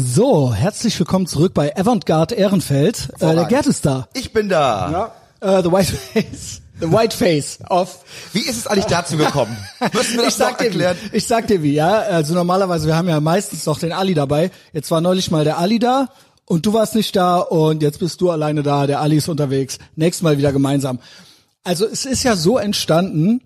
So, herzlich willkommen zurück bei Avantgarde Ehrenfeld. Äh, der Gerd ist da. Ich bin da. Ja. Äh, the White Face. The White Face of. Wie ist es eigentlich dazu gekommen? Müssen wir das ich sag dir erklären? wie. Ich sag dir wie, ja. Also normalerweise, wir haben ja meistens noch den Ali dabei. Jetzt war neulich mal der Ali da und du warst nicht da und jetzt bist du alleine da. Der Ali ist unterwegs. Nächstes Mal wieder gemeinsam. Also es ist ja so entstanden,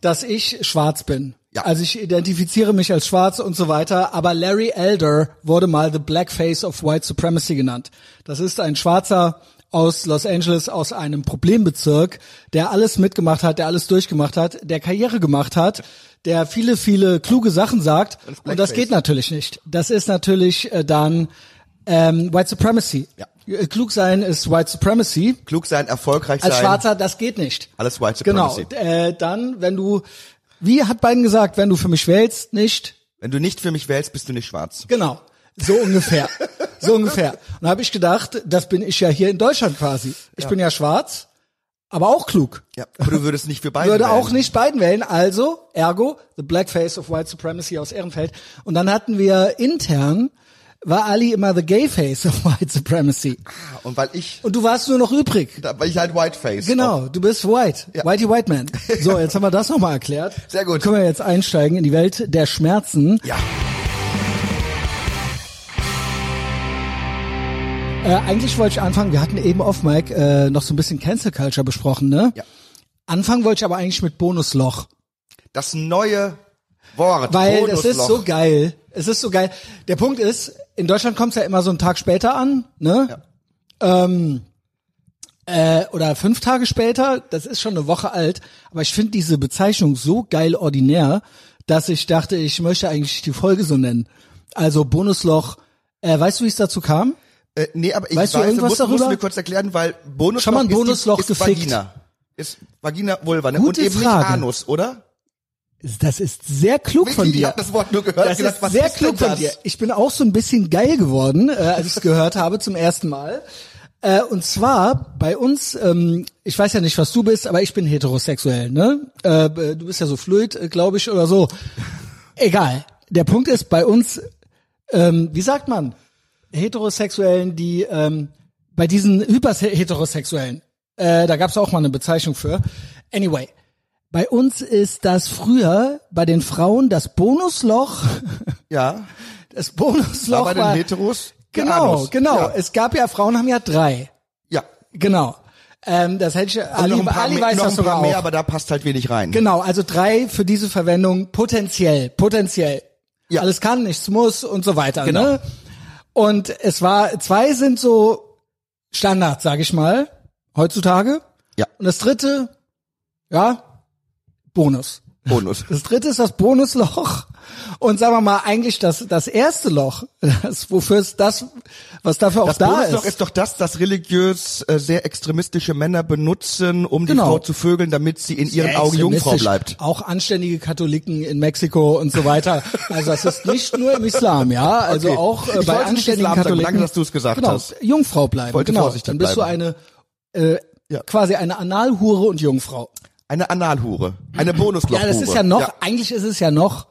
dass ich schwarz bin. Ja. Also ich identifiziere mich als schwarz und so weiter, aber Larry Elder wurde mal the Blackface of White Supremacy genannt. Das ist ein Schwarzer aus Los Angeles, aus einem Problembezirk, der alles mitgemacht hat, der alles durchgemacht hat, der Karriere gemacht hat, der viele, viele kluge Sachen sagt. Und das Blackface. geht natürlich nicht. Das ist natürlich äh, dann ähm, White Supremacy. Ja. Äh, Klug sein ist White Supremacy. Klug sein, erfolgreich Als sein. Schwarzer, das geht nicht. Alles White Genau. Supremacy. Äh, dann, wenn du, wie hat Biden gesagt, wenn du für mich wählst, nicht. Wenn du nicht für mich wählst, bist du nicht schwarz. Genau. So ungefähr. so ungefähr. Und habe ich gedacht, das bin ich ja hier in Deutschland quasi. Ich bin ja schwarz, aber auch klug. Ja. Aber du würdest nicht für beide Würde wählen. auch nicht Biden wählen, also, ergo, the blackface of white supremacy aus Ehrenfeld. Und dann hatten wir intern, war Ali immer the gay face of white supremacy. Und weil ich, Und du warst nur noch übrig. da- weil ich halt Whiteface. Genau, du bist white. Ja. Whitey White Man. So, jetzt haben wir das nochmal erklärt. Sehr gut. Können wir jetzt einsteigen in die Welt der Schmerzen. Ja. Äh, eigentlich wollte ich anfangen, wir hatten eben off Mic äh, noch so ein bisschen Cancel Culture besprochen, ne? Ja. Anfangen wollte ich aber eigentlich mit Bonusloch. Das neue Wort. Weil das ist Bonusloch. so geil. Es ist so geil. Der Punkt ist, in Deutschland kommt es ja immer so einen Tag später an, ne? Ähm, äh, oder fünf Tage später, das ist schon eine Woche alt, aber ich finde diese Bezeichnung so geil ordinär, dass ich dachte, ich möchte eigentlich die Folge so nennen. Also Bonusloch, äh, weißt du, wie es dazu kam? Äh, nee, aber ich Weißt du weiß, irgendwas musst, musst darüber? du mir kurz erklären, weil Bonusloch, Schon mal ein ist, Bonusloch die, ist. Vagina. Ist Vagina Vulva, ne? Gute Und eben Frage. nicht Anus, oder? Das ist sehr klug von Vicky, dir. Ich hab das Wort nur gehört. Das gedacht, ist sehr klug von dir. Ich bin auch so ein bisschen geil geworden, äh, als ich es gehört habe zum ersten Mal. Äh, und zwar bei uns, ähm, ich weiß ja nicht, was du bist, aber ich bin heterosexuell, ne? Äh, du bist ja so fluid, äh, glaube ich, oder so. Egal. Der Punkt ist bei uns, ähm, wie sagt man, Heterosexuellen, die ähm, bei diesen Hyperheterosexuellen, äh, da gab es auch mal eine Bezeichnung für. Anyway, bei uns ist das früher bei den Frauen das Bonusloch. Ja. Das Bonusloch Aber bei den war, Heteros? Genau, Anus. genau. Ja. Es gab ja Frauen haben ja drei. ja. Genau. Ähm, das hätte ich, Und Ali, noch ein paar, Ali mehr, weiß noch das ein sogar paar mehr, auch. aber da passt halt wenig rein. Genau, also drei für diese Verwendung potenziell, potenziell. Ja. Alles kann, nichts muss und so weiter. Genau. Ne? Und es war, zwei sind so Standard, sag ich mal, heutzutage. Ja. Und das dritte, ja, Bonus. Bonus. Das dritte ist das Bonusloch. Und sagen wir mal, eigentlich das, das erste Loch, das, wofür es das, was dafür auch Das da Bonusloch ist. ist doch das, das religiös äh, sehr extremistische Männer benutzen, um Genau. die Frau zu vögeln, damit sie in ihren Augen Jungfrau bleibt. Auch anständige Katholiken in Mexiko und so weiter. Also das ist nicht nur im Islam, ja. Also Okay. auch äh, Ich bei anständigen Islam sagen, Katholiken. danke, dass du es gesagt genau, hast. Jungfrau bleiben. wollte genau. Dann bist du eine äh, Ja. quasi eine Analhure und Jungfrau. Eine Analhure. Eine Bonuslochhure. Ja, das ist ja noch, eigentlich ist es ja noch,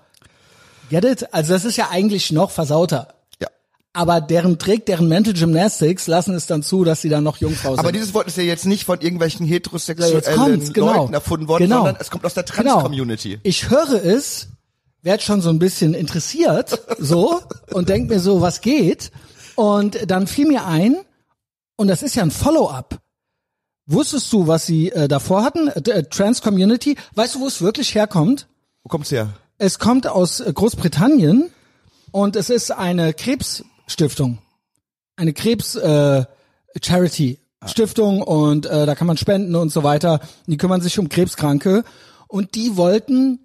get it? Also das ist ja eigentlich noch versauter. Ja. Aber deren Trick, deren Mental Gymnastics lassen es dann zu, dass sie dann noch Jungfrau sind. Aber dieses Wort ist ja jetzt nicht von irgendwelchen Ja, heterosexuellen kommt's, genau. Leuten erfunden worden, Genau. sondern es kommt aus der Genau. Trans-Community. Ich höre es, werd schon so ein bisschen interessiert, so, und denk mir so, was geht? Und dann fiel mir ein, und das ist ja ein Follow-up. Wusstest du, was sie äh, davor hatten? Äh, äh, Trans Community. Weißt du, wo es wirklich herkommt? Wo kommt's her? Es kommt aus äh, Großbritannien und es ist eine Krebsstiftung. Eine Krebs äh, Charity Stiftung und äh, da kann man spenden und so weiter. Die kümmern sich um Krebskranke und die wollten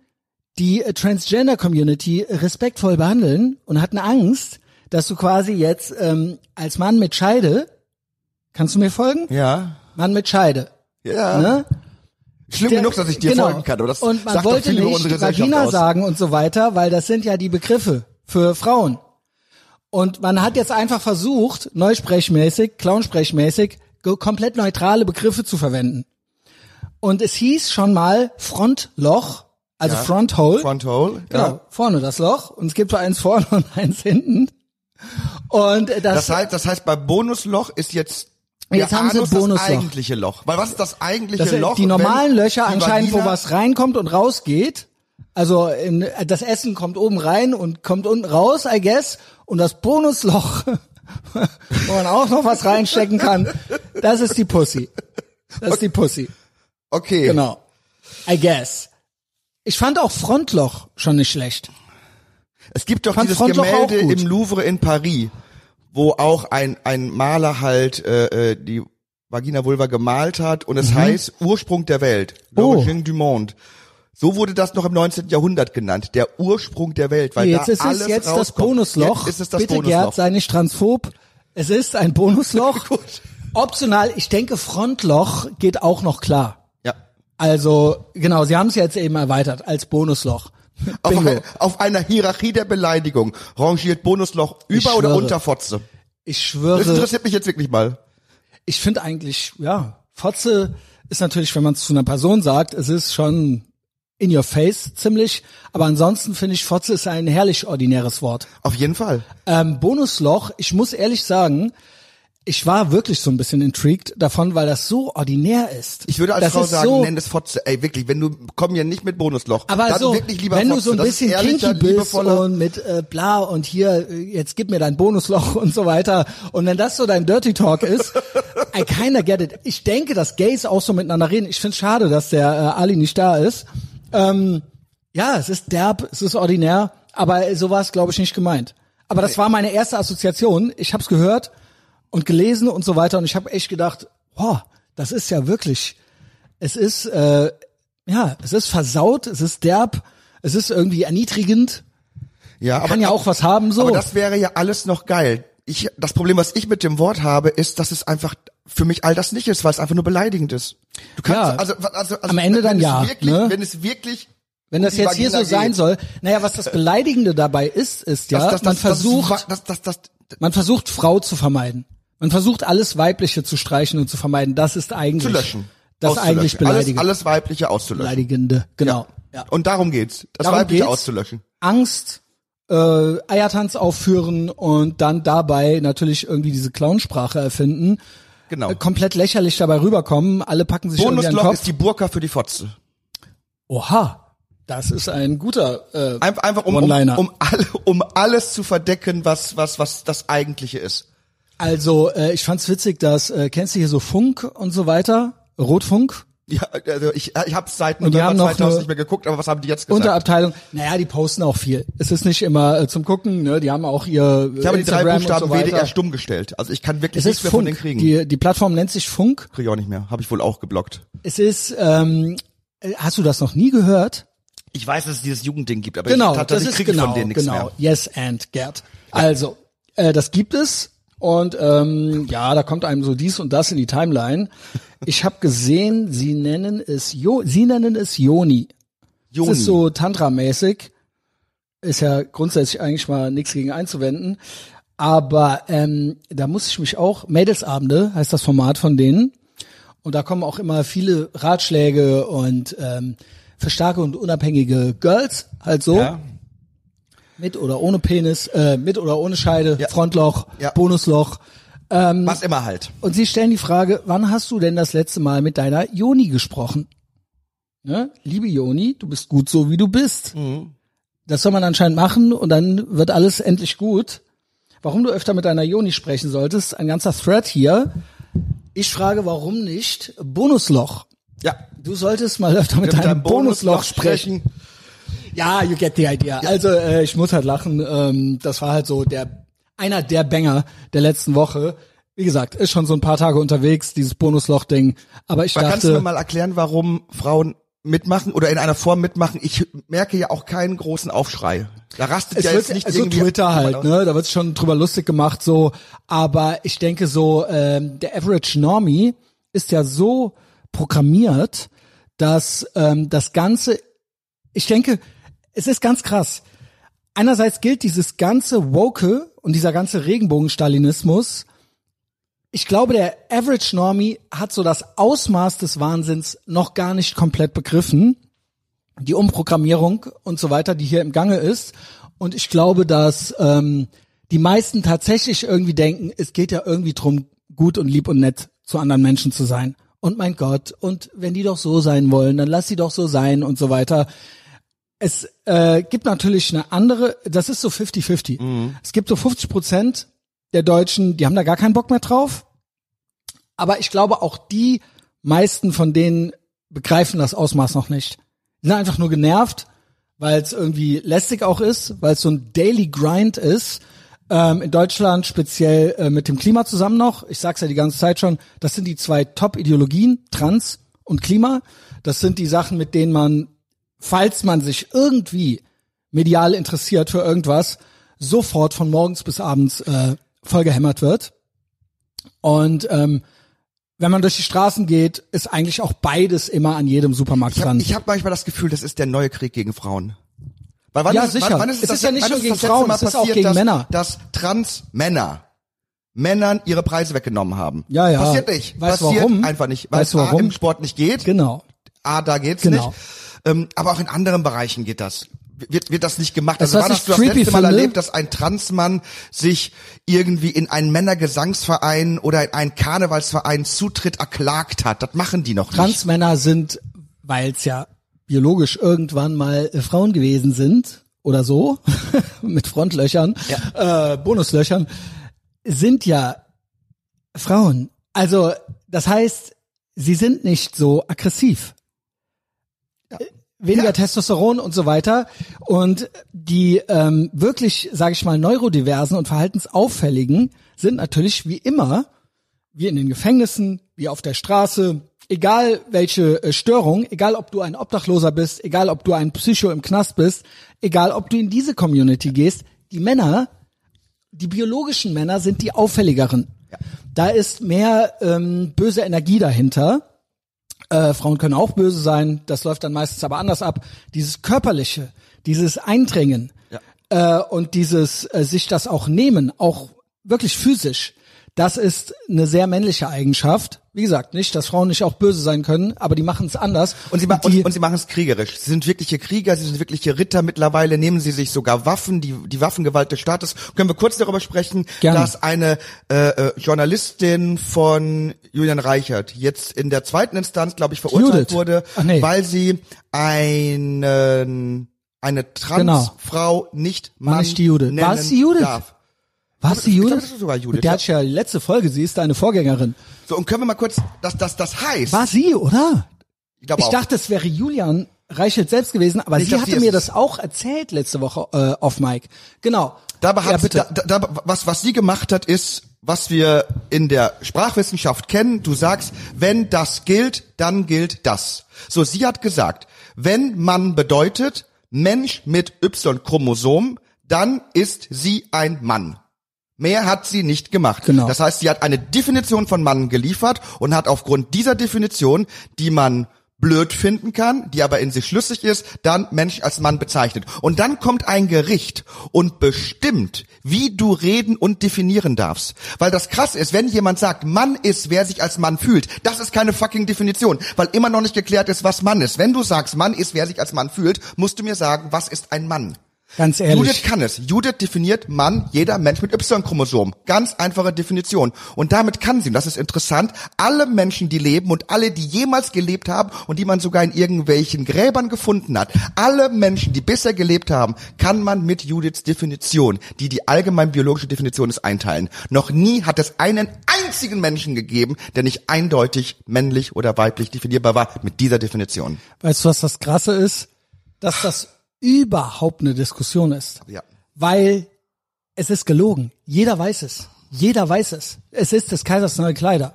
die äh, Transgender Community respektvoll behandeln und hatten Angst, dass du quasi jetzt ähm, als Mann mit Scheide, kannst du mir folgen? Ja. Mann mit Scheide, Ja. ne? Schlimm Der- genug, dass ich dir genau. folgen kann. Aber das und man sagt doch wollte viel über nicht Vagina aus. sagen und so weiter, weil das sind ja die Begriffe für Frauen. Und man hat jetzt einfach versucht, neusprechmäßig, clownsprechmäßig, komplett neutrale Begriffe zu verwenden. Und es hieß schon mal Frontloch, also Ja. Front Hole. Front Hole. Genau, Ja. vorne das Loch. Und es gibt so eins vorne und eins hinten. Und äh, das, Das heißt, das heißt, bei Bonusloch ist jetzt Jetzt der haben sie Anus Bonusloch. das eigentliche Loch. Weil was ist das eigentliche das, Loch? die normalen Löcher die anscheinend, wo Vagina- was reinkommt und rausgeht. Also in, das Essen kommt oben rein und kommt unten raus, I guess. Und das Bonusloch, wo man auch noch was reinstecken kann, das ist die Pussy. Das ist die Pussy. Okay. Genau. I guess. Ich fand auch Frontloch schon nicht schlecht. Es gibt doch dieses Frontloch Gemälde im Louvre in Paris, wo auch ein, ein Maler halt äh, äh, die Vagina Vulva gemalt hat und es heißt Ursprung der Welt, Mhm. Oh. L'origine du monde. So wurde das noch im 19. Jahrhundert genannt, der Ursprung der Welt, weil Jetzt da ist alles es jetzt das rauskommt. Bonusloch. Jetzt ist es das Bitte Bonusloch. Gerd, sei nicht transphob. Es ist ein Bonusloch. Optional, ich denke, Frontloch geht auch noch klar. ja. Also, genau, sie haben es jetzt eben erweitert als Bonusloch. Auf, ein, auf einer Hierarchie der Beleidigung rangiert Bonusloch über oder unter Fotze. Ich Das schwöre, interessiert mich jetzt wirklich mal. ich finde eigentlich, ja, Fotze ist natürlich, wenn man es zu einer Person sagt, es ist schon in your face ziemlich. Aber ansonsten finde ich, Fotze ist ein herrlich ordinäres Wort. Auf jeden Fall. Ähm, Bonusloch, ich muss ehrlich sagen, ich war wirklich so ein bisschen intrigued davon, weil das so ordinär ist. Ich würde als das Frau sagen, so, nenn es Fotze. Ey, wirklich, wenn du, komm hier nicht mit Bonusloch. aber dann so, wirklich lieber wenn Fotze. du so ein Das bisschen kinky bist und mit äh, bla und hier, jetzt gib mir dein Bonusloch und so weiter. Und wenn das so dein Dirty Talk ist, I kinda get it. Ich denke, dass Gays auch so miteinander reden. Ich find's schade, dass der äh, Ali nicht da ist. Ähm, ja, es ist derb, es ist ordinär, aber so war es, glaube ich, nicht gemeint. Aber das war meine erste Assoziation. Ich habe es gehört und gelesen und so weiter und ich habe echt gedacht, boah, das ist ja wirklich, es ist, äh, ja, es ist versaut, es ist derb, es ist irgendwie erniedrigend, Ja, aber kann ja auch was haben so. Aber das wäre ja alles noch geil. Ich, das Problem, was ich mit dem Wort habe, ist, dass es einfach für mich all das nicht ist, weil es einfach nur beleidigend ist. Du kannst, Ja, also, also, also am Ende dann ja, Wirklich, ne? Wenn es wirklich Wenn das jetzt hier so Vagina sein geht, soll, naja, was das Beleidigende dabei ist, ist ja, dass- dass- man dass- dass es versucht, man versucht Frau zu vermeiden. Man versucht alles Weibliche zu streichen und zu vermeiden. Das ist eigentlich zu löschen. das eigentlich beleidigende, Alles, alles Weibliche auszulöschen. beleidigende, genau. Ja. Und darum geht's. Das Darum Weibliche geht's. auszulöschen. Angst, äh, Eiertanz aufführen und dann dabei natürlich irgendwie diese Clownsprache erfinden. Genau. Äh, komplett lächerlich dabei rüberkommen. Alle packen sich irgendwie an den Bonusloch Kopf. ist die Burka für die Fotze. Oha, das ist ein guter äh, Einfach, einfach um, um, um, alle, um alles zu verdecken, was, was, was das Eigentliche ist. Also äh, ich fand's witzig, dass äh, kennst du hier so Funk und so weiter, Rotfunk, Ja, also ich, ich habe seit November haben noch 2000 eine nicht mehr geguckt, aber was haben die jetzt gesagt? Unterabteilung. Naja, die posten auch viel. Es ist nicht immer äh, zum Gucken, ne? Die haben auch ihr ich habe die drei Buchstaben so. WDR stumm gestellt. Also ich kann wirklich Es nichts ist mehr von Funk. denen kriegen. Die, die Plattform nennt sich Funk. Krieg ich auch nicht mehr. Habe ich wohl auch geblockt. Es ist, ähm, äh, hast du das noch nie gehört? Ich weiß, dass es dieses Jugendding gibt, aber Genau, ich das ist kriege genau, von denen nichts genau. mehr. Yes and Gerd. Also, äh, das gibt es und ähm, ja, da kommt einem so dies und das in die Timeline. Ich habe gesehen, sie nennen es jo sie nennen es Yoni. Joni. Das ist so Tantra-mäßig. Ist ja grundsätzlich eigentlich mal nichts gegen einzuwenden. Aber ähm, da muss ich mich auch, Mädelsabende heißt das Format von denen. Und da kommen auch immer viele Ratschläge und ähm, für starke und unabhängige Girls halt so. ja. Mit oder ohne Penis, äh, mit oder ohne Scheide, Ja. Frontloch, Ja. Bonusloch. Was immer halt. Und sie stellen die Frage, wann hast du denn das letzte Mal mit deiner Joni gesprochen? Ne? Liebe Joni, du bist gut so, wie du bist. Das soll man anscheinend machen und dann wird alles endlich gut. Warum du öfter mit deiner Joni sprechen solltest, ein ganzer Thread hier. Ich frage, warum nicht Bonusloch? Ja. Du solltest mal öfter mit, Mit deinem deinem Bonusloch sprechen. Ja, you get the idea. Also äh, ich muss halt lachen. Ähm, das war halt so der einer der Banger der letzten Woche. Wie gesagt, ist schon so ein paar Tage unterwegs, dieses Bonusloch-Ding. Aber ich Aber kannst du mir dachte, mal erklären, warum Frauen mitmachen oder in einer Form mitmachen? Ich merke ja auch keinen großen Aufschrei. Da rastet es ja jetzt wird nicht also irgendwie Twitter halt, ne? Da wird schon drüber lustig gemacht, so. Aber ich denke so, ähm, der Average Normie ist ja so programmiert, dass ähm, das Ganze, ich denke, es ist ganz krass. Einerseits gilt dieses ganze Woke und dieser ganze Regenbogen-Stalinismus. Ich glaube, der Average Normie hat so das Ausmaß des Wahnsinns noch gar nicht komplett begriffen die Umprogrammierung und so weiter, die hier im Gange ist. Und ich glaube, dass ähm, die meisten tatsächlich irgendwie denken, es geht ja irgendwie drum, gut und lieb und nett zu anderen Menschen zu sein. Und mein Gott, und wenn die doch so sein wollen, dann lass sie doch so sein und so weiter. Es äh, gibt natürlich eine andere, das ist so 50-50. Mhm. Es gibt so 50 Prozent der Deutschen, die haben da gar keinen Bock mehr drauf. Aber ich glaube, auch die meisten von denen begreifen das Ausmaß noch nicht. Die sind einfach nur genervt, weil es irgendwie lästig auch ist, weil es so ein Daily Grind ist. Ähm, in Deutschland speziell äh, mit dem Klima zusammen noch. Ich sag's ja die ganze Zeit schon. Das sind die zwei Top-Ideologien, Trans und Klima. Das sind die Sachen, mit denen man, falls man sich irgendwie medial interessiert für irgendwas, sofort von morgens bis abends äh, vollgehämmert wird. Und ähm, wenn man durch die Straßen geht, ist eigentlich auch beides immer an jedem Supermarkt Ich dran. habe ich hab manchmal das Gefühl, das ist der neue Krieg gegen Frauen. Weil wann Ja, ist, sicher. Wann, wann ist Es das, ist ja nicht nur gegen Frauen, es ist auch passiert, gegen dass, Männer. Dass Trans-Männer Männern ihre Preise weggenommen haben. Ja, ja. Passiert nicht. Weißt du Passiert warum? einfach nicht. Weil Weißt du es A, warum? im Sport nicht geht. genau. A, da geht's Genau. nicht. Ähm, aber auch in anderen Bereichen geht das. Wird, wird das nicht gemacht. Das, Also du das creepy letzte Mal finde- erlebt, dass ein Transmann sich irgendwie in einen Männergesangsverein oder in einen Karnevalsverein Zutritt erklagt hat? Das machen die noch nicht. Transmänner sind, weil es ja biologisch irgendwann mal äh, Frauen gewesen sind oder so, mit Frontlöchern, äh, Bonuslöchern, sind ja Frauen. Also das heißt, sie sind nicht so aggressiv. Weniger Ja. Testosteron und so weiter. Und die ähm, wirklich, sage ich mal, neurodiversen und verhaltensauffälligen sind natürlich wie immer wie in den Gefängnissen, wie auf der Straße, egal welche äh, Störung, egal ob du ein Obdachloser bist, egal ob du ein Psycho im Knast bist, egal ob du in diese Community gehst, die Männer, die biologischen Männer sind die auffälligeren. Da ist mehr ähm, böse Energie dahinter. Äh, Frauen können auch böse sein, das läuft dann meistens aber anders ab. Dieses körperliche, dieses Eindringen äh, und dieses äh, sich das auch nehmen, auch wirklich physisch, das ist eine sehr männliche Eigenschaft. Wie gesagt, nicht, dass Frauen nicht auch böse sein können, aber die machen es anders. Und sie, ma und, und sie machen es kriegerisch. Sie sind wirkliche Krieger, sie sind wirkliche Ritter. Mittlerweile nehmen sie sich sogar Waffen, die, die Waffengewalt des Staates. Können wir kurz darüber sprechen, Gerne. dass eine äh, äh, Journalistin von Julian Reichert jetzt in der zweiten Instanz, glaube ich, verurteilt Judith. wurde, nee. weil sie einen, eine Transfrau nicht War Mann nicht die Judith. nennen War es die Judith? darf. Was die Judith? das ist sogar Judith, Mit der ich ja die letzte Folge, sie ist deine Vorgängerin. So, und können wir mal kurz, das, das, das heißt, War sie, oder? ich, glaube Ich dachte, es wäre Julian Reichelt selbst gewesen, aber Nee, sie glaub, hatte sie mir das auch erzählt letzte Woche äh, auf Mike. Genau. Dabei ja, hat, bitte. da, da, was, was sie gemacht hat, ist, was wir in der Sprachwissenschaft kennen. Du sagst, wenn das gilt, dann gilt das. So, sie hat gesagt, wenn Mann bedeutet Mensch mit Y-Chromosom, dann ist sie ein Mann. Mehr hat sie nicht gemacht. Genau. Das heißt, sie hat eine Definition von Mann geliefert und hat aufgrund dieser Definition, die man blöd finden kann, die aber in sich schlüssig ist, dann Mensch als Mann bezeichnet. Und dann kommt ein Gericht und bestimmt, wie du reden und definieren darfst. Weil das krass ist, wenn jemand sagt, Mann ist, wer sich als Mann fühlt, das ist keine fucking Definition, weil immer noch nicht geklärt ist, was Mann ist. Wenn du sagst, Mann ist, wer sich als Mann fühlt, musst du mir sagen, was ist ein Mann? Ganz ehrlich. Judith kann es. Judith definiert Mann, jeder Mensch mit Y-Chromosom. Ganz einfache Definition. Und damit kann sie, und das ist interessant, alle Menschen, die leben und alle, die jemals gelebt haben und die man sogar in irgendwelchen Gräbern gefunden hat, alle Menschen, die bisher gelebt haben, kann man mit Judiths Definition, die die allgemein biologische Definition ist, einteilen. Noch nie hat es einen einzigen Menschen gegeben, der nicht eindeutig männlich oder weiblich definierbar war mit dieser Definition. Weißt du, was das Krasse ist? Dass das überhaupt eine Diskussion ist. Ja. Weil es ist gelogen. Jeder weiß es. Jeder weiß es. Es ist des Kaisers neue Kleider.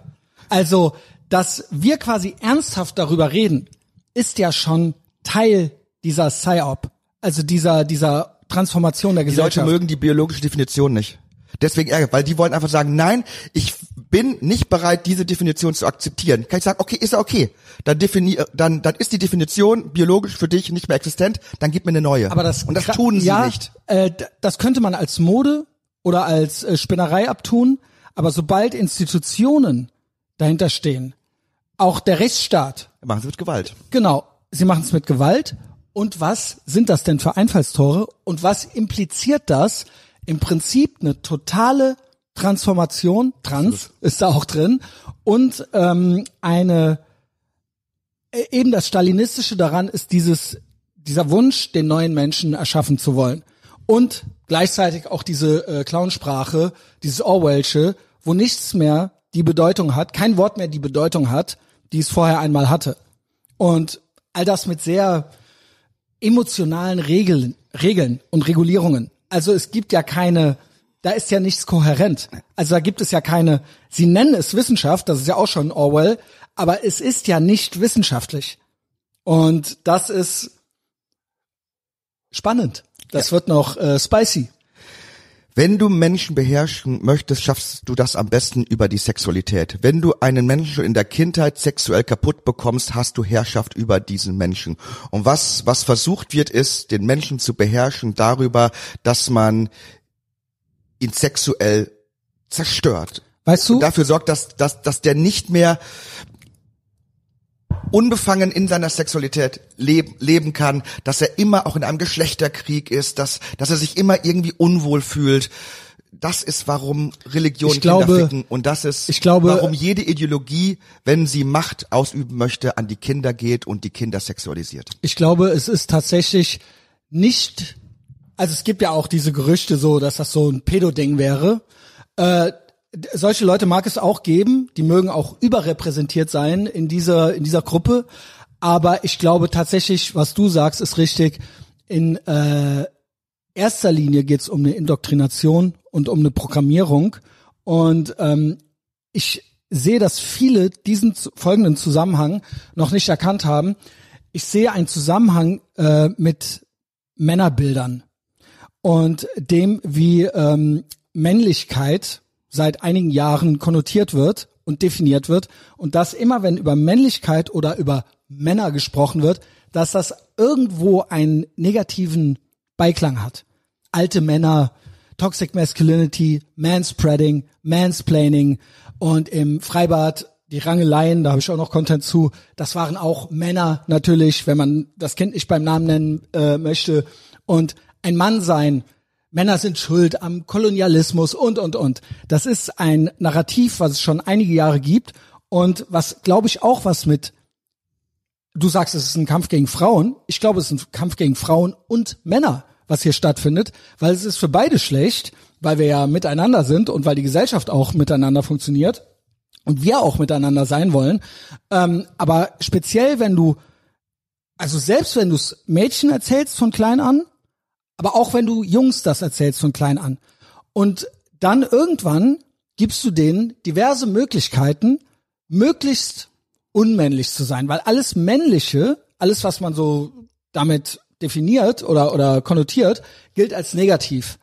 Also, dass wir quasi ernsthaft darüber reden, ist ja schon Teil dieser PSYOP. Also dieser, dieser Transformation der Die Leute Gesellschaft. mögen die biologische Definition nicht. Deswegen ärgert, weil die wollen einfach sagen, nein, ich bin nicht bereit, diese Definition zu akzeptieren. Kann ich sagen, okay, ist ja okay. Dann definier, dann, dann ist die Definition biologisch für dich nicht mehr existent, dann gib mir eine neue. Aber das Und das tun sie ja, nicht. Äh, das könnte man als Mode oder als äh, Spinnerei abtun, aber sobald Institutionen dahinter stehen, auch der Rechtsstaat, Machen sie mit Gewalt. genau, sie machen es mit Gewalt. Und was sind das denn für Einfallstore? Und was impliziert das im Prinzip eine totale Transformation, Trans ist da auch drin, und ähm, eine äh, eben das Stalinistische daran ist dieses dieser Wunsch, den neuen Menschen erschaffen zu wollen. Und gleichzeitig auch diese äh, Clownsprache, dieses Orwellsche, wo nichts mehr die Bedeutung hat, kein Wort mehr die Bedeutung hat, die es vorher einmal hatte. Und all das mit sehr emotionalen Regeln, Regeln und Regulierungen. Also es gibt ja keine, da ist ja nichts kohärent. Also da gibt es ja keine, sie nennen es Wissenschaft, das ist ja auch schon Orwell, aber es ist ja nicht wissenschaftlich. Und das ist spannend. Das ja. wird noch äh, spicy. Wenn du Menschen beherrschen möchtest, schaffst du das am besten über die Sexualität. Wenn du einen Menschen schon in der Kindheit sexuell kaputt bekommst, hast du Herrschaft über diesen Menschen. Und was, was versucht wird, ist, den Menschen zu beherrschen darüber, dass man ihn sexuell zerstört. Weißt du? Und dafür sorgt, dass, dass, dass der nicht mehr unbefangen in seiner Sexualität leben, leben kann, dass er immer auch in einem Geschlechterkrieg ist, dass, dass er sich immer irgendwie unwohl fühlt. Das ist, warum Religion ich glaube, Kinder ficken und das ist, ich glaube, warum jede Ideologie, wenn sie Macht ausüben möchte, an die Kinder geht und die Kinder sexualisiert. Ich glaube, es ist tatsächlich nicht, also es gibt ja auch diese Gerüchte so, dass das so ein Pedo-Ding wäre. Äh, solche Leute mag es auch geben, die mögen auch überrepräsentiert sein in dieser in dieser Gruppe, aber ich glaube tatsächlich, was du sagst, ist richtig. In äh, erster Linie geht es um eine Indoktrination und um eine Programmierung und ähm, ich sehe, dass viele diesen folgenden Zusammenhang noch nicht erkannt haben. Ich sehe einen Zusammenhang äh, mit Männerbildern und dem, wie ähm, Männlichkeit seit einigen Jahren konnotiert wird und definiert wird und dass immer, wenn über Männlichkeit oder über Männer gesprochen wird, dass das irgendwo einen negativen Beiklang hat. Alte Männer, Toxic Masculinity, Manspreading, Mansplaining und im Freibad die Rangeleien, da habe ich auch noch Content zu, das waren auch Männer natürlich, wenn man das Kind nicht beim Namen nennen äh, möchte. Und ein Mann sein, Männer sind schuld am Kolonialismus und, und, und. Das ist ein Narrativ, was es schon einige Jahre gibt und was, glaube ich, auch was mit, du sagst, es ist ein Kampf gegen Frauen. Ich glaube, es ist ein Kampf gegen Frauen und Männer, was hier stattfindet, weil es ist für beide schlecht, weil wir ja miteinander sind und weil die Gesellschaft auch miteinander funktioniert und wir auch miteinander sein wollen. Ähm, aber speziell, wenn du, also selbst wenn du es Mädchen erzählst von klein an, aber auch wenn du Jungs das erzählst von klein an. Und dann irgendwann gibst du denen diverse Möglichkeiten, möglichst unmännlich zu sein, weil alles Männliche, alles was man so damit definiert oder, oder konnotiert, gilt als negativ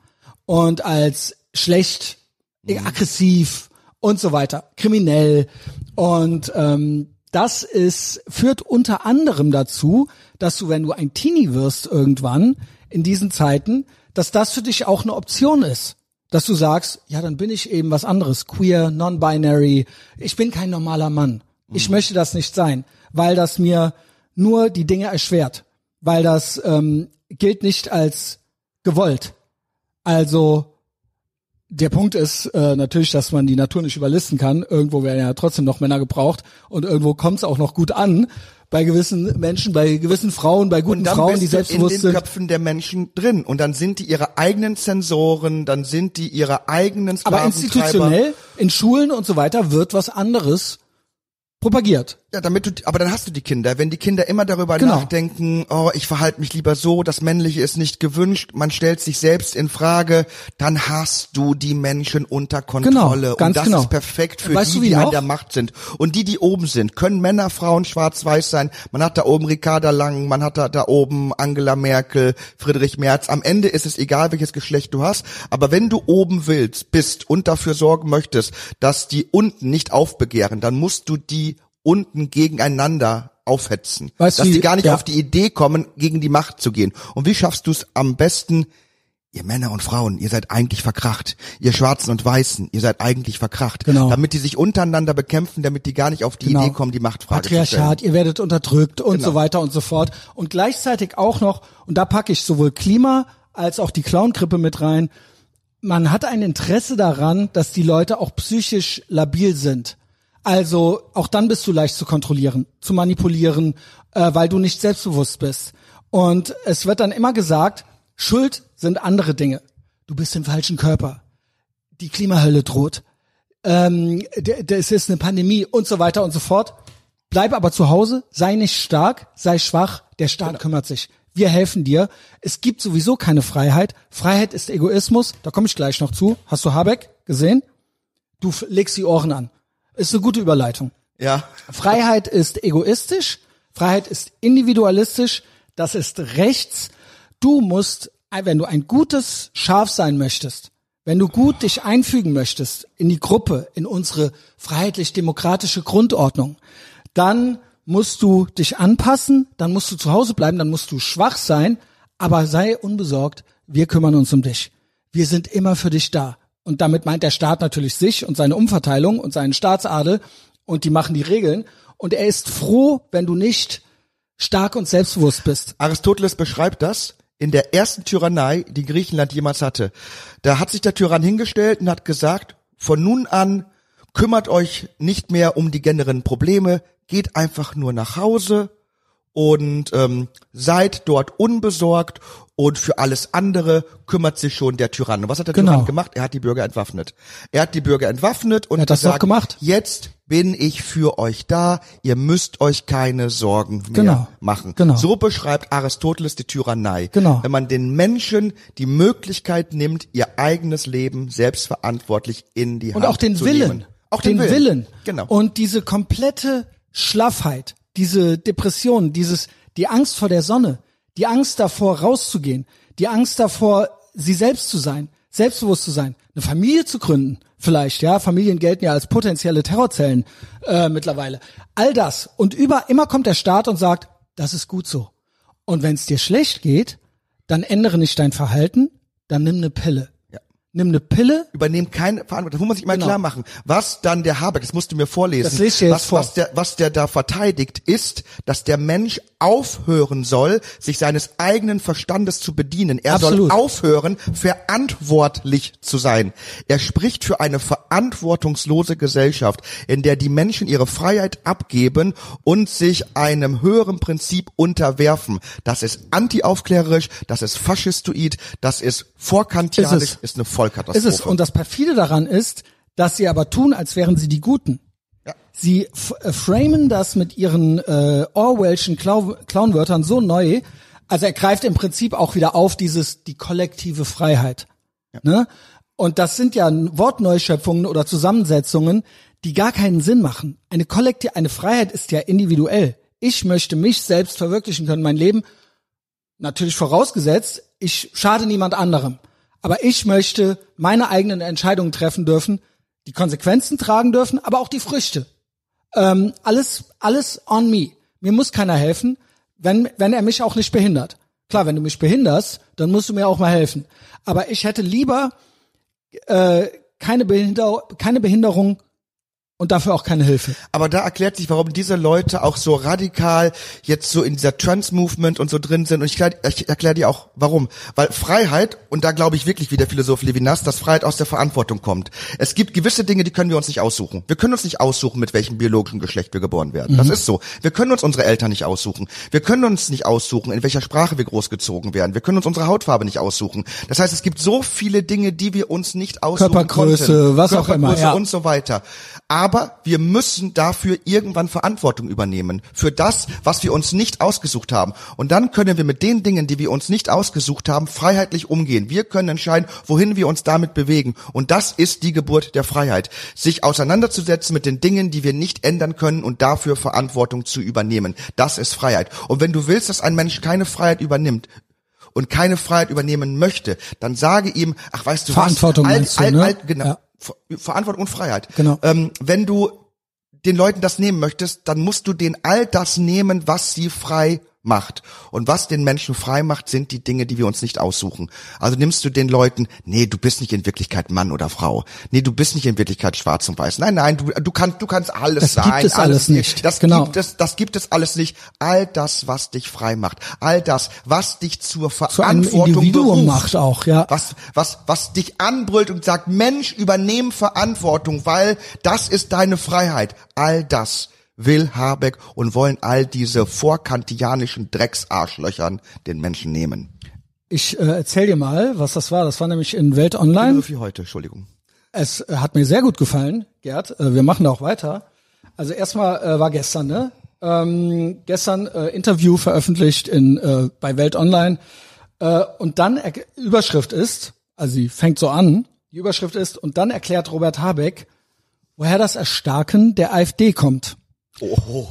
und als schlecht, mhm. aggressiv und so weiter, kriminell. Und ähm, das ist, führt unter anderem dazu, dass du, wenn du ein Teenie wirst irgendwann, in diesen Zeiten, dass das für dich auch eine Option ist. Dass du sagst, ja, dann bin ich eben was anderes, queer, non-binary, ich bin kein normaler Mann. Ich mhm. möchte das nicht sein, weil das mir nur die Dinge erschwert, weil das ähm, gilt nicht als gewollt. Also der Punkt ist äh, natürlich, dass man die Natur nicht überlisten kann. Irgendwo werden ja trotzdem noch Männer gebraucht und irgendwo kommt es auch noch gut an bei gewissen Menschen, bei gewissen Frauen, bei guten Frauen, die selbstbewusst in den Köpfen der Menschen drin. Und dann sind die ihre eigenen Sensoren, dann sind die ihre eigenen Aber institutionell in Schulen und so weiter wird was anderes propagiert. Ja, damit du, aber dann hast du die Kinder. Wenn die Kinder immer darüber genau. nachdenken, oh, ich verhalte mich lieber so, das Männliche ist nicht gewünscht, man stellt sich selbst in Frage, dann hast du die Menschen unter Kontrolle. Genau, ganz und das genau. ist perfekt für weißt die, die an der Macht sind. Und die, die oben sind, können Männer, Frauen, schwarz-weiß sein. Man hat da oben Ricarda Lang, man hat da, da oben Angela Merkel, Friedrich Merz. Am Ende ist es egal, welches Geschlecht du hast. Aber wenn du oben willst, bist und dafür sorgen möchtest, dass die unten nicht aufbegehren, dann musst du die unten gegeneinander aufhetzen. Weißt dass die gar nicht ja. auf die Idee kommen, gegen die Macht zu gehen. Und wie schaffst du es am besten? Ihr Männer und Frauen, ihr seid eigentlich verkracht. Ihr Schwarzen und Weißen, ihr seid eigentlich verkracht. Genau. Damit die sich untereinander bekämpfen, damit die gar nicht auf die genau. Idee kommen, die Machtfrage Patriarchat, zu ihr werdet unterdrückt und genau. so weiter und so fort. Und gleichzeitig auch noch, und da packe ich sowohl Klima als auch die Clown-Grippe mit rein, man hat ein Interesse daran, dass die Leute auch psychisch labil sind. Also auch dann bist du leicht zu kontrollieren, zu manipulieren, äh, weil du nicht selbstbewusst bist. Und es wird dann immer gesagt, Schuld sind andere Dinge. Du bist im falschen Körper. Die Klimahölle droht. Ähm, es ist eine Pandemie und so weiter und so fort. Bleib aber zu Hause, sei nicht stark, sei schwach, der Staat genau. kümmert sich. Wir helfen dir. Es gibt sowieso keine Freiheit. Freiheit ist Egoismus. Da komme ich gleich noch zu. Hast du Habeck gesehen? Du legst die Ohren an. Ist eine gute Überleitung. Ja. Freiheit ist egoistisch. Freiheit ist individualistisch. Das ist rechts. Du musst, wenn du ein gutes Schaf sein möchtest, wenn du gut dich einfügen möchtest in die Gruppe, in unsere freiheitlich-demokratische Grundordnung, dann musst du dich anpassen, dann musst du zu Hause bleiben, dann musst du schwach sein, aber sei unbesorgt, wir kümmern uns um dich. Wir sind immer für dich da. Und damit meint der Staat natürlich sich und seine Umverteilung und seinen Staatsadel und die machen die Regeln. Und er ist froh, wenn du nicht stark und selbstbewusst bist. Aristoteles beschreibt das in der ersten Tyrannei, die Griechenland jemals hatte. Da hat sich der Tyrann hingestellt und hat gesagt, von nun an kümmert euch nicht mehr um die generellen Probleme, geht einfach nur nach Hause und ähm, seid dort unbesorgt und für alles andere kümmert sich schon der Tyrann. Und was hat der genau. Tyrann gemacht? Er hat die Bürger entwaffnet. Er hat die Bürger entwaffnet und er hat das gesagt, gemacht. jetzt bin ich für euch da, ihr müsst euch keine Sorgen mehr genau. machen. Genau. So beschreibt Aristoteles die Tyrannei. Genau. Wenn man den Menschen die Möglichkeit nimmt, ihr eigenes Leben selbstverantwortlich in die und Hand zu nehmen. Und auch den Willen. Auch den, den Willen. Willen. Genau. Und diese komplette Schlaffheit, diese Depression, dieses, die Angst vor der Sonne, die Angst davor rauszugehen, die Angst davor, sie selbst zu sein, selbstbewusst zu sein, eine Familie zu gründen, vielleicht, ja, Familien gelten ja als potenzielle Terrorzellen äh, mittlerweile. All das und über immer kommt der Staat und sagt, das ist gut so. Und wenn es dir schlecht geht, dann ändere nicht dein Verhalten, dann nimm eine Pille nimm eine Pille. Übernehmen keine Verantwortung. Das muss man sich mal genau. klar machen. Was dann der Habeck, das musst du mir vorlesen. Das lese ich jetzt was, vor. was der, was der da verteidigt, ist, dass der Mensch aufhören soll, sich seines eigenen Verstandes zu bedienen. Er Absolut. soll aufhören, verantwortlich zu sein. Er spricht für eine verantwortungslose Gesellschaft, in der die Menschen ihre Freiheit abgeben und sich einem höheren Prinzip unterwerfen. Das ist antiaufklärerisch, das ist faschistoid, das ist vorkantianisch, ist, ist eine Vollkatastrophe. Ist es. Und das perfide daran ist, dass sie aber tun, als wären sie die Guten. Ja. Sie äh, framen das mit ihren äh, Orwellschen Clown Clownwörtern so neu. Also er greift im Prinzip auch wieder auf dieses die kollektive Freiheit. Ja. Ne? Und das sind ja Wortneuschöpfungen oder Zusammensetzungen, die gar keinen Sinn machen. Eine kollektive, eine Freiheit ist ja individuell. Ich möchte mich selbst verwirklichen können, mein Leben. Natürlich vorausgesetzt, ich schade niemand anderem. Aber ich möchte meine eigenen Entscheidungen treffen dürfen, die Konsequenzen tragen dürfen, aber auch die Früchte. Ähm, alles, alles on me. Mir muss keiner helfen, wenn, wenn er mich auch nicht behindert. Klar, wenn du mich behinderst, dann musst du mir auch mal helfen. Aber ich hätte lieber äh, keine, Behinder keine Behinderung und dafür auch keine Hilfe. Aber da erklärt sich, warum diese Leute auch so radikal jetzt so in dieser Trans-Movement und so drin sind. Und ich, erkläre dir auch, warum. Weil Freiheit, und da glaube ich wirklich wie der Philosoph Levinas, dass Freiheit aus der Verantwortung kommt. Es gibt gewisse Dinge, die können wir uns nicht aussuchen. Wir können uns nicht aussuchen, mit welchem biologischen Geschlecht wir geboren werden. Mhm. Das ist so. Wir können uns unsere Eltern nicht aussuchen. Wir können uns nicht aussuchen, in welcher Sprache wir großgezogen werden. Wir können uns unsere Hautfarbe nicht aussuchen. Das heißt, es gibt so viele Dinge, die wir uns nicht aussuchen Körpergröße, konnten. was auch immer. Ja. und so weiter. Aber aber wir müssen dafür irgendwann Verantwortung übernehmen. Für das, was wir uns nicht ausgesucht haben. Und dann können wir mit den Dingen, die wir uns nicht ausgesucht haben, freiheitlich umgehen. Wir können entscheiden, wohin wir uns damit bewegen. Und das ist die Geburt der Freiheit. Sich auseinanderzusetzen mit den Dingen, die wir nicht ändern können und dafür Verantwortung zu übernehmen. Das ist Freiheit. Und wenn du willst, dass ein Mensch keine Freiheit übernimmt, und keine Freiheit übernehmen möchte, dann sage ihm, ach weißt du Verantwortung was, alt, alt, ne? genau, ja. Verantwortung und Freiheit. Genau. Ähm, wenn du den Leuten das nehmen möchtest, dann musst du denen all das nehmen, was sie frei macht. Und was den Menschen frei macht, sind die Dinge, die wir uns nicht aussuchen. Also nimmst du den Leuten, nee, du bist nicht in Wirklichkeit Mann oder Frau. Nee, du bist nicht in Wirklichkeit schwarz und weiß. Nein, nein, du, du kannst, du kannst alles Das sein. gibt es alles nicht. Das Genau. gibt es, das gibt es alles nicht. All das, was dich frei macht. All das, was dich zur Zu Verantwortung Individuum beruft. macht auch, ja. Was, was, was dich anbrüllt und sagt, Mensch, übernehm Verantwortung, weil das ist deine Freiheit. All das will Habeck und wollen all diese vorkantianischen Drecksarschlöchern den Menschen nehmen. Ich äh, erzähl dir mal, was das war. Das war nämlich in Welt Online. So viel heute, Entschuldigung. Es äh, hat mir sehr gut gefallen, Gerd. Äh, wir machen da auch weiter. Also erstmal äh, war gestern, ne? Ähm, gestern äh, Interview veröffentlicht in äh, bei Welt Online. Äh, und dann er Überschrift ist, also sie fängt so an, die Überschrift ist, und dann erklärt Robert Habeck, woher das Erstarken der AfD kommt. Oh,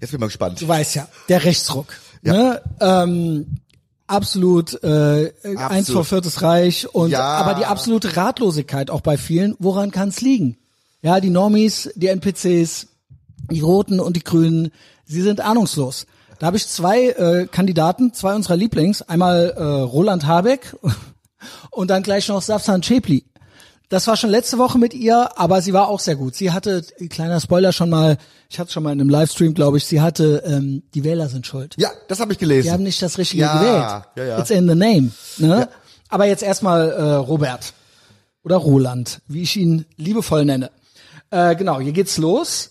jetzt bin ich mal gespannt. Du weißt ja, der Rechtsruck. Ne? Ähm, absolut, äh, eins vor Viertes Reich und Ja. aber die absolute Ratlosigkeit auch bei vielen. Woran kann es liegen? Ja, die Normis, die NPCs, die Roten und die Grünen, sie sind ahnungslos. Da habe ich zwei äh, Kandidaten, zwei unserer Lieblings, einmal äh, Roland Habeck und dann gleich noch Safsan Chepli. Das war schon letzte Woche mit ihr, aber sie war auch sehr gut. Sie hatte, kleiner Spoiler schon mal, ich hatte schon mal in einem Livestream, glaube ich, sie hatte, ähm, die Wähler sind schuld. Ja, das habe ich gelesen. Die haben nicht das Richtige Ja, gewählt. ja, ja. It's in the name. Ne? Aber jetzt erstmal äh, Robert oder Roland, wie ich ihn liebevoll nenne. Äh, genau, hier geht's los.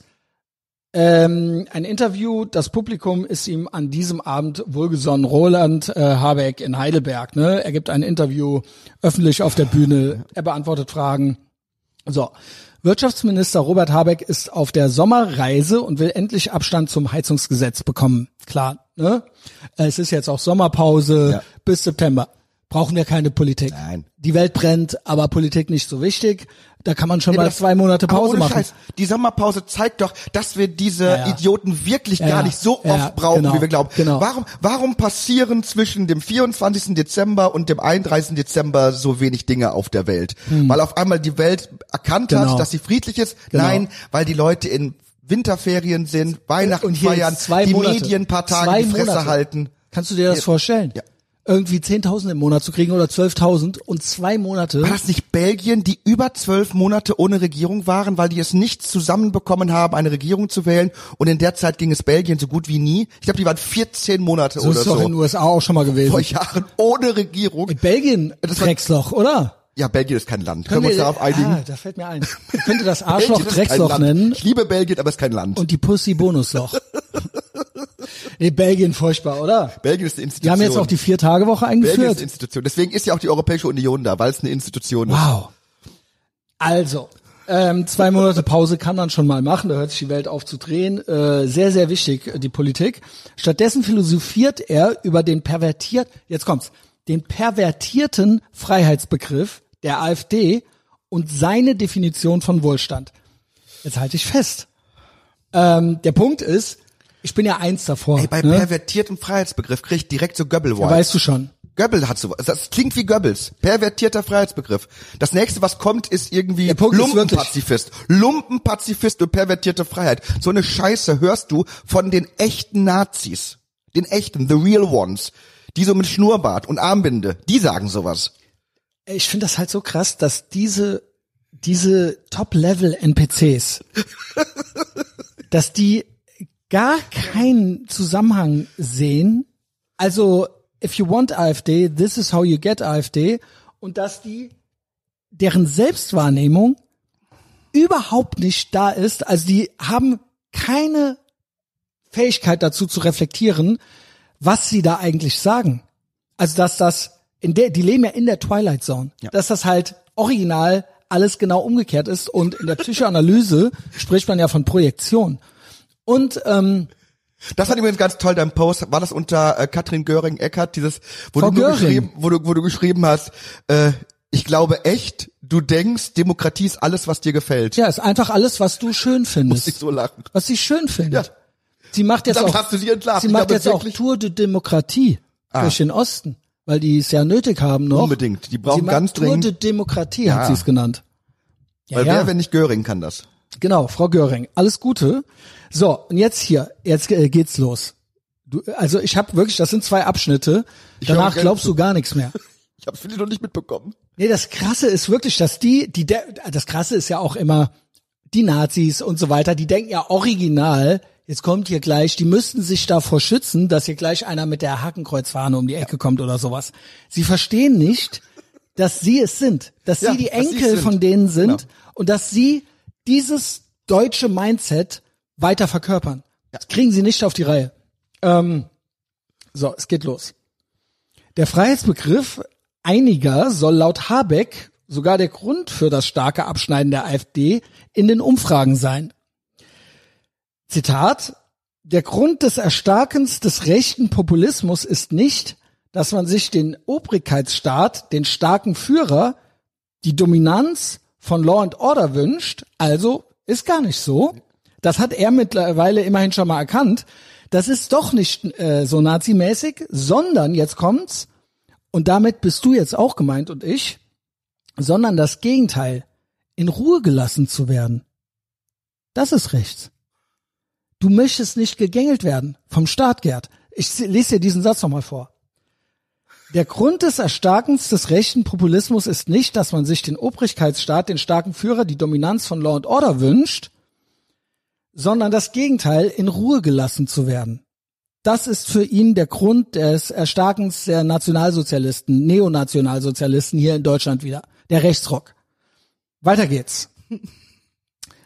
Ähm, ein Interview, das Publikum ist ihm an diesem Abend wohlgesonnen. Roland äh, Habeck in Heidelberg. Ne? Er gibt ein Interview öffentlich auf der Bühne. Er beantwortet Fragen. So. Wirtschaftsminister Robert Habeck ist auf der Sommerreise und will endlich Abstand zum Heizungsgesetz bekommen. Klar, ne? Es ist jetzt auch Sommerpause Ja. bis September. Brauchen wir keine Politik. Nein. Die Welt brennt, aber Politik nicht so wichtig. Da kann man schon aber mal das- zwei Monate Pause machen. Scheiß, die Sommerpause zeigt doch, dass wir diese Ja, ja. Idioten wirklich Ja, gar nicht so oft brauchen, genau, wie wir glauben. genau. Warum, warum passieren zwischen dem 24. Dezember und dem 31. Dezember so wenig Dinge auf der Welt? Weil auf einmal die Welt erkannt Hm. Genau. hat, dass sie friedlich ist? Genau. Nein, weil die Leute in Winterferien sind, Weihnachten Und hier feiern, die. Medien ein paar Tage Zwei die Fresse Monate. halten. Kannst du dir das Ja. vorstellen? Ja. Irgendwie 10.000 im Monat zu kriegen oder 12.000 und zwei Monate. War das nicht Belgien, die über zwölf Monate ohne Regierung waren, weil die es nicht zusammenbekommen haben, eine Regierung zu wählen? Und in der Zeit ging es Belgien so gut wie nie. Ich glaube, die waren 14 Monate So oder ist doch in den so. USA auch schon mal gewesen. Vor Jahren ohne Regierung. In Belgien, Das Drecksloch, oder? Ja, Belgien ist kein Land. Können wir uns darauf einigen? Ah, da fällt mir ein. Man könnte das Arschloch ist Drecksloch Land. nennen Ich liebe Belgien, aber es ist kein Land. und die Pussy Bonusloch. nee, Belgien furchtbar, oder? Belgien ist eine Die Institution. haben jetzt auch die Vier-Tage-Woche Belgien ist eingeführt. eine Institution. Deswegen ist ja auch die Europäische Union da, weil es eine Institution ist. Wow. Also, ähm, zwei Monate Pause kann man schon mal machen, da hört sich die Welt auf zu drehen. Äh, sehr, sehr wichtig, äh, die Politik. Stattdessen philosophiert er über den pervertiert, jetzt kommt's, den pervertierten Freiheitsbegriff der AfD und seine Definition von Wohlstand. Jetzt halte ich fest. Ähm, der Punkt ist, ich bin ja eins davor. Ey, bei ne? pervertiertem Freiheitsbegriff krieg ich direkt so Göbbel ja, weißt du schon. Goebbels hat sowas. Das klingt wie Goebbels. Pervertierter Freiheitsbegriff. Das nächste, was kommt, ist irgendwie Lumpenpazifist. Lumpenpazifist und pervertierte Freiheit. So eine Scheiße hörst du von den echten Nazis. Den echten, the real ones. Die so mit Schnurrbart und Armbinde. Die sagen sowas. ich finde das halt so krass, dass diese diese Top-Level-NPCs, dass die gar keinen Zusammenhang sehen. Also, if you want AfD, this is how you get AfD. Und dass die, deren Selbstwahrnehmung überhaupt nicht da ist. Also, die haben keine Fähigkeit dazu zu reflektieren, was sie da eigentlich sagen. Also dass das in der, die leben ja in der Twilight Zone, dass das halt original alles genau umgekehrt ist und in der Psychoanalyse spricht man ja von Projektion. Und ähm, Das fand ich übrigens ganz toll, dein Post. War das unter äh, Katrin Göring-Eckert, dieses, wo Frau du, Göring. geschrieben, wo du, wo du geschrieben hast, äh, ich glaube echt, du denkst, Demokratie ist alles, was dir gefällt. ja, ist einfach alles, was du schön Muss ich findest, so lachen. was sie schön findet. Ja. Sie macht jetzt Damit auch, hast du sie entlarvt. sie macht jetzt auch Tour de Demokratie Ah. durch den Osten, weil die es ja nötig haben noch. Unbedingt. Die brauchen sie ganz Tour dringend- de Demokratie hat Ja. sie es genannt. Ja, Weil wer, wenn nicht Göring, kann das? Genau, Frau Göring, alles Gute. So, und jetzt hier, jetzt äh, geht's los. Du, also ich habe wirklich, das sind zwei Abschnitte. Ich Danach glaubst du gar nichts mehr. Ich habe viele noch nicht mitbekommen. Nee, das Krasse ist wirklich, dass die, die, das Krasse ist ja auch immer, die Nazis und so weiter, die denken ja original, jetzt kommt hier gleich, die müssten sich davor schützen, dass hier gleich einer mit der Hakenkreuzfahne um die Ecke kommt oder sowas. Sie verstehen nicht, dass sie es sind, dass Ja, sie die Enkel von denen sind Genau. und dass sie dieses deutsche Mindset weiter verkörpern. Das kriegen sie nicht auf die Reihe. Ähm, so, es geht los. Der Freiheitsbegriff einiger soll laut Habeck sogar der Grund für das starke Abschneiden der AfD in den Umfragen sein. Zitat, der Grund des Erstarkens des rechten Populismus ist nicht, dass man sich den Obrigkeitsstaat, den starken Führer, die Dominanz von Law and Order wünscht, also ist gar nicht so. Das hat er mittlerweile immerhin schon mal erkannt. Das ist doch nicht äh, so nazimäßig, sondern jetzt kommt's, und damit bist du jetzt auch gemeint und ich, sondern das Gegenteil, in Ruhe gelassen zu werden. Das ist rechts. Du möchtest nicht gegängelt werden vom Staat, Gerd. Ich lese dir diesen Satz nochmal vor. Der Grund des Erstarkens des rechten Populismus ist nicht, dass man sich den Obrigkeitsstaat, den starken Führer, die Dominanz von Law and Order wünscht, sondern das Gegenteil, in Ruhe gelassen zu werden. Das ist für ihn der Grund des Erstarkens der Nationalsozialisten, Neonationalsozialisten hier in Deutschland wieder. Der Rechtsrock. Weiter geht's.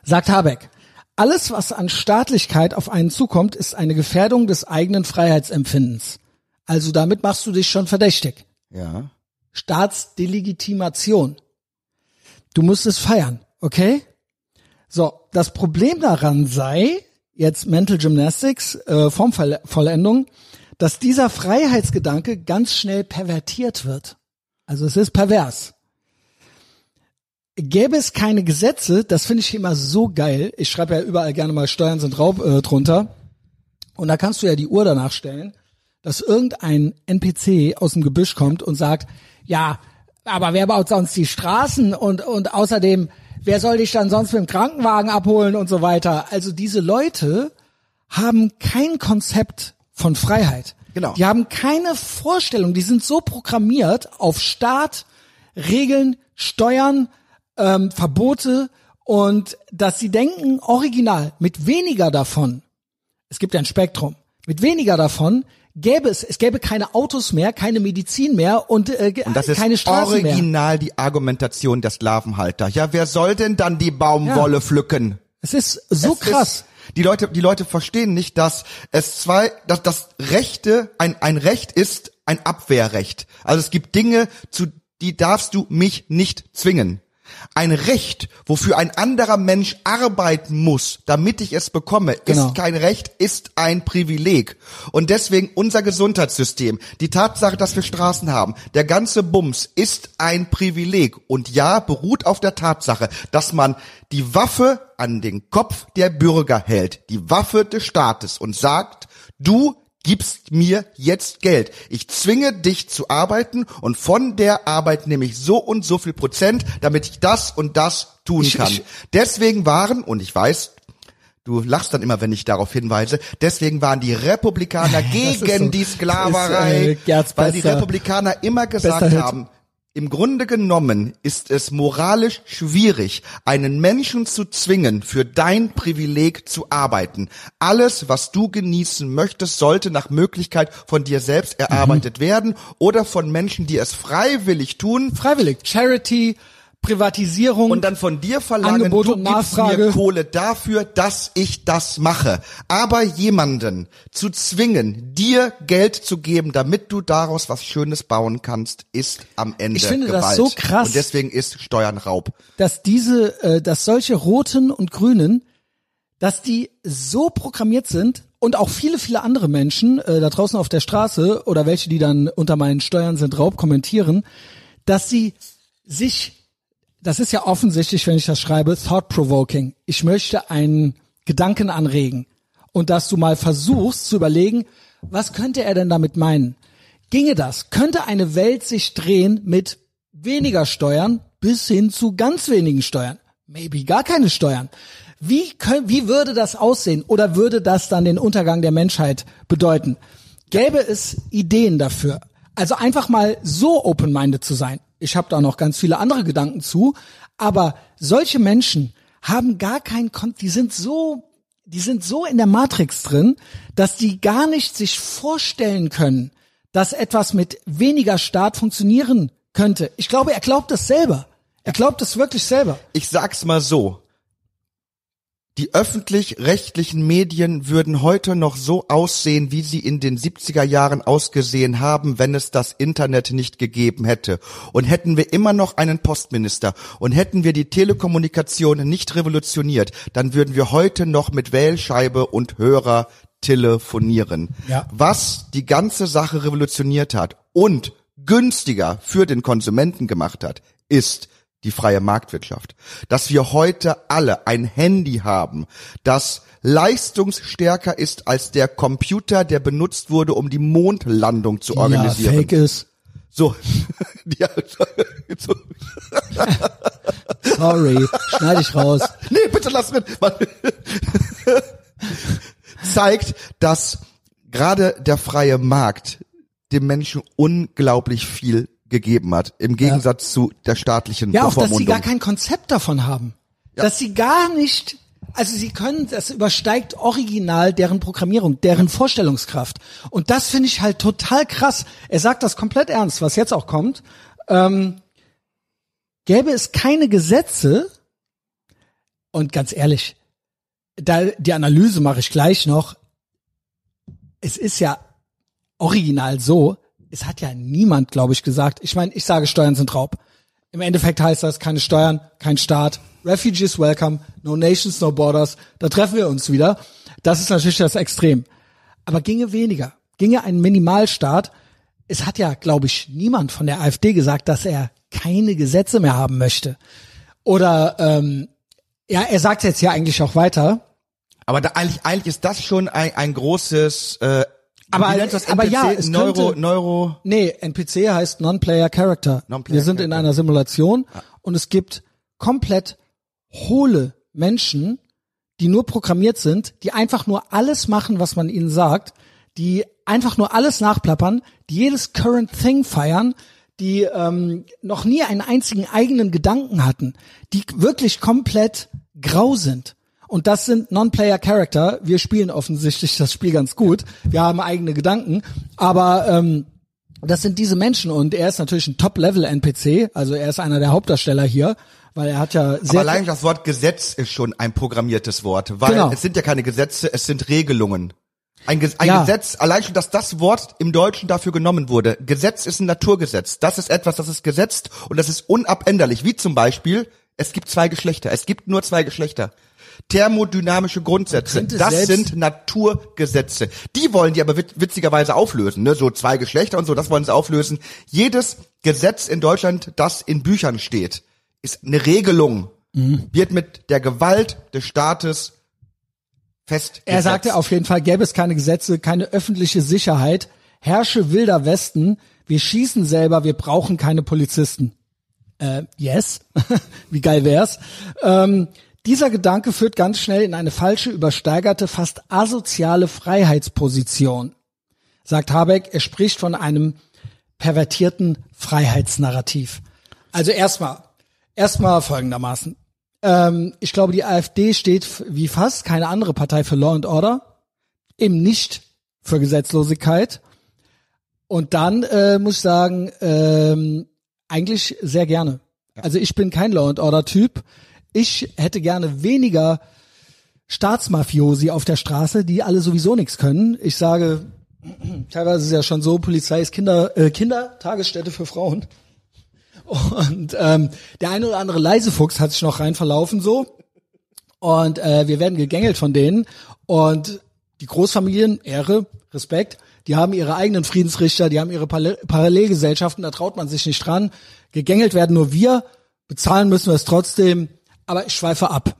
Sagt Habeck. Alles, was an Staatlichkeit auf einen zukommt, ist eine Gefährdung des eigenen Freiheitsempfindens. Also damit machst du dich schon verdächtig. Ja. Staatsdelegitimation. Du musst es feiern, okay? So, das Problem daran sei, jetzt Mental Gymnastics, äh, Formvollendung, dass dieser Freiheitsgedanke ganz schnell pervertiert wird. Also es ist pervers. Gäbe es keine Gesetze, das finde ich immer so geil. Ich schreibe ja überall gerne mal Steuern sind Raub äh, drunter. Und da kannst du ja die Uhr danach stellen, dass irgendein NPC aus dem Gebüsch kommt und sagt, ja, aber wer baut sonst die Straßen und, und außerdem, wer soll dich dann sonst mit dem Krankenwagen abholen und so weiter. Also diese Leute haben kein Konzept von Freiheit. Genau. Die haben keine Vorstellung, die sind so programmiert auf Staat, Regeln, Steuern, ähm, Verbote und dass sie denken, original, mit weniger davon, es gibt ja ein Spektrum, mit weniger davon gäbe es, es gäbe keine Autos mehr, keine Medizin mehr und, äh, Und das ist keine Straßen mehr. original die Argumentation der Sklavenhalter. Ja, wer soll denn dann die Baumwolle pflücken? Es ist so Es krass. Ist, die Leute, die Leute verstehen nicht, dass es zwei, dass das Rechte, ein, ein Recht ist ein Abwehrrecht. Also es gibt Dinge, zu die darfst du mich nicht zwingen. Ein Recht, wofür ein anderer Mensch arbeiten muss, damit ich es bekomme, Genau. ist kein Recht, ist ein Privileg. Und deswegen unser Gesundheitssystem, die Tatsache, dass wir Straßen haben, der ganze Bums ist ein Privileg. Und ja, beruht auf der Tatsache, dass man die Waffe an den Kopf der Bürger hält, die Waffe des Staates und sagt, du gibst mir jetzt Geld. Ich zwinge dich zu arbeiten und von der Arbeit nehme ich so und so viel Prozent, damit ich das und das tun Ich- kann. ich- Deswegen waren, und ich weiß, du lachst dann immer, wenn ich darauf hinweise, deswegen waren die Republikaner gegen so- die Sklaverei, ist, äh, weil die Republikaner immer gesagt haben, im Grunde genommen ist es moralisch schwierig, einen Menschen zu zwingen, für dein Privileg zu arbeiten. Alles, was du genießen möchtest, sollte nach Möglichkeit von dir selbst erarbeitet Mhm. werden oder von Menschen, die es freiwillig tun Freiwillig. Charity, Privatisierung. und dann von dir verlangen, Angebot du und gibst Nachfrage. mir Kohle dafür, dass ich das mache. Aber jemanden zu zwingen, dir Geld zu geben, damit du daraus was Schönes bauen kannst, ist am Ende Ich finde das Gewalt. so krass. Und deswegen ist Steuern Raub. dass diese, äh, dass solche Roten und Grünen, dass die so programmiert sind und auch viele, viele andere Menschen äh, da draußen auf der Straße oder welche, die dann unter meinen Steuern sind Raub kommentieren, dass sie sich, das ist ja offensichtlich, wenn ich das schreibe, thought-provoking. Ich möchte einen Gedanken anregen und dass du mal versuchst zu überlegen, was könnte er denn damit meinen? Ginge das? Könnte eine Welt sich drehen mit weniger Steuern bis hin zu ganz wenigen Steuern? Maybe gar keine Steuern. Wie, können, wie würde das aussehen oder würde das dann den Untergang der Menschheit bedeuten? Gäbe es Ideen dafür? Also einfach mal so open-minded zu sein. Ich habe da noch ganz viele andere Gedanken zu, aber solche Menschen haben gar kein, Kon die sind so, die sind so in der Matrix drin, dass die gar nicht sich vorstellen können, dass etwas mit weniger Staat funktionieren könnte. Ich glaube, er glaubt das selber. Er glaubt es wirklich selber. Ich sag's mal so. Die öffentlich-rechtlichen Medien würden heute noch so aussehen, wie sie in den 70er Jahren ausgesehen haben, wenn es das Internet nicht gegeben hätte. Und hätten wir immer noch einen Postminister und hätten wir die Telekommunikation nicht revolutioniert, dann würden wir heute noch mit Wählscheibe und Hörer telefonieren. Ja. Was die ganze Sache revolutioniert hat und günstiger für den Konsumenten gemacht hat, ist die freie Marktwirtschaft. Dass wir heute alle ein Handy haben, das leistungsstärker ist als der Computer, der benutzt wurde, um die Mondlandung zu organisieren. Ja, fake ist. So. ja, so. Sorry, schneide ich raus. Nee, bitte lass mit. Zeigt, dass gerade der freie Markt dem Menschen unglaublich viel gegeben hat, im Gegensatz ja. zu der staatlichen Ja, auch, dass sie gar kein Konzept davon haben. Ja. Dass sie gar nicht, also sie können, das übersteigt original deren Programmierung, deren Vorstellungskraft. Und das finde ich halt total krass. Er sagt das komplett ernst, was jetzt auch kommt. Ähm, gäbe es keine Gesetze, und ganz ehrlich, da, die Analyse mache ich gleich noch. Es ist ja original so, es hat ja niemand, glaube ich, gesagt. Ich meine, ich sage, Steuern sind Raub. Im Endeffekt heißt das keine Steuern, kein Staat. Refugees welcome, no nations, no borders. Da treffen wir uns wieder. Das ist natürlich das Extrem. Aber ginge weniger, ginge ein Minimalstaat. Es hat ja, glaube ich, niemand von der AfD gesagt, dass er keine Gesetze mehr haben möchte. Oder ähm, ja, er sagt jetzt ja eigentlich auch weiter. Aber da, eigentlich, eigentlich ist das schon ein, ein großes äh, aber, aber ja, es Neuro, könnte, Neuro. Nee, NPC heißt Non-Player Character. Non Wir sind in einer Simulation ja. und es gibt komplett hohle Menschen, die nur programmiert sind, die einfach nur alles machen, was man ihnen sagt, die einfach nur alles nachplappern, die jedes Current Thing feiern, die ähm, noch nie einen einzigen eigenen Gedanken hatten, die wirklich komplett grau sind. Und das sind Non-Player Character. Wir spielen offensichtlich das Spiel ganz gut. Wir haben eigene Gedanken. Aber ähm, das sind diese Menschen und er ist natürlich ein Top-Level-NPC. Also er ist einer der Hauptdarsteller hier weil er hat ja sehr Aber allein das Wort Gesetz ist schon ein programmiertes Wort, weil genau. es sind ja keine Gesetze, es sind Regelungen. Ein, Ge ein ja. Gesetz, allein schon, dass das Wort im Deutschen dafür genommen wurde. Gesetz ist ein Naturgesetz. Das ist etwas, das ist gesetzt und das ist unabänderlich. Wie zum Beispiel, es gibt zwei Geschlechter. Es gibt nur zwei Geschlechter thermodynamische Grundsätze. Das sind Naturgesetze. Die wollen die aber witzigerweise auflösen, ne? So zwei Geschlechter und so, das wollen sie auflösen. Jedes Gesetz in Deutschland, das in Büchern steht, ist eine Regelung, mhm. wird mit der Gewalt des Staates festgesetzt. Er sagte auf jeden Fall, gäbe es keine Gesetze, keine öffentliche Sicherheit, herrsche wilder Westen, wir schießen selber, wir brauchen keine Polizisten. Äh, yes, wie geil wär's. Ähm, dieser Gedanke führt ganz schnell in eine falsche, übersteigerte, fast asoziale Freiheitsposition. Sagt Habeck, er spricht von einem pervertierten Freiheitsnarrativ. Also erstmal, erstmal folgendermaßen. Ähm, ich glaube, die AfD steht wie fast keine andere Partei für Law and Order, eben nicht für Gesetzlosigkeit. Und dann äh, muss ich sagen, ähm, eigentlich sehr gerne. Also ich bin kein Law and Order Typ ich hätte gerne weniger Staatsmafiosi auf der Straße, die alle sowieso nichts können. Ich sage, teilweise ist ja schon so, Polizei ist Kinder, äh, Kindertagesstätte für Frauen. Und ähm, der eine oder andere Leisefuchs hat sich noch rein verlaufen so. Und äh, wir werden gegängelt von denen. Und die Großfamilien, Ehre, Respekt, die haben ihre eigenen Friedensrichter, die haben ihre Parallelgesellschaften, da traut man sich nicht dran. Gegängelt werden nur wir, bezahlen müssen wir es trotzdem. Aber ich schweife ab.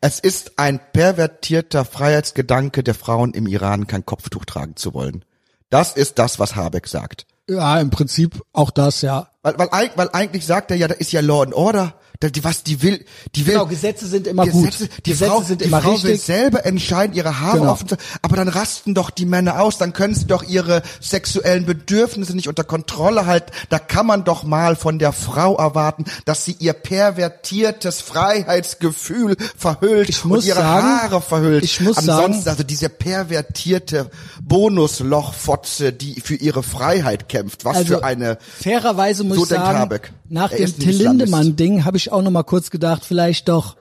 Es ist ein pervertierter Freiheitsgedanke der Frauen im Iran, kein Kopftuch tragen zu wollen. Das ist das, was Habeck sagt. Ja, im Prinzip auch das, ja. Weil, weil, weil eigentlich sagt er ja, da ist ja Law and Order. Die, was die will, die will. Genau, Gesetze sind immer Gesetze, gut. Die Gesetze Frau, sind die immer Frau will richtig. selber entscheiden, ihre Haare Genau. offen zu, aber dann rasten doch die Männer aus, dann können sie doch ihre sexuellen Bedürfnisse nicht unter Kontrolle halten. Da kann man doch mal von der Frau erwarten, dass sie ihr pervertiertes Freiheitsgefühl verhüllt Ich muss und ihre sagen- Haare verhüllt. ich muss Ansonsten, sagen- also diese pervertierte Bonuslochfotze, die für ihre Freiheit kämpft. Was Also für eine fairerweise muss So ich sagen, Habeck. nach Er dem Till. Lindemann-Ding habe ich auch noch mal kurz gedacht, vielleicht doch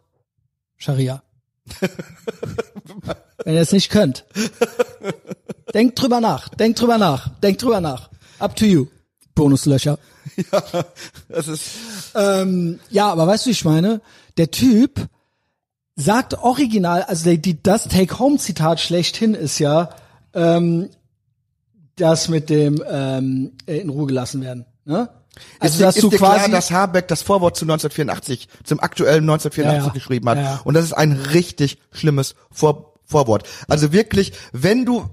Scharia. Wenn ihr es nicht könnt. Denkt drüber nach, denkt drüber nach, denkt drüber nach. Up to you. Bonuslöcher. das ist Ähm, ja, aber weißt du, wie ich meine? Der Typ sagt original, also die, die, das Take-Home-Zitat schlechthin ist ja, ähm, das mit dem ähm, äh, in Ruhe gelassen werden. Ne? Also, ist, dass ist dir quasi klar, dass Habeck das Vorwort zu 1984, zum aktuellen 1984 Ja, ja. geschrieben hat. Ja. Und das ist ein richtig schlimmes Vor Vorwort. Also wirklich, wenn du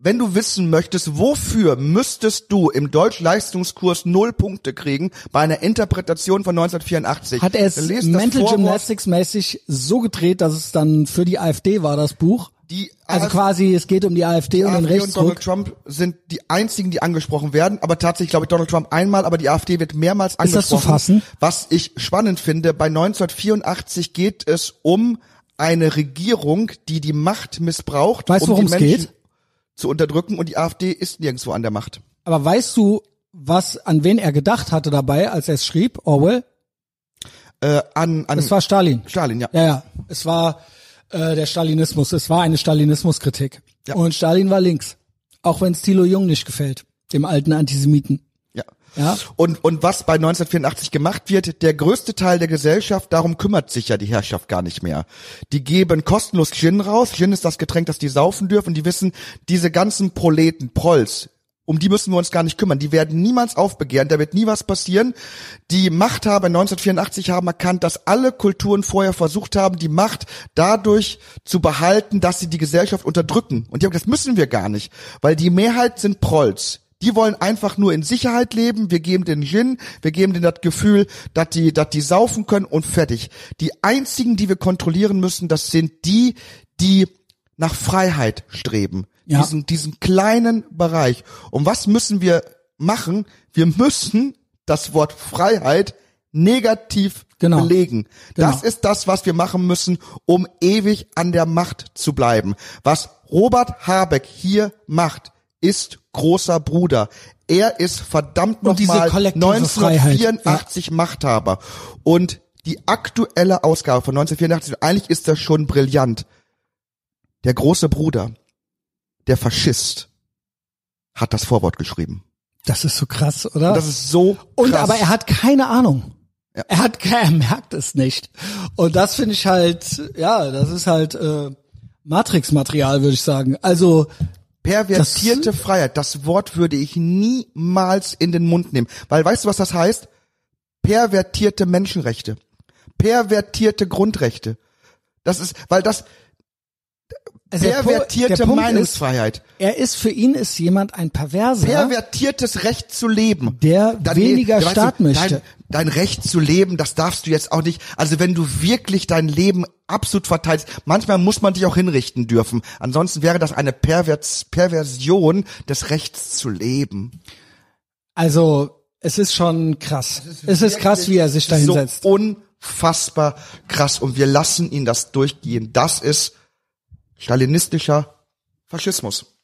wenn du wissen möchtest, wofür müsstest du im Deutsch-Leistungskurs null Punkte kriegen bei einer Interpretation von 1984? hat er es Mental Gymnastics mäßig so gedreht, dass es dann für die AfD war, das Buch. Die Also AfD quasi, es geht um die AfD und den AfD und. Donald Trump sind die einzigen, die angesprochen werden. Aber tatsächlich glaube ich Donald Trump einmal, aber die AfD wird mehrmals Ist das zu angesprochen. fassen? Was ich spannend finde, bei 1984 geht es um eine Regierung, die die Macht missbraucht, Weißt du, um worum die es Menschen geht? Zu unterdrücken. Und die AfD ist nirgendwo an der Macht. Aber weißt du, was, an wen er gedacht hatte dabei, als er es schrieb, Orwell? Äh, an an Es war Stalin. Stalin, ja. Ja, ja. Es war äh, der Stalinismus. Es war eine Stalinismuskritik. Ja. Und Stalin war links. Auch wenn es Thilo Jung nicht gefällt, dem alten Antisemiten. Ja. Ja. Und, und was bei 1984 gemacht wird, der größte Teil der Gesellschaft, darum kümmert sich ja die Herrschaft gar nicht mehr. Die geben kostenlos Gin raus. Gin ist das Getränk, das die saufen dürfen. Die wissen, diese ganzen Proleten, Prolls, um die müssen wir uns gar nicht kümmern. Die werden niemals aufbegehren, da wird nie was passieren. Die Machthaber in 1984 haben erkannt, dass alle Kulturen vorher versucht haben, die Macht dadurch zu behalten, dass sie die Gesellschaft unterdrücken. Und die haben gesagt, das müssen wir gar nicht, weil die Mehrheit sind Prolls. Die wollen einfach nur in Sicherheit leben. Wir geben den Gin, wir geben denen das Gefühl, dass die, dass die saufen können und fertig. Die einzigen, die wir kontrollieren müssen, das sind die, die nach Freiheit streben. Ja. Diesen, diesen kleinen Bereich. Und was müssen wir machen? Wir müssen das Wort Freiheit negativ Genau. belegen. Genau. Das ist das, was wir machen müssen, um ewig an der Macht zu bleiben. Was Robert Habeck hier macht, ist großer Bruder. Er ist verdammt Und nochmal kollektive 1984 Machthaber. Und die aktuelle Ausgabe von 1984, eigentlich ist das schon brillant. Der große Bruder, der Faschist, hat das Vorwort geschrieben. Das ist so krass, oder? Und das ist so Und krass. aber er hat keine Ahnung. Ja. Er hat er merkt es nicht. Und das finde ich halt, ja, das ist halt äh, Matrix-Material, würde ich sagen. Also Pervertierte Freiheit, das Wort würde ich niemals in den Mund nehmen. Weil weißt du, was das heißt? Pervertierte Menschenrechte. Pervertierte Grundrechte. Das ist, weil das also pervertierte der Punkt ist, Meinungsfreiheit. er ist für ihn ist jemand ein Perverser. Pervertiertes Recht zu leben. Der weniger weißt Staat möchte. Dein, dein Recht zu leben, das darfst du jetzt auch nicht. Also wenn du wirklich dein Leben absolut verteilst, manchmal muss man dich auch hinrichten dürfen. Ansonsten wäre das eine Pervers Perversion des Rechts zu leben. Also es ist schon krass. Es ist, krass, wie er sich da hinsetzt. So unfassbar krass. Und wir lassen ihn das durchgehen. Das ist stalinistischer Faschismus.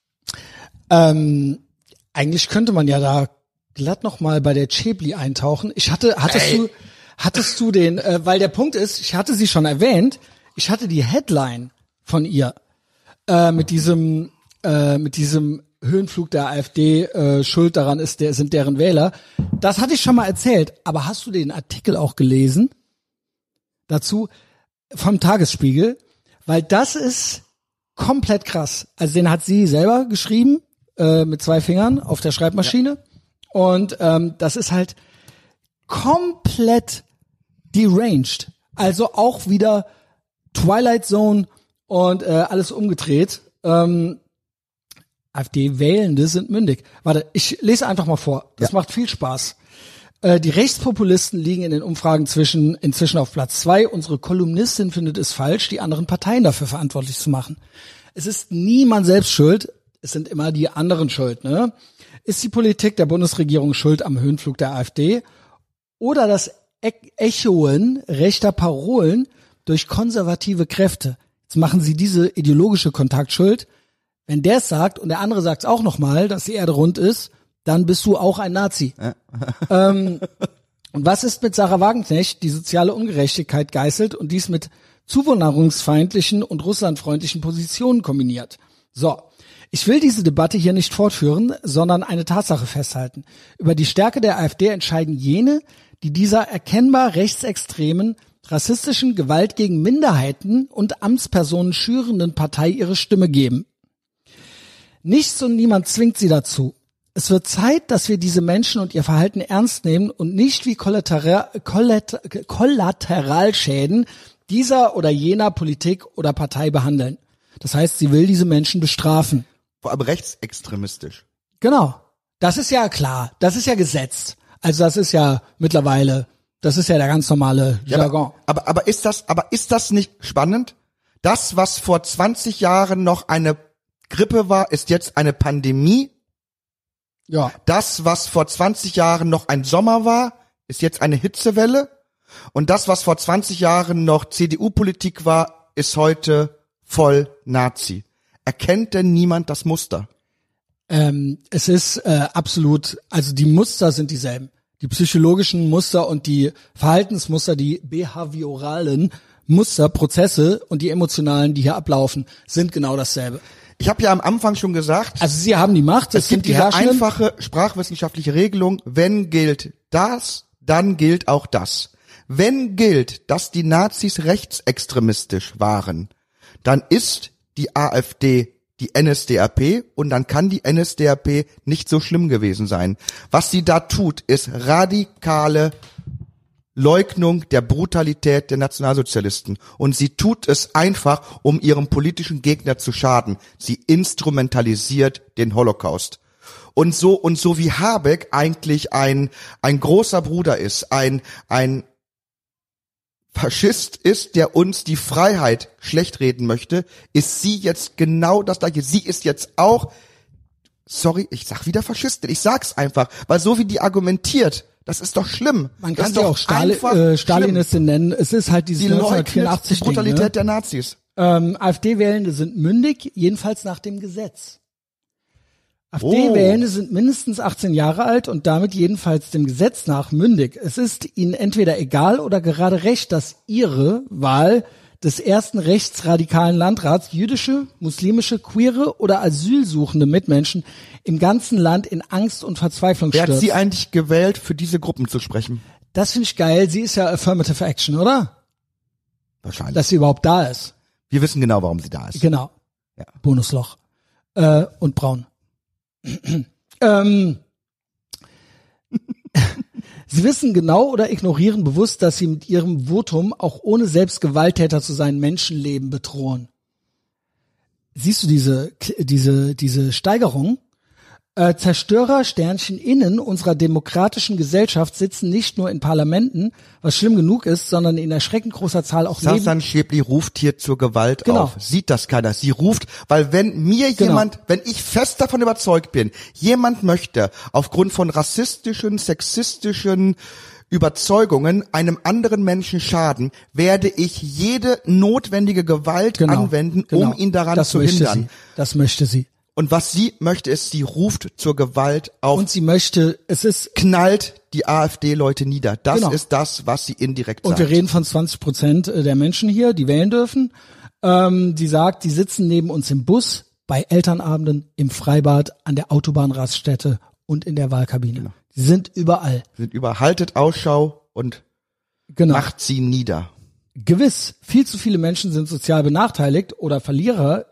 Ähm, eigentlich könnte man ja da glatt noch mal bei der Chebli eintauchen. Ich hatte, hattest Ey. du, hattest du den, äh, weil der Punkt ist, ich hatte sie schon erwähnt, ich hatte die Headline von ihr äh, mit diesem, äh, mit diesem Höhenflug der AfD äh, schuld daran ist, der sind deren Wähler. Das hatte ich schon mal erzählt. Aber hast du den Artikel auch gelesen? Dazu vom Tagesspiegel, weil das ist komplett krass. Also den hat sie selber geschrieben äh, mit zwei Fingern auf der Schreibmaschine und ähm, das ist halt komplett deranged. Also auch wieder Twilight Zone und äh, alles umgedreht. Ähm, AfD-Wählende sind mündig. Warte, ich lese einfach mal vor. Das macht viel Spaß. Äh, die Rechtspopulisten liegen in den Umfragen zwischen, inzwischen auf Platz zwei. Unsere Kolumnistin findet es falsch, die anderen Parteien dafür verantwortlich zu machen. Es ist niemand selbst schuld, es sind immer die anderen schuld. Ne? Ist die Politik der Bundesregierung schuld am Höhenflug der AfD oder das e Echoen rechter Parolen durch konservative Kräfte? Jetzt machen sie diese ideologische Kontaktschuld. Wenn der es sagt und der andere sagt es auch nochmal, dass die Erde rund ist, dann bist du auch ein Nazi. ähm, und was ist mit Sarah Wagenknecht, die soziale Ungerechtigkeit geißelt und dies mit zuwanderungsfeindlichen und russlandfreundlichen Positionen kombiniert? So. Ich will diese Debatte hier nicht fortführen, sondern eine Tatsache festhalten. Über die Stärke der AfD entscheiden jene, die dieser erkennbar rechtsextremen, rassistischen Gewalt gegen Minderheiten und Amtspersonen schürenden Partei ihre Stimme geben. Nichts und niemand zwingt sie dazu. Es wird Zeit, dass wir diese Menschen und ihr Verhalten ernst nehmen und nicht wie Kollateral, Kollateralschäden dieser oder jener Politik oder Partei behandeln. Das heißt, sie will diese Menschen bestrafen. Vor allem rechtsextremistisch. Genau. Das ist ja klar. Das ist ja gesetzt. Also das ist ja mittlerweile, das ist ja der ganz normale Jargon. Ja, aber, aber, aber ist das, aber ist das nicht spannend? Das, was vor 20 Jahren noch eine Grippe war, ist jetzt eine Pandemie ja. Das, was vor 20 Jahren noch ein Sommer war, ist jetzt eine Hitzewelle. Und das, was vor 20 Jahren noch CDU-Politik war, ist heute voll Nazi. Erkennt denn niemand das Muster? Ähm, es ist äh, absolut, also die Muster sind dieselben. Die psychologischen Muster und die Verhaltensmuster, die behavioralen Muster, Prozesse und die emotionalen, die hier ablaufen, sind genau dasselbe. Ich habe ja am Anfang schon gesagt. Also Sie haben die Macht. Es gibt die einfache sprachwissenschaftliche Regelung. Wenn gilt das, dann gilt auch das. Wenn gilt, dass die Nazis rechtsextremistisch waren, dann ist die AfD die NSDAP und dann kann die NSDAP nicht so schlimm gewesen sein. Was sie da tut, ist radikale Leugnung der Brutalität der Nationalsozialisten. Und sie tut es einfach, um ihrem politischen Gegner zu schaden. Sie instrumentalisiert den Holocaust. Und so, und so wie Habeck eigentlich ein, ein großer Bruder ist, ein, ein Faschist ist, der uns die Freiheit schlecht reden möchte, ist sie jetzt genau das gleiche. Sie ist jetzt auch, sorry, ich sag wieder Faschistin, ich sag's einfach, weil so wie die argumentiert, das ist doch schlimm. Man kann sie auch Stali äh, Stalinistin nennen. Es ist halt diese die 1984 die Brutalität Ding, ne? der Nazis. Ähm, AfD-Wählende sind mündig, jedenfalls nach dem Gesetz. AfD-Wählende oh. sind mindestens 18 Jahre alt und damit jedenfalls dem Gesetz nach mündig. Es ist ihnen entweder egal oder gerade recht, dass ihre Wahl des ersten rechtsradikalen Landrats jüdische, muslimische, queere oder asylsuchende Mitmenschen im ganzen Land in Angst und Verzweiflung Wer stürzt. hat sie eigentlich gewählt, für diese Gruppen zu sprechen? Das finde ich geil. Sie ist ja Affirmative Action, oder? Wahrscheinlich. Dass sie überhaupt da ist. Wir wissen genau, warum sie da ist. Genau. Ja. Bonusloch. Äh, und braun. ähm, Sie wissen genau oder ignorieren bewusst, dass sie mit ihrem Votum auch ohne selbst Gewalttäter zu sein Menschenleben bedrohen. Siehst du diese, diese, diese Steigerung? Äh, Zerstörer Sternchen innen unserer demokratischen Gesellschaft sitzen nicht nur in Parlamenten, was schlimm genug ist, sondern in erschreckend großer Zahl auch Sassan Schäbli ruft hier zur Gewalt genau. auf. Sieht das keiner. Sie ruft, weil wenn mir genau. jemand, wenn ich fest davon überzeugt bin, jemand möchte aufgrund von rassistischen, sexistischen Überzeugungen einem anderen Menschen schaden, werde ich jede notwendige Gewalt genau, anwenden, genau. um ihn daran das zu hindern. Sie. Das möchte sie. Und was sie möchte, ist, sie ruft zur Gewalt auf. Und sie möchte, es ist knallt die AfD-Leute nieder. Das genau. ist das, was sie indirekt sagt. Und wir reden von 20 Prozent äh, der Menschen hier, die wählen dürfen. Ähm, die sagt, die sitzen neben uns im Bus, bei Elternabenden, im Freibad, an der Autobahnraststätte und in der Wahlkabine. Genau. Sie sind überall. Sie sind überall. Haltet Ausschau und genau. macht sie nieder. Gewiss, viel zu viele Menschen sind sozial benachteiligt oder Verlierer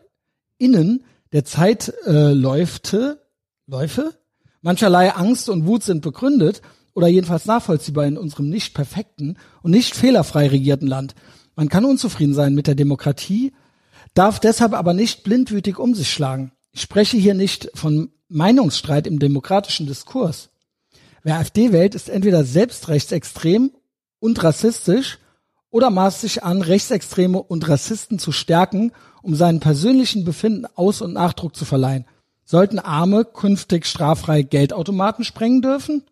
innen der Zeitläufe, äh, Läufe, mancherlei Angst und Wut sind begründet oder jedenfalls nachvollziehbar in unserem nicht perfekten und nicht fehlerfrei regierten Land. Man kann unzufrieden sein mit der Demokratie, darf deshalb aber nicht blindwütig um sich schlagen. Ich spreche hier nicht von Meinungsstreit im demokratischen Diskurs. Wer AfD wählt, ist entweder selbst rechtsextrem und rassistisch oder maßt sich an, Rechtsextreme und Rassisten zu stärken, um seinen persönlichen Befinden Aus- und Nachdruck zu verleihen. Sollten Arme künftig straffrei Geldautomaten sprengen dürfen?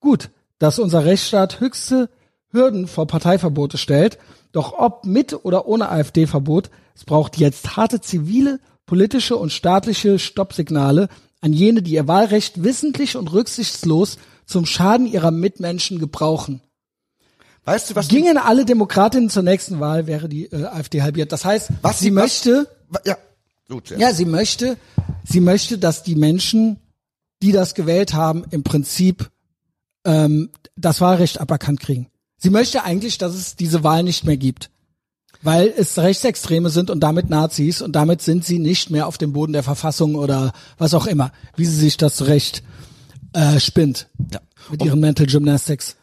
Gut, dass unser Rechtsstaat höchste Hürden vor Parteiverbote stellt, doch ob mit oder ohne AfD-Verbot, es braucht jetzt harte zivile, politische und staatliche Stoppsignale an jene, die ihr Wahlrecht wissentlich und rücksichtslos zum Schaden ihrer Mitmenschen gebrauchen. Weißt du, was Gingen alle Demokratinnen zur nächsten Wahl, wäre die äh, AfD halbiert. Das heißt, Was sie sie- was- möchte, du, ja, so, zuerst. ja, sie möchte, sie möchte, dass die Menschen, die das gewählt haben, im Prinzip ähm, das Wahlrecht aberkannt kriegen. Sie möchte eigentlich, dass es diese Wahl nicht mehr gibt. Weil es Rechtsextreme sind und damit Nazis und damit sind sie nicht mehr auf dem Boden der Verfassung oder was auch immer, wie sie sich das zurecht äh, spinnt Ja. mit ihren Mental Gymnastics.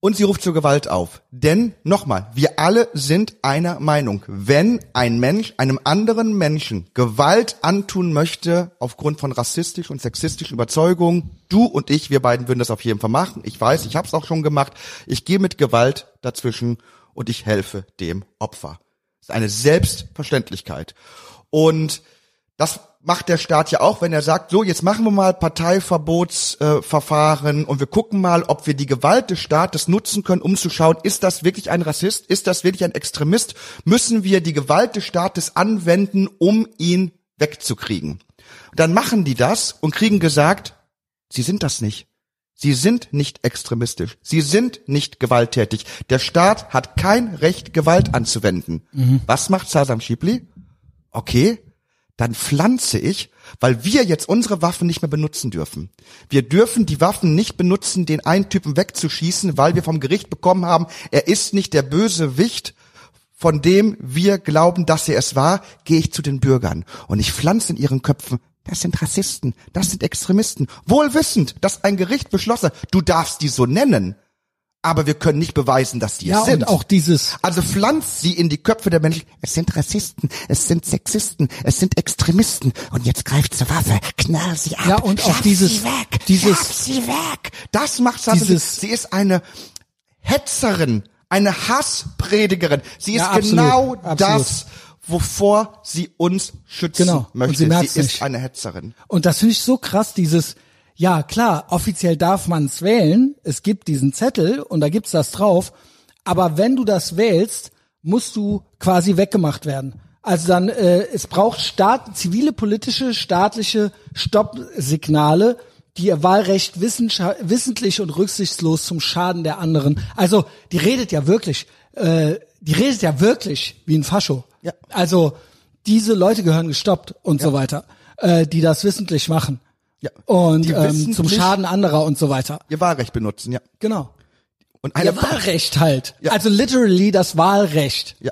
Und sie ruft zur Gewalt auf. Denn, nochmal, wir alle sind einer Meinung. Wenn ein Mensch einem anderen Menschen Gewalt antun möchte, aufgrund von rassistisch und sexistischen Überzeugungen, du und ich, wir beiden würden das auf jeden Fall machen. Ich weiß, ich habe es auch schon gemacht. Ich gehe mit Gewalt dazwischen und ich helfe dem Opfer. Das ist eine Selbstverständlichkeit. Und das macht der Staat ja auch, wenn er sagt, so, jetzt machen wir mal Parteiverbotsverfahren äh, und wir gucken mal, ob wir die Gewalt des Staates nutzen können, um zu schauen, ist das wirklich ein Rassist, ist das wirklich ein Extremist, müssen wir die Gewalt des Staates anwenden, um ihn wegzukriegen. Dann machen die das und kriegen gesagt, sie sind das nicht. Sie sind nicht extremistisch. Sie sind nicht gewalttätig. Der Staat hat kein Recht, Gewalt anzuwenden. Was macht Sasam Schibli? Okay, dann pflanze ich, weil wir jetzt unsere Waffen nicht mehr benutzen dürfen. Wir dürfen die Waffen nicht benutzen, den einen Typen wegzuschießen, weil wir vom Gericht bekommen haben, er ist nicht der böse Wicht, von dem wir glauben, dass er es war, gehe ich zu den Bürgern. Und ich pflanze in ihren Köpfen, das sind Rassisten, das sind Extremisten, wohl wissend, dass ein Gericht beschlossen hat, du darfst die so nennen, aber wir können nicht beweisen, dass die Ja, es sind. und auch dieses, Also pflanzt sie in die Köpfe der Menschen. Es sind Rassisten, es sind Sexisten, es sind Extremisten. Und jetzt greift zur Waffe, knall sie ab. Ja, und auch dieses- sie weg, dieses- sie weg. Das macht Sascha. Dieses- Sie ist eine Hetzerin, eine Hasspredigerin. Sie ist Ja, absolut, genau absolut. das, wovor sie uns schützen Genau, und möchte. sie merkt's ist nicht. eine Hetzerin. Und das finde ich so krass, dieses, ja klar, offiziell darf man es wählen, es gibt diesen Zettel und da gibt's das drauf, aber wenn du das wählst, musst du quasi weggemacht werden. Also dann, äh, es braucht Staat, zivile, politische, staatliche Stoppsignale, die ihr Wahlrecht wissentlich und rücksichtslos zum Schaden der anderen. Also die redet ja wirklich, äh, die redet ja wirklich wie ein Fascho. Ja. Also diese Leute gehören gestoppt und so weiter, äh, die das wissentlich machen. Ja. Und ähm, zum Schaden anderer und so weiter. Ihr Wahlrecht benutzen, ja. Genau. Und eine Ihr Wahlrecht halt. Ja. Also literally das Wahlrecht. Ja.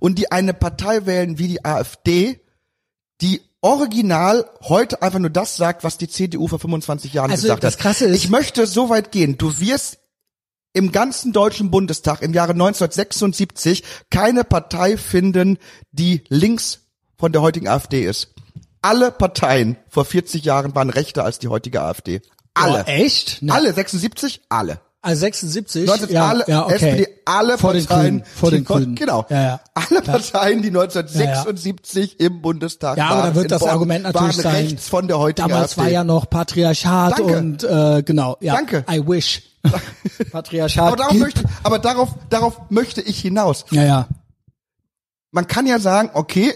Und die eine Partei wählen wie die AfD, die original heute einfach nur das sagt, was die CDU vor 25 Jahren Also gesagt das hat. Krasse ist- ich möchte so weit gehen. Du wirst im ganzen deutschen Bundestag im Jahre 1976 keine Partei finden, die links von der heutigen AfD ist. Alle Parteien vor 40 Jahren waren rechter als die heutige AfD. Alle. Oh, echt? Ne. Alle 76, alle. Also 76. 19, ja, alle, ja, okay. SPD, alle vor den Parteien, Grünen, vor die den Grünen. genau, Ja, ja. alle Parteien, die 1976 im Bundestag Ja, aber waren, da wird das Bonn, Argument natürlich waren sein. rechts von der heutigen Damals AfD. war ja noch Patriarchat Danke. und äh, genau. Ja, Danke. I wish. Patriarchat. aber darauf gibt- möchte, aber darauf, darauf möchte ich hinaus. ja, ja. Man kann ja sagen, okay,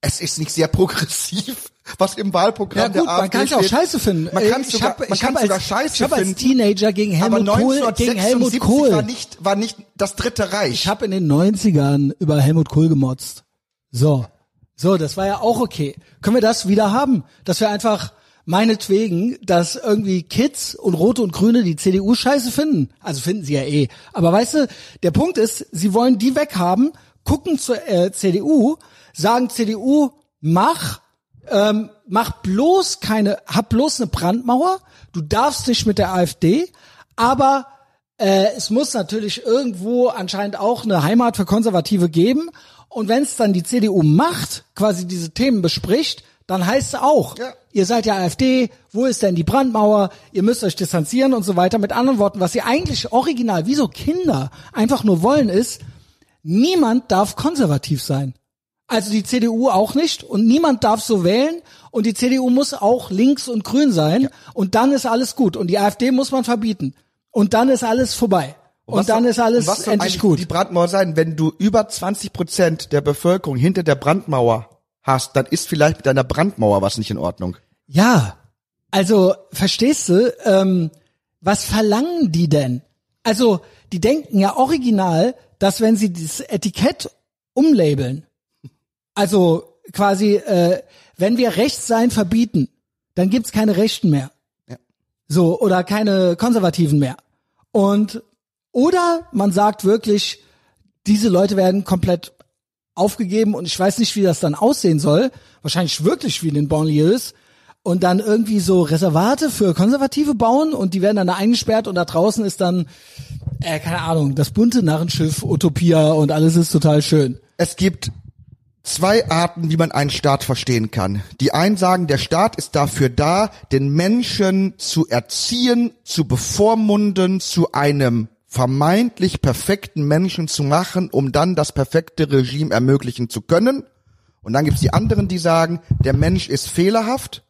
es ist nicht sehr progressiv, was im Wahlprogramm Ja gut, der man AfD kann es auch steht. scheiße finden. Man Äh, kann ich sogar, hab, man ich kann sogar als, scheiße ich hab als finden. Teenager gegen Helmut Kohl, gegen Helmut 1976 Kohl. war nicht, war nicht das dritte Reich. Ich habe in den 90ern über Helmut Kohl gemotzt. So. So, das war ja auch okay. Können wir das wieder haben? Dass wir einfach meinetwegen, dass irgendwie Kids und Rote und Grüne die CDU scheiße finden. Also finden sie ja eh. Aber weißt du, der Punkt ist, sie wollen die weghaben, gucken zur äh, CDU, sagen CDU, mach, ähm, mach bloß keine, hab bloß eine Brandmauer, du darfst nicht mit der AfD, aber äh, es muss natürlich irgendwo anscheinend auch eine Heimat für Konservative geben. Und wenn es dann die CDU macht, quasi diese Themen bespricht, dann heißt es auch, Ja. ihr seid ja AfD, wo ist denn die Brandmauer, ihr müsst euch distanzieren und so weiter. Mit anderen Worten, was sie eigentlich original, wie so Kinder, einfach nur wollen ist, niemand darf konservativ sein. Also die CDU auch nicht und niemand darf so wählen und die CDU muss auch links und grün sein und dann ist alles gut und die AfD muss man verbieten und dann ist alles vorbei und, was dann soll- ist alles was endlich gut. Die Brandmauer sein, wenn du über 20 Prozent der Bevölkerung hinter der Brandmauer hast, dann ist vielleicht mit deiner Brandmauer was nicht in Ordnung. Ja, also verstehst du, ähm, was verlangen die denn? Also die denken ja original, dass wenn sie dieses Etikett umlabeln, also quasi, äh, wenn wir Rechtssein verbieten, dann gibt's keine Rechten mehr. Ja. So, oder keine Konservativen mehr. Und, oder man sagt wirklich, diese Leute werden komplett aufgegeben und ich weiß nicht, wie das dann aussehen soll. Wahrscheinlich wirklich wie in den Banlieues. Und dann irgendwie so Reservate für Konservative bauen und die werden dann da eingesperrt und da draußen ist dann, äh, keine Ahnung, das bunte Narrenschiff, Utopia und alles ist total schön. Es gibt zwei Arten, wie man einen Staat verstehen kann. Die einen sagen, der Staat ist dafür da, den Menschen zu erziehen, zu bevormunden, zu einem vermeintlich perfekten Menschen zu machen, um dann das perfekte Regime ermöglichen zu können. Und dann gibt's die anderen, die sagen, der Mensch ist fehlerhaft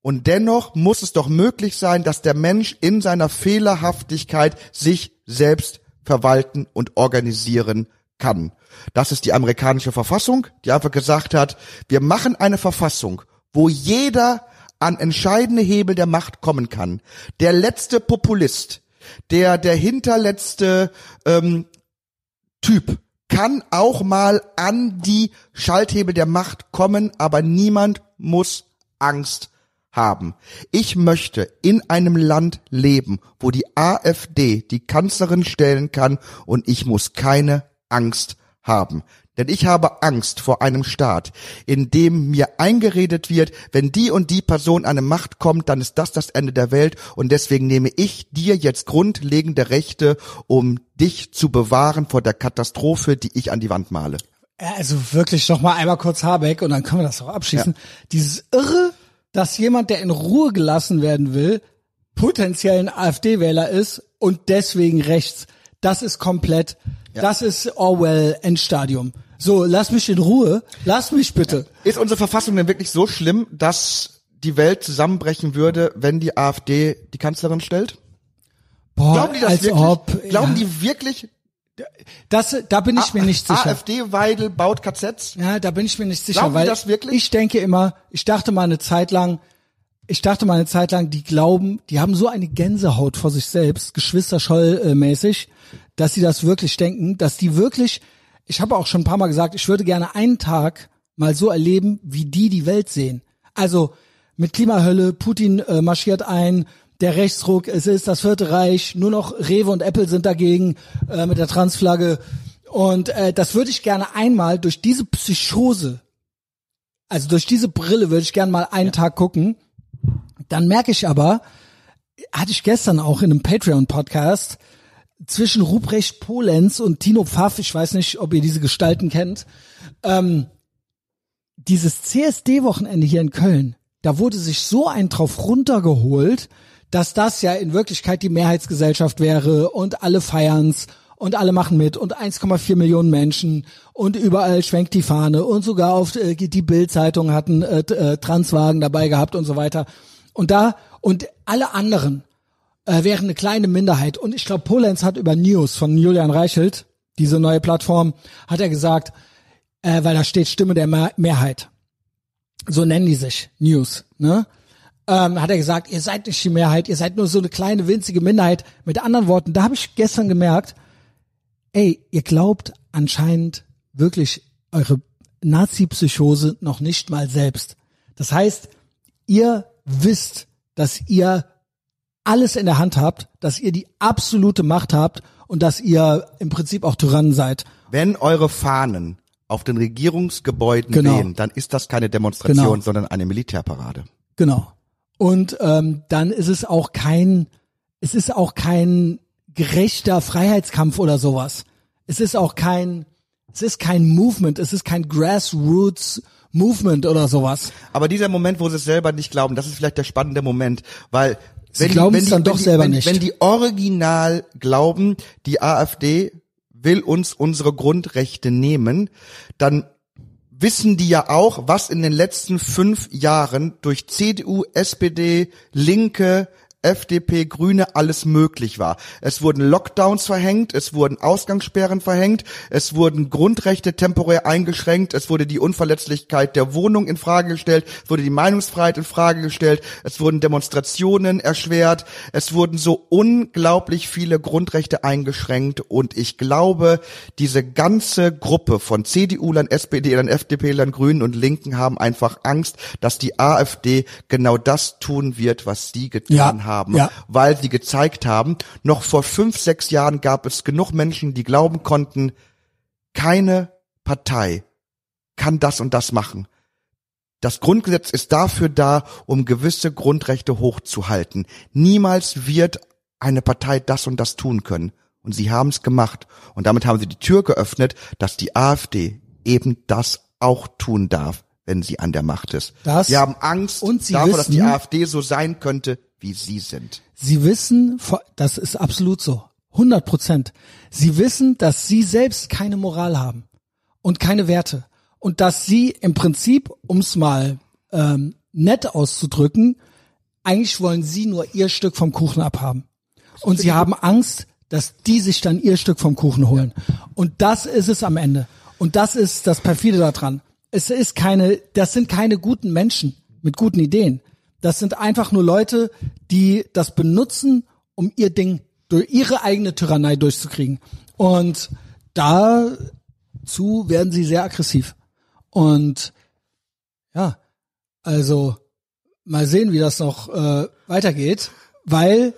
und dennoch muss es doch möglich sein, dass der Mensch in seiner Fehlerhaftigkeit sich selbst verwalten und organisieren kann. Das ist die amerikanische Verfassung, die einfach gesagt hat, wir machen eine Verfassung, wo jeder an entscheidende Hebel der Macht kommen kann. Der letzte Populist, der der hinterletzte ähm, Typ kann auch mal an die Schalthebel der Macht kommen, aber niemand muss Angst haben. Ich möchte in einem Land leben, wo die AfD die Kanzlerin stellen kann und ich muss keine Angst haben. Denn ich habe Angst vor einem Staat, in dem mir eingeredet wird, wenn die und die Person an eine Macht kommt, dann ist das das Ende der Welt und deswegen nehme ich dir jetzt grundlegende Rechte, um dich zu bewahren vor der Katastrophe, die ich an die Wand male. Ja, Also wirklich noch mal einmal kurz Habeck und dann können wir das auch abschließen. Dieses Irre, dass jemand, der in Ruhe gelassen werden will, potenziell ein AfD-Wähler ist und deswegen rechts. Das ist komplett, das ist Orwell Endstadium. So, lass mich in Ruhe, lass mich bitte. Ist unsere Verfassung denn wirklich so schlimm, dass die Welt zusammenbrechen würde, wenn die AfD die Kanzlerin stellt? Boah, Glauben die das als wirklich? ob, Glauben ja, die wirklich? das, da bin ich mir nicht sicher. AfD Weidel baut KZs? Ja, da bin ich mir nicht sicher, Glauben die weil das wirklich? ich denke immer, ich dachte mal eine Zeit lang, ich dachte mal eine Zeit lang, die glauben, die haben so eine Gänsehaut vor sich selbst, Geschwisterscholl-mäßig, dass sie das wirklich denken, dass die wirklich, ich habe auch schon ein paar Mal gesagt, ich würde gerne einen Tag mal so erleben, wie die die Welt sehen. Also mit Klimahölle, Putin äh, marschiert ein, der Rechtsruck, es ist das vierte Reich, nur noch Rewe und Apple sind dagegen äh, mit der Transflagge. Und äh, das würde ich gerne einmal durch diese Psychose, also durch diese Brille würde ich gerne mal einen Tag gucken. Dann merke ich aber, hatte ich gestern auch in einem Patreon-Podcast, zwischen Ruprecht Polenz und Tino Pfaff, ich weiß nicht, ob ihr diese Gestalten kennt, ähm, dieses CSD-Wochenende hier in Köln, da wurde sich so ein drauf runtergeholt, dass das ja in Wirklichkeit die Mehrheitsgesellschaft wäre und alle feiern's und alle machen mit und 1,4 Millionen Menschen und überall schwenkt die Fahne und sogar auf äh, die Bild-Zeitung hatten äh, äh, Transwagen dabei gehabt und so weiter. Und da und alle anderen äh, wären eine kleine Minderheit. Und ich glaube, Polenz hat über News von Julian Reichelt, diese neue Plattform, hat er gesagt, äh, weil da steht Stimme der Mehr Mehrheit. So nennen die sich, News, ne? Ähm, hat er gesagt, ihr seid nicht die Mehrheit, ihr seid nur so eine kleine winzige Minderheit. Mit anderen Worten, da habe ich gestern gemerkt, ey, ihr glaubt anscheinend wirklich eure Nazi-Psychose noch nicht mal selbst. Das heißt, ihr wisst, dass ihr alles in der Hand habt, dass ihr die absolute Macht habt und dass ihr im Prinzip auch Tyrannen seid. Wenn eure Fahnen auf den Regierungsgebäuden Genau. wehen, dann ist das keine Demonstration, Genau. sondern eine Militärparade. Genau. Und ähm, dann ist es auch kein, es ist auch kein gerechter Freiheitskampf oder sowas. Es ist auch kein, es ist kein Movement, es ist kein Grassroots Movement oder sowas. Aber dieser Moment, wo sie es selber nicht glauben, das ist vielleicht der spannende Moment, weil Sie glauben es dann doch wenn die, selber wenn, nicht. Wenn die original glauben, die AfD will uns unsere Grundrechte nehmen, dann wissen die ja auch, was in den letzten fünf Jahren durch CDU, SPD, Linke, FDP, Grüne alles möglich war. Es wurden Lockdowns verhängt, es wurden Ausgangssperren verhängt, es wurden Grundrechte temporär eingeschränkt, es wurde die Unverletzlichkeit der Wohnung in Frage gestellt, es wurde die Meinungsfreiheit in Frage gestellt, es wurden Demonstrationen erschwert, es wurden so unglaublich viele Grundrechte eingeschränkt. Und ich glaube, diese ganze Gruppe von CDU-Lern, SPD-Lern, FDP-Lern, Grünen und Linken haben einfach Angst, dass die AfD genau das tun wird, was sie getan Ja, haben haben, ja. weil sie gezeigt haben, noch vor fünf, sechs Jahren gab es genug Menschen, die glauben konnten, keine Partei kann das und das machen. Das Grundgesetz ist dafür da, um gewisse Grundrechte hochzuhalten. Niemals wird eine Partei das und das tun können. Und sie haben es gemacht. Und damit haben sie die Tür geöffnet, dass die AfD eben das auch tun darf, wenn sie an der Macht ist. Das- sie haben Angst davor, dass die wissen- AfD so sein könnte, wie sie sind. Sie wissen, das ist absolut so, 100 Prozent. Sie wissen, dass sie selbst keine Moral haben und keine Werte und dass sie im Prinzip, um es mal ähm, nett auszudrücken, eigentlich wollen sie nur ihr Stück vom Kuchen abhaben. Und sie haben Angst, dass die sich dann ihr Stück vom Kuchen holen. Und das ist es am Ende. Und das ist das perfide daran. Es ist keine, das sind keine guten Menschen mit guten Ideen. Das sind einfach nur Leute, die das benutzen, um ihr Ding durch ihre eigene Tyrannei durchzukriegen. Und dazu werden sie sehr aggressiv. Und ja, also mal sehen, wie das noch äh, weitergeht, weil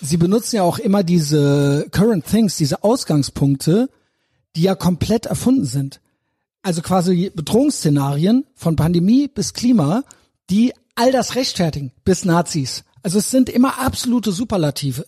sie benutzen ja auch immer diese Current Things, diese Ausgangspunkte, die ja komplett erfunden sind. Also quasi Bedrohungsszenarien von Pandemie bis Klima, die all das rechtfertigen, bis Nazis. Also es sind immer absolute Superlative,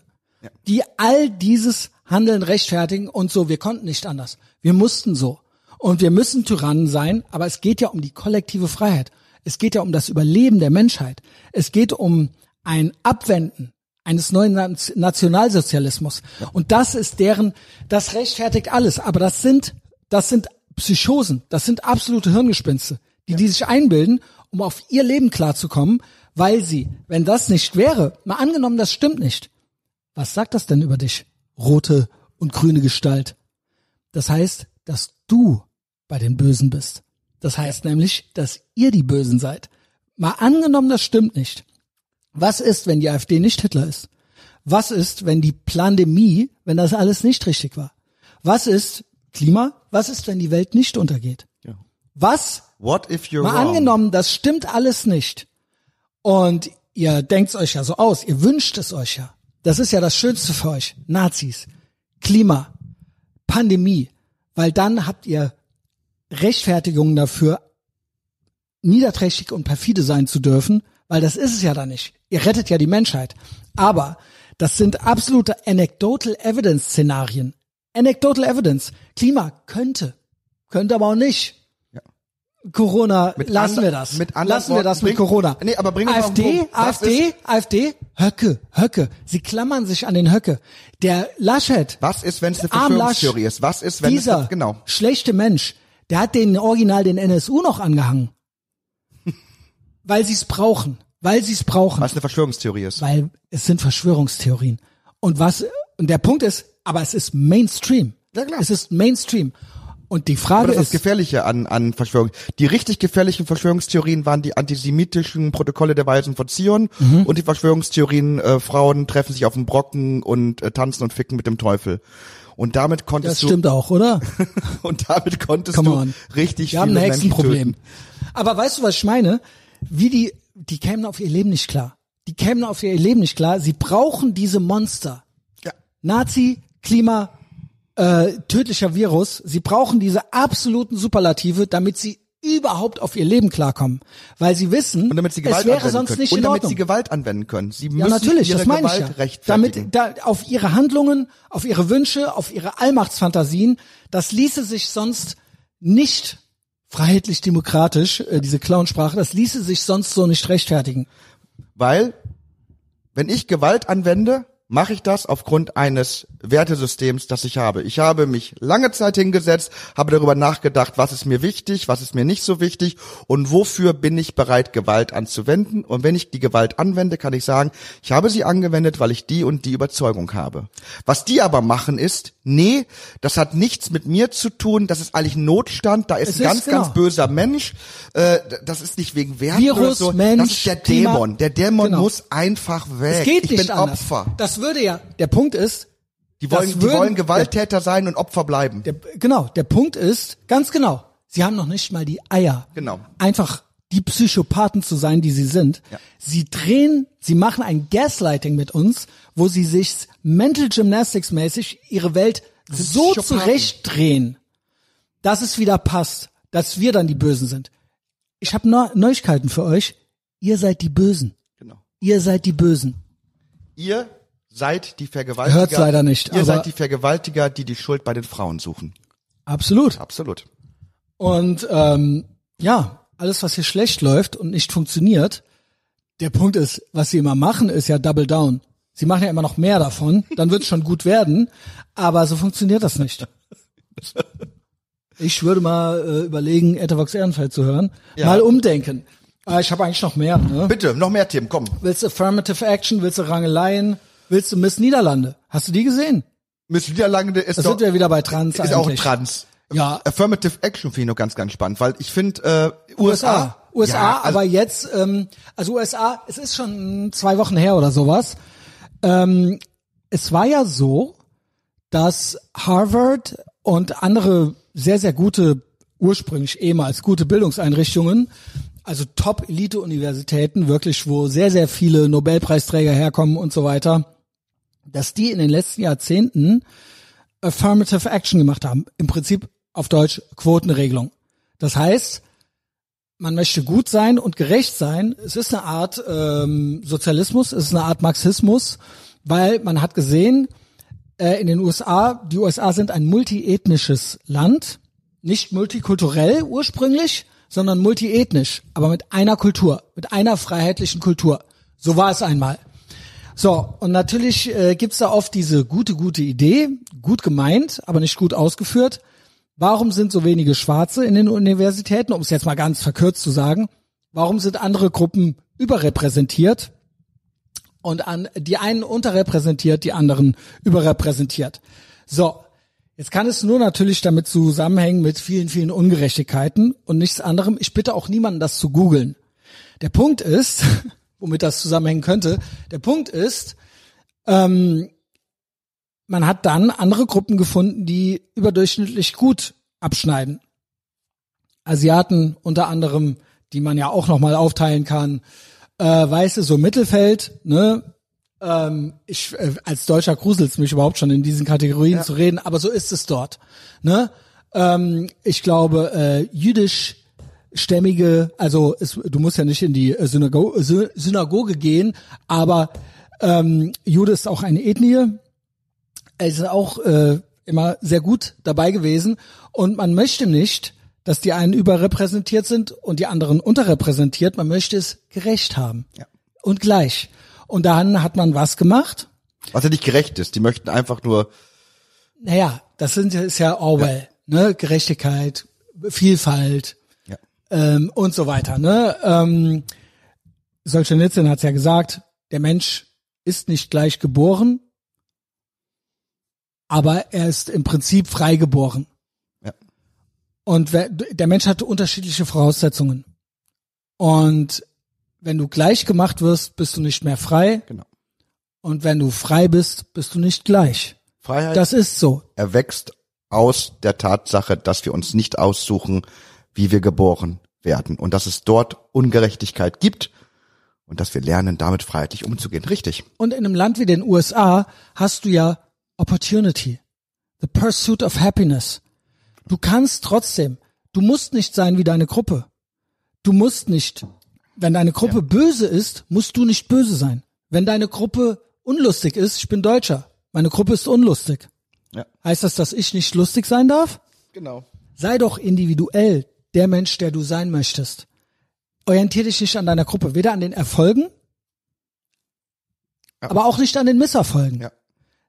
die all dieses Handeln rechtfertigen und so, wir konnten nicht anders. Wir mussten so. Und wir müssen Tyrannen sein, aber es geht ja um die kollektive Freiheit. Es geht ja um das Überleben der Menschheit. Es geht um ein Abwenden eines neuen Nationalsozialismus. Und das ist deren, das rechtfertigt alles. Aber das sind, das sind Psychosen. Das sind absolute Hirngespinste, die, die sich einbilden, um auf ihr Leben klarzukommen, weil sie, wenn das nicht wäre, mal angenommen, das stimmt nicht. Was sagt das denn über dich, rote und grüne Gestalt? Das heißt, dass du bei den Bösen bist. Das heißt nämlich, dass ihr die Bösen seid. Mal angenommen, das stimmt nicht. Was ist, wenn die AfD nicht Hitler ist? Was ist, wenn die Pandemie, wenn das alles nicht richtig war? Was ist Klima? Was ist, wenn die Welt nicht untergeht? Ja. Was What if you're Mal wrong? angenommen, das stimmt alles nicht. Und ihr denkt's euch ja so aus, ihr wünscht es euch ja. Das ist ja das Schönste für euch. Nazis, Klima, Pandemie. Weil dann habt ihr Rechtfertigungen dafür, niederträchtig und perfide sein zu dürfen, weil das ist es ja dann nicht. Ihr rettet ja die Menschheit. Aber das sind absolute anecdotal evidence Szenarien. Anecdotal evidence. Klima könnte, könnte aber auch nicht. Corona, Mit lassen wir das. mit lassen wir das mit bring- Corona. Nee, aber bring AfD, AfD, AfD, Höcke, Höcke. Sie klammern sich an den Höcke. Der Laschet, Was ist, wenn es eine Verschwörungstheorie ist? Was ist, wenn dieser es genau? schlechte Mensch, der hat den Original den NSU noch angehangen. weil sie es brauchen. Weil sie es brauchen. Was eine Verschwörungstheorie ist? Weil es sind Verschwörungstheorien. Und was, und der Punkt ist, aber es ist Mainstream. Ja, klar. Es ist Mainstream. Und die Frage das ist das Gefährliche an, an Verschwörung. Die richtig gefährlichen Verschwörungstheorien waren die antisemitischen Protokolle der Weisen von Zion Mhm. und die Verschwörungstheorien, äh, Frauen treffen sich auf dem Brocken und äh, tanzen und ficken mit dem Teufel. Und damit das konntest stimmt auch, oder? du und damit konntest Come du on. richtig Wir haben ein Hexenproblem. Aber weißt du, was ich meine? Wie die, die kämen auf ihr Leben nicht klar. Die kämen auf ihr Leben nicht klar. Sie brauchen diese Monster. Ja. Nazi, Klima, äh, tödlicher Virus. Sie brauchen diese absoluten Superlative, damit sie überhaupt auf ihr Leben klarkommen. Weil sie wissen, Und damit sie Gewalt es wäre anwenden sonst können. nicht und in damit Ordnung. sie Gewalt anwenden können. Sie müssen Ja, natürlich, ihre das meine ich Gewalt ja. rechtfertigen. Damit da, auf ihre Handlungen, auf ihre Wünsche, auf ihre Allmachtsfantasien, das ließe sich sonst nicht freiheitlich-demokratisch, äh, diese Clownsprache, das ließe sich sonst so nicht rechtfertigen. Weil, wenn ich Gewalt anwende, mache ich das aufgrund eines Wertesystems, das ich habe. Ich habe mich lange Zeit hingesetzt, habe darüber nachgedacht, was ist mir wichtig, was ist mir nicht so wichtig und wofür bin ich bereit, Gewalt anzuwenden. Und wenn ich die Gewalt anwende, kann ich sagen, ich habe sie angewendet, weil ich die und die Überzeugung habe. Was die aber machen ist, nee, das hat nichts mit mir zu tun, das ist eigentlich Notstand, da ist Es ein ist, ganz, genau. ganz böser Mensch, äh, das ist nicht wegen Wert Virus, oder so, das Mensch, ist der Dämon. Der Dämon Genau. muss einfach weg. Es geht ich nicht bin anders. Opfer. Das würde ja, der Punkt ist, Die wollen, die würden- wollen Gewalttäter sein und Opfer bleiben. der, genau, der Punkt ist, ganz genau, sie haben noch nicht mal die Eier. Genau. Einfach die Psychopathen zu sein, die sie sind. Ja. Sie drehen, sie machen ein Gaslighting mit uns, wo sie sich Mental Gymnastics mäßig ihre Welt so zurechtdrehen, dass es wieder passt, dass wir dann die Bösen sind. Ich habe Neu Neuigkeiten für euch. Ihr seid die Bösen. Genau. Ihr seid die Bösen. Ihr seid die Vergewaltiger. Hört's leider nicht, Ihr seid die Vergewaltiger, die die Schuld bei den Frauen suchen. Absolut. Absolut. Und ähm, ja, alles, was hier schlecht läuft und nicht funktioniert, der Punkt ist, was sie immer machen, ist ja Double Down. Sie machen ja immer noch mehr davon, dann wird es schon gut werden, aber so funktioniert das nicht. Ich würde mal äh, überlegen, Etavox Ehrenfeld zu hören. Ja. Mal umdenken. Ah, ich habe eigentlich noch mehr. Ne? Bitte, noch mehr Themen, komm. Willst du Affirmative Action? Willst du Rangeleien? Willst du Miss Niederlande? Hast du die gesehen? Miss Niederlande ist Da doch, sind wir wieder bei Trans ist auch eigentlich. trans. Ja. Affirmative Action finde ich noch ganz, ganz spannend, weil ich finde, äh, USA. USA. USA, ja, also, aber jetzt, ähm, also USA, es ist schon zwei Wochen her oder sowas. Ähm, es war ja so, dass Harvard und andere sehr, sehr gute, ursprünglich ehemals gute Bildungseinrichtungen, also Top-Elite-Universitäten, wirklich, wo sehr, sehr viele Nobelpreisträger herkommen und so weiter, dass die in den letzten Jahrzehnten Affirmative Action gemacht haben. Im Prinzip auf Deutsch Quotenregelung. Das heißt, man möchte gut sein und gerecht sein. Es ist eine Art ähm, Sozialismus, es ist eine Art Marxismus, weil man hat gesehen, äh, in den USA, die USA sind ein multiethnisches Land, nicht multikulturell ursprünglich, sondern multiethnisch, aber mit einer Kultur, mit einer freiheitlichen Kultur. So war es einmal. So, und natürlich äh, gibt's da oft diese gute, gute Idee, gut gemeint, aber nicht gut ausgeführt. Warum sind so wenige Schwarze in den Universitäten, um es jetzt mal ganz verkürzt zu sagen? Warum sind andere Gruppen überrepräsentiert und an, die einen unterrepräsentiert, die anderen überrepräsentiert? So, jetzt kann es nur natürlich damit zusammenhängen mit vielen, vielen Ungerechtigkeiten und nichts anderem. Ich bitte auch niemanden, das zu googeln. Der Punkt ist, womit das zusammenhängen könnte, der Punkt ist, ähm, man hat dann andere Gruppen gefunden, die überdurchschnittlich gut abschneiden. Asiaten unter anderem, die man ja auch nochmal aufteilen kann. Äh, weiße, so Mittelfeld, ne? Ähm, ich, äh, als Deutscher gruselt's mich überhaupt schon in diesen Kategorien zu reden, aber so ist es dort. Ne? Ähm, ich glaube, äh, jüdisch stämmige, also es, du musst ja nicht in die äh, Synago Sy Synagoge gehen, aber ähm, Jude ist auch eine Ethnie, er ist auch äh, immer sehr gut dabei gewesen und man möchte nicht, dass die einen überrepräsentiert sind und die anderen unterrepräsentiert. Man möchte es gerecht haben Ja. und gleich. Und dann hat man was gemacht. Was ja nicht gerecht ist. Die möchten einfach nur, Naja, das sind ist ja Orwell, ne? Gerechtigkeit, Vielfalt ja. Ähm, und so weiter. Ne? Ähm, Solzhenitsyn hat ja gesagt, der Mensch ist nicht gleich geboren, aber er ist im Prinzip frei geboren. Ja. Und wer, der Mensch hat unterschiedliche Voraussetzungen. Und wenn du gleich gemacht wirst, bist du nicht mehr frei. Genau. Und wenn du frei bist, bist du nicht gleich. Freiheit Das ist so. erwächst aus der Tatsache, dass wir uns nicht aussuchen, wie wir geboren werden. Und dass es dort Ungerechtigkeit gibt und dass wir lernen, damit freiheitlich umzugehen. Richtig. Und in einem Land wie den USA hast du ja Opportunity. The pursuit of happiness. Du kannst trotzdem, du musst nicht sein wie deine Gruppe. Du musst nicht, wenn deine Gruppe böse ist, musst du nicht böse sein. Wenn deine Gruppe unlustig ist, ich bin Deutscher, meine Gruppe ist unlustig. Ja. Heißt das, dass ich nicht lustig sein darf? Genau. Sei doch individuell. Der Mensch, der du sein möchtest. Orientier dich nicht an deiner Gruppe, weder an den Erfolgen, aber auch nicht an den Misserfolgen. Ja.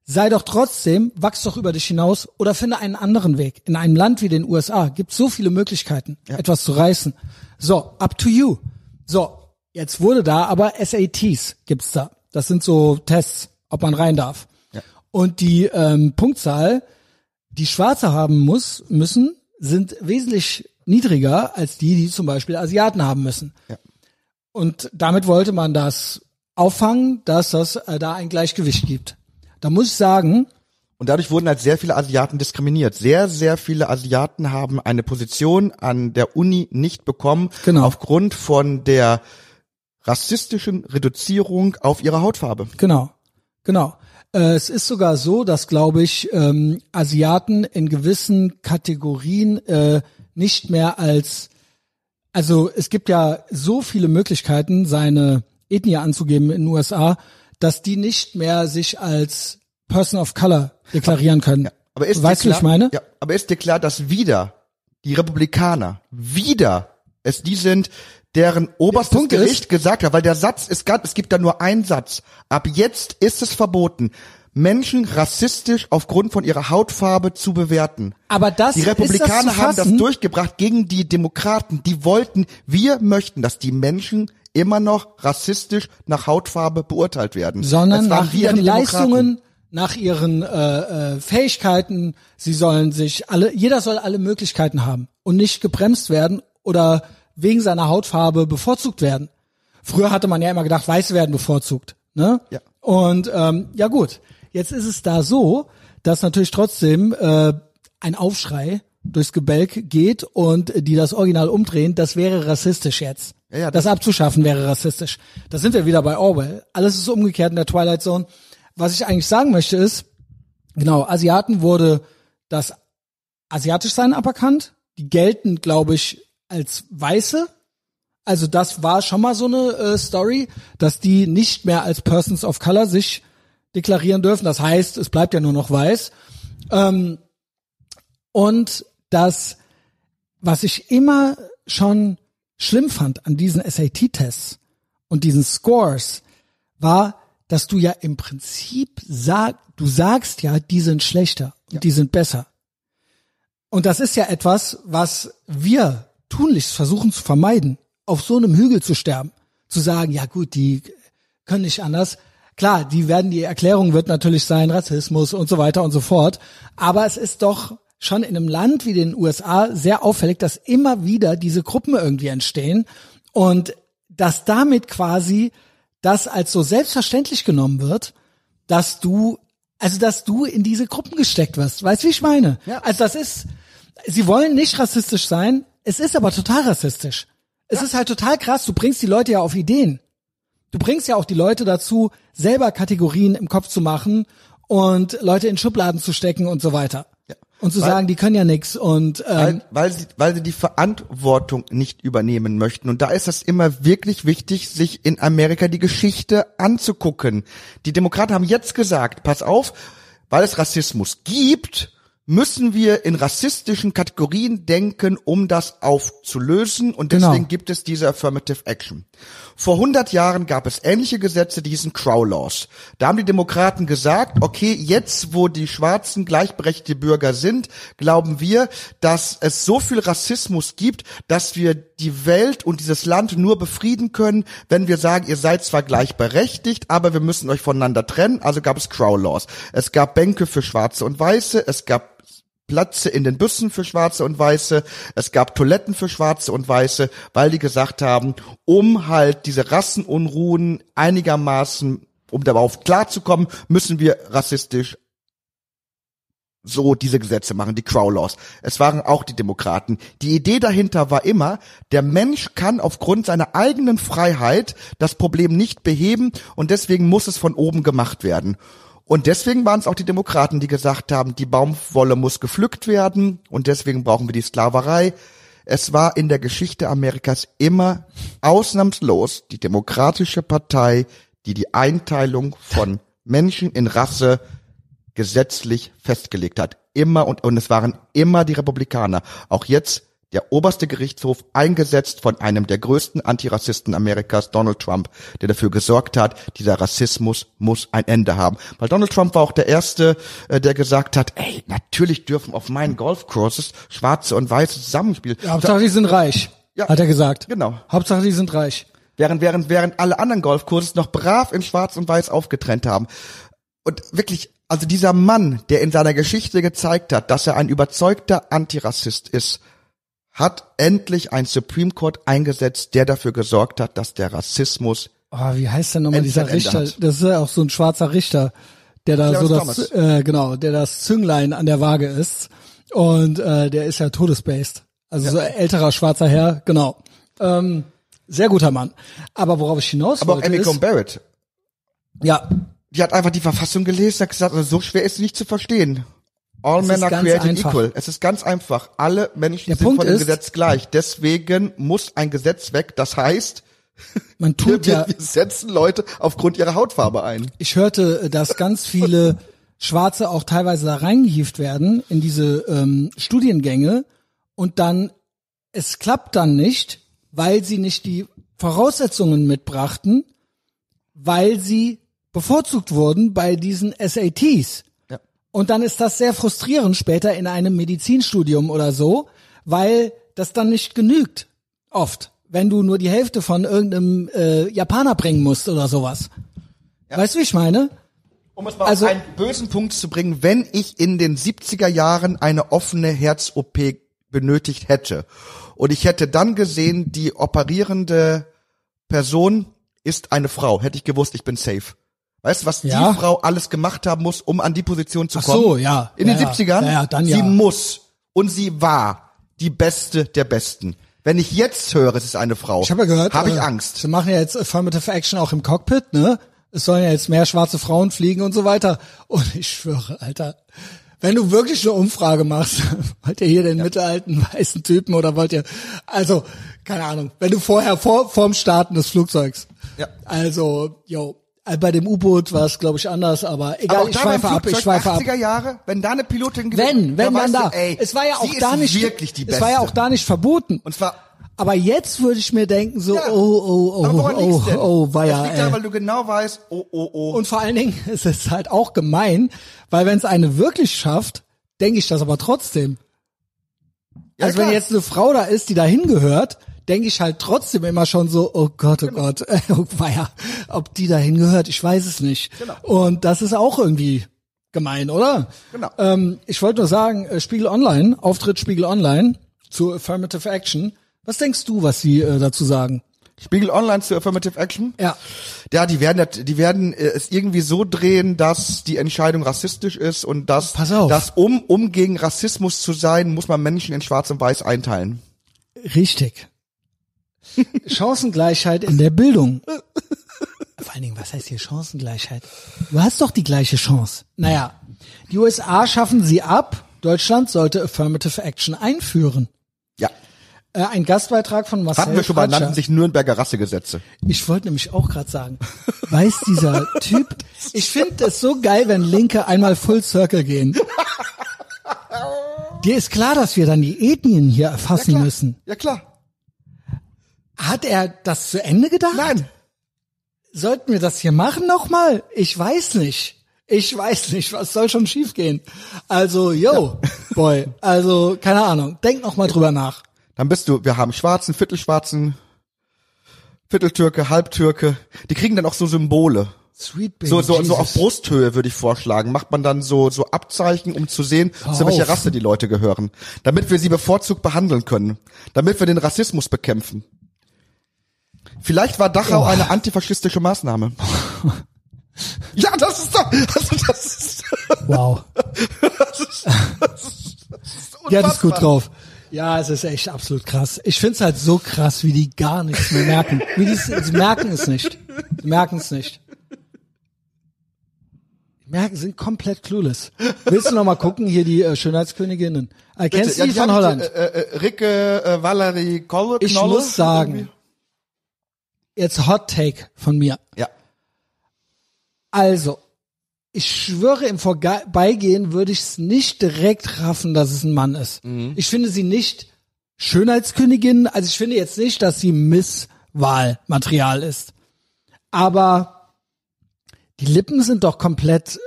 Sei doch trotzdem, wachs doch über dich hinaus oder finde einen anderen Weg. In einem Land wie den USA gibt es so viele Möglichkeiten, etwas zu reißen. So, up to you. So, jetzt wurde da aber SATs gibt's da. Das sind so Tests, ob man rein darf. Ja. Und die ähm, Punktzahl, die Schwarze haben muss, müssen, sind wesentlich niedriger als die, die zum Beispiel Asiaten haben müssen. Ja. Und damit wollte man das auffangen, dass das äh, da ein Gleichgewicht gibt. Da muss ich sagen, Und dadurch wurden halt sehr viele Asiaten diskriminiert. Sehr, sehr viele Asiaten haben eine Position an der Uni nicht bekommen, Genau. aufgrund von der rassistischen Reduzierung auf ihre Hautfarbe. Genau, genau. Äh, es ist sogar so, dass, glaube ich, ähm, Asiaten in gewissen Kategorien äh, nicht mehr als, also es gibt ja so viele Möglichkeiten, seine Ethnie anzugeben in den USA, dass die nicht mehr sich als Person of Color deklarieren können. Aber ist weißt du, wie ich meine? Ja, aber ist dir klar, dass wieder die Republikaner, wieder es die sind, deren oberstes Punkt ist- Gericht gesagt hat, weil der Satz, es gab, es gibt da nur einen Satz. Ab jetzt ist es verboten, Menschen rassistisch aufgrund von ihrer Hautfarbe zu bewerten. Aber das Die ist das Republikaner zu haben das durchgebracht gegen die Demokraten. Die wollten, wir möchten, dass die Menschen immer noch rassistisch nach Hautfarbe beurteilt werden. sondern nach ihren. Leistungen, nach ihren äh, äh, Fähigkeiten. Sie sollen sich alle, jeder soll alle Möglichkeiten haben und nicht gebremst werden oder wegen seiner Hautfarbe bevorzugt werden. Früher hatte man ja immer gedacht, Weiße werden bevorzugt. Ne? Ja. Und ähm, ja gut, jetzt ist es da so, dass natürlich trotzdem äh, ein Aufschrei durchs Gebälk geht und die das Original umdrehen, das wäre rassistisch jetzt. Ja, ja, das abzuschaffen wäre rassistisch. Da sind wir wieder bei Orwell. Alles ist umgekehrt in der Twilight Zone. Was ich eigentlich sagen möchte ist, genau, Asiaten wurde das Asiatischsein aberkannt. Die gelten, glaube ich, als Weiße. Also das war schon mal so eine äh, Story, dass die nicht mehr als Persons of Color sich deklarieren dürfen. Das heißt, es bleibt ja nur noch weiß. Ähm, und das, was ich immer schon schlimm fand an diesen SAT-Tests und diesen Scores, war, dass du ja im Prinzip sag, du sagst ja, die sind schlechter und die sind besser. Und das ist ja etwas, was wir tunlichst versuchen zu vermeiden, auf so einem Hügel zu sterben, zu sagen, ja gut, die können nicht anders. Klar, die werden, die Erklärung wird natürlich sein, Rassismus und so weiter und so fort. Aber es ist doch schon in einem Land wie den USA sehr auffällig, dass immer wieder diese Gruppen irgendwie entstehen und dass damit quasi das als so selbstverständlich genommen wird, dass du, also dass du in diese Gruppen gesteckt wirst. Weißt du, wie ich meine? Ja. Also das ist, sie wollen nicht rassistisch sein, es ist aber total rassistisch. Es ist halt total krass, du bringst die Leute ja auf Ideen. Du bringst ja auch die Leute dazu, selber Kategorien im Kopf zu machen und Leute in Schubladen zu stecken und so weiter. Ja. Und zu Weil- sagen, die können ja nix und ähm, weil, weil, sie, weil sie die Verantwortung nicht übernehmen möchten. Und da ist es immer wirklich wichtig, sich in Amerika die Geschichte anzugucken. Die Demokraten haben jetzt gesagt, pass auf, weil es Rassismus gibt, müssen wir in rassistischen Kategorien denken, um das aufzulösen. Und Genau. deswegen gibt es diese Affirmative Action. Vor 100 Jahren gab es ähnliche Gesetze, die hießen Crow Laws. Da haben die Demokraten gesagt, okay, jetzt wo die schwarzen gleichberechtigte Bürger sind, glauben wir, dass es so viel Rassismus gibt, dass wir die Welt und dieses Land nur befrieden können, wenn wir sagen, ihr seid zwar gleichberechtigt, aber wir müssen euch voneinander trennen. Also gab es Crow Laws. Es gab Bänke für Schwarze und Weiße, es gab Plätze in den Bussen für Schwarze und Weiße, es gab Toiletten für Schwarze und Weiße, weil die gesagt haben, um halt diese Rassenunruhen einigermaßen, um darauf klarzukommen, müssen wir rassistisch so diese Gesetze machen, die Crow Laws. Es waren auch die Demokraten. Die Idee dahinter war immer, der Mensch kann aufgrund seiner eigenen Freiheit das Problem nicht beheben und deswegen muss es von oben gemacht werden. Und deswegen waren es auch die Demokraten, die gesagt haben, die Baumwolle muss gepflückt werden und deswegen brauchen wir die Sklaverei. Es war in der Geschichte Amerikas immer ausnahmslos die Demokratische Partei, die die Einteilung von Menschen in Rasse gesetzlich festgelegt hat. Immer und, und es waren immer die Republikaner. Auch jetzt der oberste Gerichtshof, eingesetzt von einem der größten Antirassisten Amerikas, Donald Trump, der dafür gesorgt hat, dieser Rassismus muss ein Ende haben. Weil Donald Trump war auch der Erste, äh, der gesagt hat, ey, natürlich dürfen auf meinen Golfcourses Schwarze und Weiße zusammenspielen. Ja, Hauptsache, die sind reich, Ja. hat er gesagt. Genau. Hauptsache, die sind reich. Während, während, während alle anderen Golfkurses noch brav in Schwarz und Weiß aufgetrennt haben. Und wirklich, also dieser Mann, der in seiner Geschichte gezeigt hat, dass er ein überzeugter Antirassist ist, hat endlich ein Supreme Court eingesetzt, der dafür gesorgt hat, dass der Rassismus Oh, wie heißt denn nochmal dieser Richter? hat. Das ist ja auch so ein schwarzer Richter, der da so Clarence das, Thomas. äh, genau, der das Zünglein an der Waage ist. Und äh, der ist ja todesbased. Also so älterer schwarzer Herr, genau. Ähm, sehr guter Mann. Aber worauf ich hinaus aber auch wollte Amy ist, Barrett, ja, die hat einfach die Verfassung gelesen, hat gesagt, also so schwer ist sie nicht zu verstehen. All Es men are created einfach. equal. Es ist ganz einfach. Alle Menschen Der sind Punkt vor dem ist- Gesetz gleich. Deswegen muss ein Gesetz weg. Das heißt, man wir, tut ja, wir setzen Leute aufgrund ihrer Hautfarbe ein. ich hörte, dass ganz viele Schwarze auch teilweise da reingehieft werden in diese ähm, Studiengänge und dann es klappt dann nicht, weil sie nicht die Voraussetzungen mitbrachten, weil sie bevorzugt wurden bei diesen SATs. Ja. Und dann ist das sehr frustrierend später in einem Medizinstudium oder so, weil das dann nicht genügt. Oft. Wenn du nur die Hälfte von irgendeinem äh, Japaner bringen musst oder sowas. Weißt du, wie ich meine? Um es mal Also- auf einen bösen Punkt zu bringen, wenn ich in den 70er Jahren eine offene Herz-OP benötigt hätte und ich hätte dann gesehen, die operierende Person ist eine Frau, hätte ich gewusst, ich bin safe. Weißt du, was Ja. die Frau alles gemacht haben muss, um an die Position zu Ach kommen? so, ja. In Ja, den ja. 70ern? Ja, ja, dann sie ja. muss und sie war die Beste der Besten. Wenn ich jetzt höre, es ist eine Frau, Ich habe ja gehört, habe ich äh, Angst. Sie machen ja jetzt Affirmative Action auch im Cockpit, ne? Es sollen ja jetzt mehr schwarze Frauen fliegen und so weiter. Und ich schwöre, Alter, wenn du wirklich eine Umfrage machst, wollt ihr hier den mittelalten weißen Typen oder wollt ihr, also, keine Ahnung, wenn du vorher, vor, vorm Starten des Flugzeugs, Ja. also, yo, bei dem U-Boot war es, glaube ich, anders, aber egal, Aber ich schweife ab, ich schweife ab. 80er Jahre, wenn da eine Pilotin Wenn, wenn weißt dann da. Du, ey, es war ja auch da nicht, wirklich die es Beste. war ja auch da nicht verboten. Und zwar, Aber jetzt würde ich mir denken so, Ja. oh, oh, oh, aber oh, denn? oh, war Es ja, liegt daran, weil du genau weißt, oh, oh, oh. Und vor allen Dingen ist es halt auch gemein, weil wenn es eine wirklich schafft, denke ich das aber trotzdem. Ja, also wenn klar. jetzt eine Frau da ist, die da hingehört, denke ich halt trotzdem immer schon so, oh Gott, oh Genau. Gott, äh, oh weia, ob die da hingehört, ich weiß es nicht. Genau. Und das ist auch irgendwie gemein, oder? Genau. Ähm, ich wollte nur sagen, äh, Spiegel Online, Auftritt Spiegel Online zu Affirmative Action. Was denkst du, was sie äh, dazu sagen? Spiegel Online zu Affirmative Action. Ja. Ja, die werden, die werden äh, es irgendwie so drehen, dass die Entscheidung rassistisch ist und dass, dass um, um gegen Rassismus zu sein, muss man Menschen in Schwarz und Weiß einteilen. Richtig. Chancengleichheit in der Bildung. Vor allen Dingen, was heißt hier Chancengleichheit? Du hast doch die gleiche Chance. Naja, die USA schaffen sie ab. Deutschland sollte Affirmative Action einführen. Ja. Äh, ein Gastbeitrag von Marcel Hatten wir schon mal, Fratscher. nannten sich Nürnberger Rassegesetze. Ich wollte nämlich auch gerade sagen, weiß dieser Typ, ich finde es so geil, wenn Linke einmal Full Circle gehen. Dir ist klar, dass wir dann die Ethnien hier erfassen klar. müssen. Ja klar. Hat er das zu Ende gedacht? Nein. Sollten wir das hier machen nochmal? Ich weiß nicht. Ich weiß nicht, was soll schon schiefgehen. Also, yo, boy, also, keine Ahnung. Denk noch mal drüber nach. Dann bist du, wir haben Schwarzen, Viertelschwarzen, Vierteltürke, Halbtürke. Die kriegen dann auch so Symbole. Sweet Baby So, so, so auf Brusthöhe würde ich vorschlagen. Macht man dann so, so Abzeichen, um zu sehen, zu welcher. Rasse die Leute gehören. Damit wir sie bevorzugt behandeln können. Damit wir den Rassismus bekämpfen. Vielleicht war Dachau Oh. eine antifaschistische Maßnahme. ja, das ist doch, also das ist, Wow. das ist, das ist, das ist Ja, das ist gut drauf. Ja, es ist echt absolut krass. Ich find's halt so krass, wie die gar nichts mehr merken. Wie die, sie merken es nicht. Sie merken es nicht. Die merken, sind komplett clueless. Willst du noch mal gucken, hier die äh, Schönheitsköniginnen? Äh, kennst du Ja, die von Holland? Äh, äh, Ricke, äh, Valerie Kolle, Ich muss sagen, irgendwie. Jetzt Hot Take von mir. Ja. Also, ich schwöre, im Vorbeigehen würde ich es nicht direkt raffen, dass es ein Mann ist. Mhm. Ich finde sie nicht Schönheitskönigin. Also ich finde jetzt nicht, dass sie Misswahlmaterial ist. Aber die Lippen sind doch komplett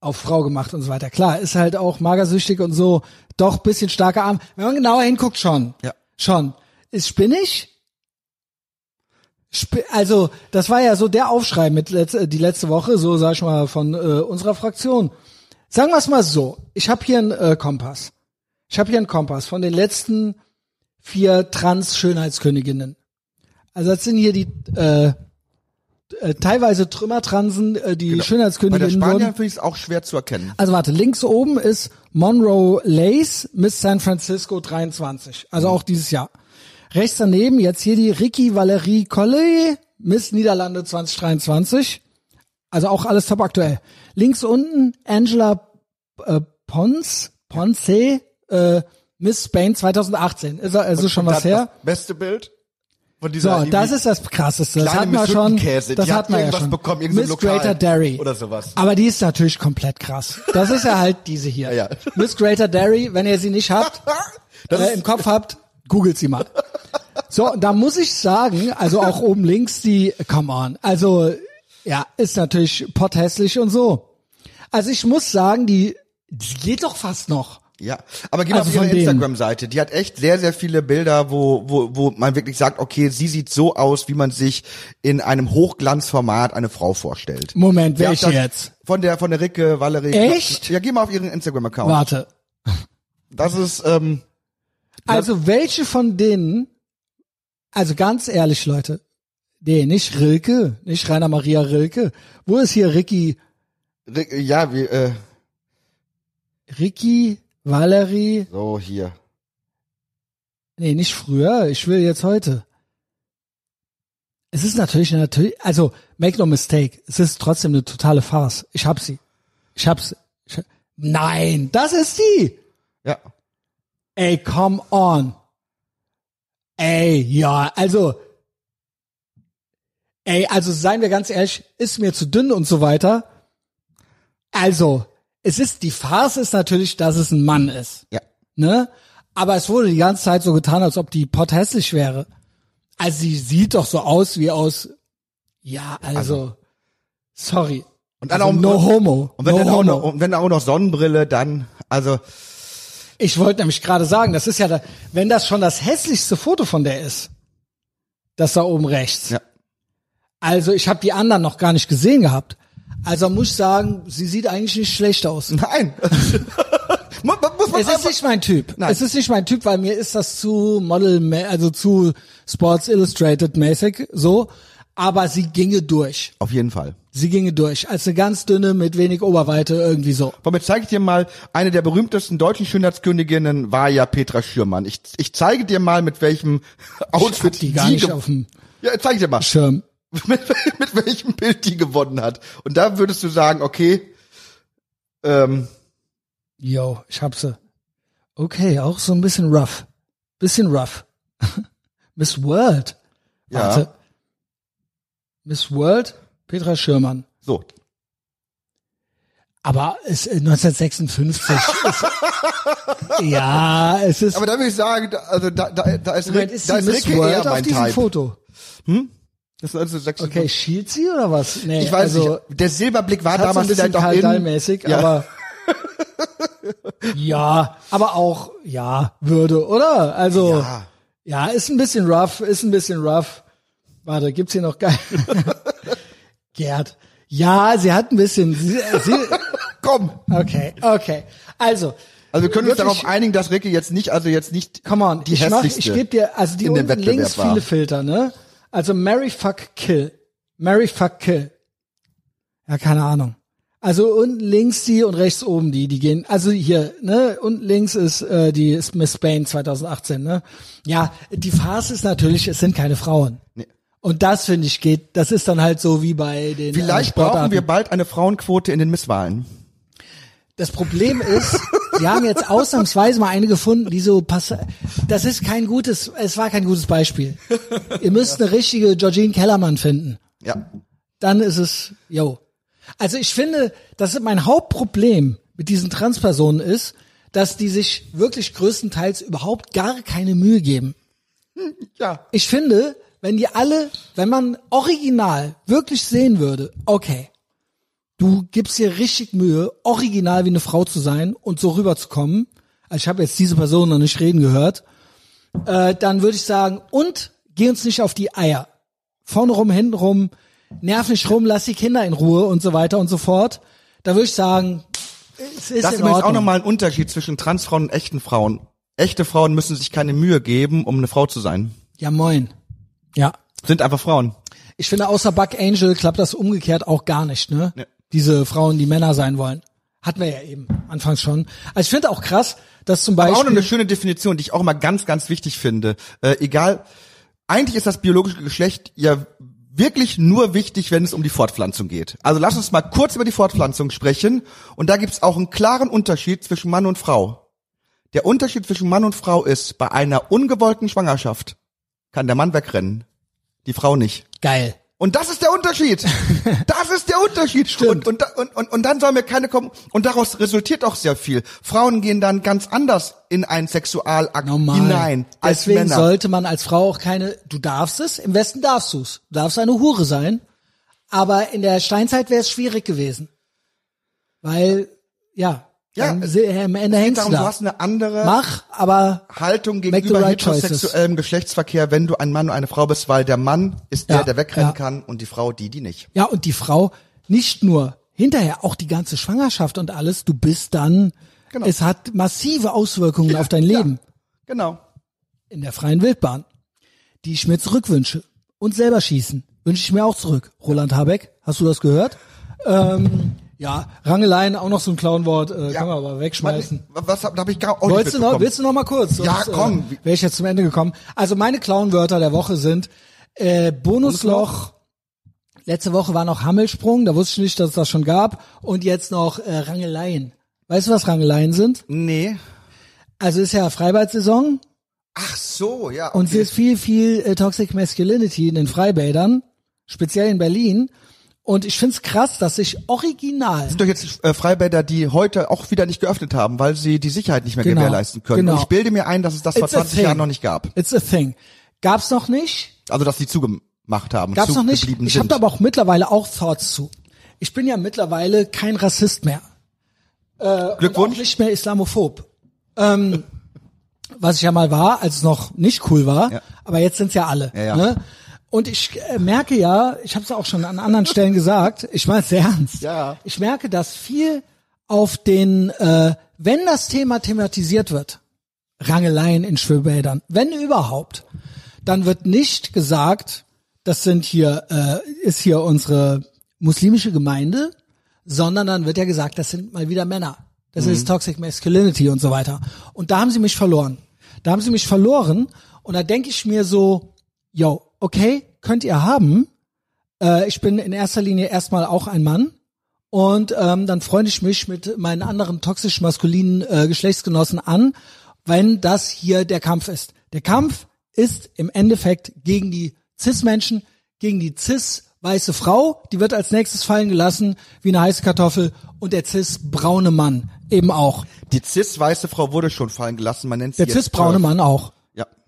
auf Frau gemacht und so weiter. Klar, ist halt auch magersüchtig und so, doch bisschen starker Arm. Wenn man genauer hinguckt, schon. Ja. Schon. Ist spinnig? Also, das war ja so der Aufschrei mit letz die letzte Woche, so sag ich mal, von äh, unserer Fraktion. Sagen wir es mal so, ich habe hier einen äh, Kompass. Ich habe hier einen Kompass von den letzten vier Trans-Schönheitsköniginnen. Also das sind hier die äh, äh, teilweise Trümmertransen, äh, die Genau. Bei der Schönheitsköniginnen Spanier wurden. finde ich es auch schwer zu erkennen. Also warte, links oben ist Monroe Lace, Miss San Francisco 23. Also auch dieses Jahr. Rechts daneben jetzt hier die Ricky Valerie Colley, Miss Niederlande 2023. Also auch alles top aktuell. Links unten Angela äh, Pons, Ponce, äh, Miss Spain 2018. Ist also schon was her. Das beste Bild von dieser So, das ist das krasseste. Das hatten wir Miss schon. Das hat wir ja schon. bekommen, Miss Lokal Greater Dairy. oder sowas. Aber die ist natürlich komplett krass. Das ist ja halt diese hier. Ja, ja. Miss Greater Dairy, wenn ihr sie nicht habt, äh, im Kopf habt, googelt sie mal. So, da muss ich sagen, also auch oben links die, come on, also ja, ist natürlich potthässlich und so. Also ich muss sagen, die, die geht doch fast noch. Ja, aber geh mal Also auf ihre. Instagram-Seite. Die hat echt sehr, sehr viele Bilder, wo, wo, wo man wirklich sagt, okay, sie sieht so aus, wie man sich in einem Hochglanzformat eine Frau vorstellt. Moment, Wer welche jetzt? Von der, von der Ricke Valerie. Echt? Ja, geh mal auf ihren Instagram-Account. Warte. Das ist, ähm, Also welche von denen, also ganz ehrlich, Leute, nee, nicht Rilke, nicht Rainer Maria Rilke. Wo ist hier Ricky, Rick, ja, wie, äh, Ricky, Valerie, so hier. nee, nicht früher, ich will jetzt heute. Es ist natürlich, natürlich, also, make no mistake, es ist trotzdem eine totale Farce. Ich hab sie. Ich hab sie. Ich, nein, das ist die! Ja. Ey, come on. Ey, ja, also, ey, also seien wir ganz ehrlich, ist mir zu dünn und so weiter. Also, es ist, die Farce ist natürlich, dass es ein Mann ist, Ja. ne? Aber es wurde die ganze Zeit so getan, als ob die Pot hässlich wäre. Also, sie sieht doch so aus wie aus, ja, also, sorry. Und dann also, auch, no homo. Und wenn, no dann auch homo. noch, und wenn auch noch Sonnenbrille, dann, also, Ich wollte nämlich gerade sagen, das ist ja, da, wenn das schon das hässlichste Foto von der ist, das da oben rechts. ja. Also ich habe die anderen noch gar nicht gesehen gehabt. Also muss ich sagen, sie sieht eigentlich nicht schlecht aus. Nein. muss, man Es ist nicht mein Typ. Nein. Es ist nicht mein Typ, weil mir ist das zu Model, also zu Sports Illustrated mäßig so. Aber sie ginge durch. Auf jeden Fall. Sie ginge durch. Als eine ganz dünne mit wenig Oberweite irgendwie so. Jetzt zeige ich dir mal, eine der berühmtesten deutschen Schönheitsköniginnen war ja Petra Schürmann. Ich, ich zeige dir mal, mit welchem Outfit die gar sie nicht auf dem Ja, zeige ich dir mal, Schirm. mit, mit welchem Bild die gewonnen hat. Und da würdest du sagen, okay, ähm, Yo, ich hab sie. Okay, auch so ein bisschen rough. Bisschen rough. Miss World. Ja. Warte. Miss World, Petra Schürmann. so. Aber es äh, 1956 ist, Ja, es ist Aber da will ich sagen, also da, da, da ist, Rick, ist da ist Miss Ricke World eher auf mein diesem Type. Foto. Das ist 1956. Okay, schielt sie oder was? Nee, Ich weiß also, nicht, der Silberblick war hat so ein damals bisschen in, Karl-Dahl-mäßig, Ja. aber ja, aber auch ja Würde, oder? Also Ja. ja, ist ein bisschen rough, ist ein bisschen rough. Warte, gibt's hier noch geil? Gerd. Ja, sie hat ein bisschen. Sie, sie, Komm. okay, okay. Also, Also wir können uns darauf einigen, dass Ricke jetzt nicht, also jetzt nicht Come on, die ich mach, ich gebe dir, also die unten links war. viele Filter, ne? Also Mary fuck kill. Mary fuck kill. Ja, keine Ahnung. Also unten links die und rechts oben die, die gehen, also hier, ne, unten links ist äh, die ist Miss Spain 2018, ne? Ja, die Farce ist natürlich, es sind keine Frauen. Nee. Und das finde ich geht, das ist dann halt so wie bei den äh, Vielleicht Sportarten. brauchen wir bald eine Frauenquote in den Misswahlen. Das Problem ist, wir haben jetzt ausnahmsweise mal eine gefunden, die so pass. Das ist kein gutes, es war kein gutes Beispiel. Ihr müsst eine richtige Georgine Kellermann finden. Ja. Dann ist es, yo. Also ich finde, das ist mein Hauptproblem mit diesen Transpersonen ist, dass die sich wirklich größtenteils überhaupt gar keine Mühe geben. Ja. Ich finde, wenn die alle, wenn man original wirklich sehen würde, okay, du gibst dir richtig Mühe, original wie eine Frau zu sein und so rüberzukommen. Also ich habe jetzt diese Person noch nicht reden gehört. Äh, dann würde ich sagen, und geh uns nicht auf die Eier. Vorne rum, hinten rum, nerv nicht rum, lass die Kinder in Ruhe und so weiter und so fort. Da würde ich sagen, es ist Das ist in übrigens auch Ordnung. nochmal ein Unterschied zwischen Transfrauen und echten Frauen. Echte Frauen müssen sich keine Mühe geben, um eine Frau zu sein. Ja, moin. Ja. Sind einfach Frauen. Ich finde, außer Buck Angel klappt das umgekehrt auch gar nicht, ne? Ja. Diese Frauen, die Männer sein wollen. Hatten wir ja eben anfangs schon. Also ich finde auch krass, dass zum Aber auch Beispiel. eine schöne Definition, die ich auch immer ganz, ganz wichtig finde. Äh, egal, eigentlich ist das biologische Geschlecht ja wirklich nur wichtig, wenn es um die Fortpflanzung geht. Also lass uns mal kurz über die Fortpflanzung sprechen. Und da gibt es auch einen klaren Unterschied zwischen Mann und Frau. Der Unterschied zwischen Mann und Frau ist, bei einer ungewollten Schwangerschaft kann der Mann wegrennen, die Frau nicht. Geil. Und das ist der Unterschied. Das ist der Unterschied. Stimmt. Und, und, und, und, dann soll mir keine kommen. Und daraus resultiert auch sehr viel. Frauen gehen dann ganz anders in einen Sexualakt Normal. hinein als Deswegen Männer. sollte man als Frau auch keine, du darfst es, im Westen darfst du's. Du darfst eine Hure sein. Aber in der Steinzeit wäre es schwierig gewesen. Weil, ja, Ja, dann am Ende hängst Darum, du hast eine andere Mach, aber Haltung gegenüber right heterosexuellem Geschlechtsverkehr, wenn du ein Mann und eine Frau bist, weil der Mann ist der, Ja, der wegrennen ja. kann und die Frau die, die nicht. Ja, und die Frau nicht nur hinterher, auch die ganze Schwangerschaft und alles, du bist dann, Genau. es hat massive Auswirkungen auf dein Leben Genau. in der freien Wildbahn, die ich mir zurückwünsche. Und selber schießen, wünsche ich mir auch zurück. Roland Habeck, hast du das gehört? Ähm, ja, Rangeleien, auch noch so ein Clownwort, äh, kann man aber wegschmeißen. Was, was hab- da habe ich gar auch nicht du noch, willst du noch mal kurz? Ja, Sonst, komm. Äh, Wäre ich jetzt zum Ende gekommen. Also meine Clownwörter der Woche sind äh, Bonusloch. Letzte Woche war noch Hammelsprung, da wusste ich nicht, dass es das schon gab. Und jetzt noch äh, Rangeleien. Weißt du, was Rangeleien sind? Nee. Also ist ja Freibad-Saison Ach so, ja. und es okay. ist viel, viel äh, Toxic Masculinity in den Freibädern, speziell in Berlin. Und ich find's krass, dass sich original sind doch jetzt äh, Freibäder, die heute auch wieder nicht geöffnet haben, weil sie die Sicherheit nicht mehr Genau, gewährleisten können. genau. Und ich bilde mir ein, dass es das vor It's a 20 Jahren noch nicht gab. It's a thing. Gab's noch nicht? Also dass sie zugemacht haben, Gab's noch nicht. Ich habe da aber auch mittlerweile auch Thoughts zu. Ich bin ja mittlerweile kein Rassist mehr. Und auch Glückwunsch. nicht mehr Islamophob. Ähm, was ich ja mal war, als es noch nicht cool war, Ja. aber jetzt sind's ja alle. Ja, ja. Ne? Und ich äh, merke ja, ich habe es auch schon an anderen Stellen gesagt, ich meine es sehr ernst. Ja. Ich merke, dass viel auf den, äh, wenn das Thema thematisiert wird, Rangeleien in Schwimmbädern, wenn überhaupt, dann wird nicht gesagt, das sind hier, äh, ist hier unsere muslimische Gemeinde, sondern dann wird ja gesagt, das sind mal wieder Männer. Das ist Toxic Masculinity und so weiter. Und da haben sie mich verloren. Da haben sie mich verloren und da denke ich mir so, yo, okay, könnt ihr haben. Äh, ich bin in erster Linie erstmal auch ein Mann und ähm, dann freunde ich mich mit meinen anderen toxisch maskulinen äh, Geschlechtsgenossen an, wenn das hier der Kampf ist. Der Kampf ist im Endeffekt gegen die Cis-Menschen, gegen die cis-weiße Frau, die wird als nächstes fallen gelassen wie eine heiße Kartoffel und der cis-braune Mann eben auch. Die cis-weiße Frau wurde schon fallen gelassen, man nennt sie Der cis-braune. Mann auch.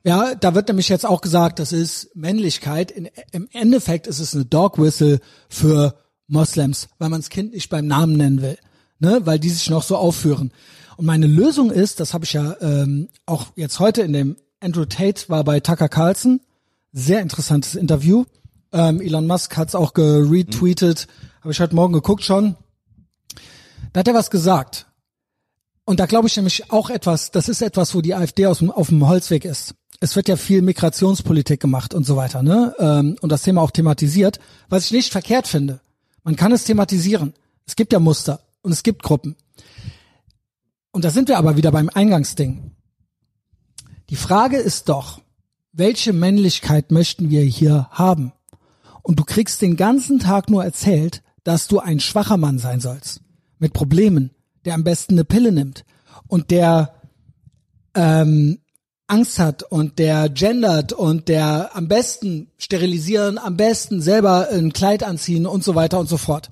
Ja. Da wird nämlich jetzt auch gesagt, das ist Männlichkeit. In, Im Endeffekt ist es eine Dog Whistle für Moslems, weil man das Kind nicht beim Namen nennen will, ne, weil die sich noch so aufführen. Und meine Lösung ist, das habe ich ja ähm, auch jetzt heute in dem Andrew Tate war bei Tucker Carlson, sehr interessantes Interview. Ähm, Elon Musk hat es auch geretweetet, habe ich heute Morgen geguckt schon. Da hat er was gesagt. Und da glaube ich nämlich auch etwas, das ist etwas, wo die AfD aus auf dem Holzweg ist. Es wird ja viel Migrationspolitik gemacht und so weiter, ne? Ähm, und das Thema auch thematisiert, was ich nicht verkehrt finde. Man kann es thematisieren. Es gibt ja Muster und es gibt Gruppen. Und da sind wir aber wieder beim Eingangsding. Die Frage ist doch, welche Männlichkeit möchten wir hier haben? Und du kriegst den ganzen Tag nur erzählt, dass du ein schwacher Mann sein sollst. Mit Problemen, der am besten eine Pille nimmt und der ähm, Angst hat und der gendert und der am besten sterilisieren, am besten selber ein Kleid anziehen und so weiter und so fort.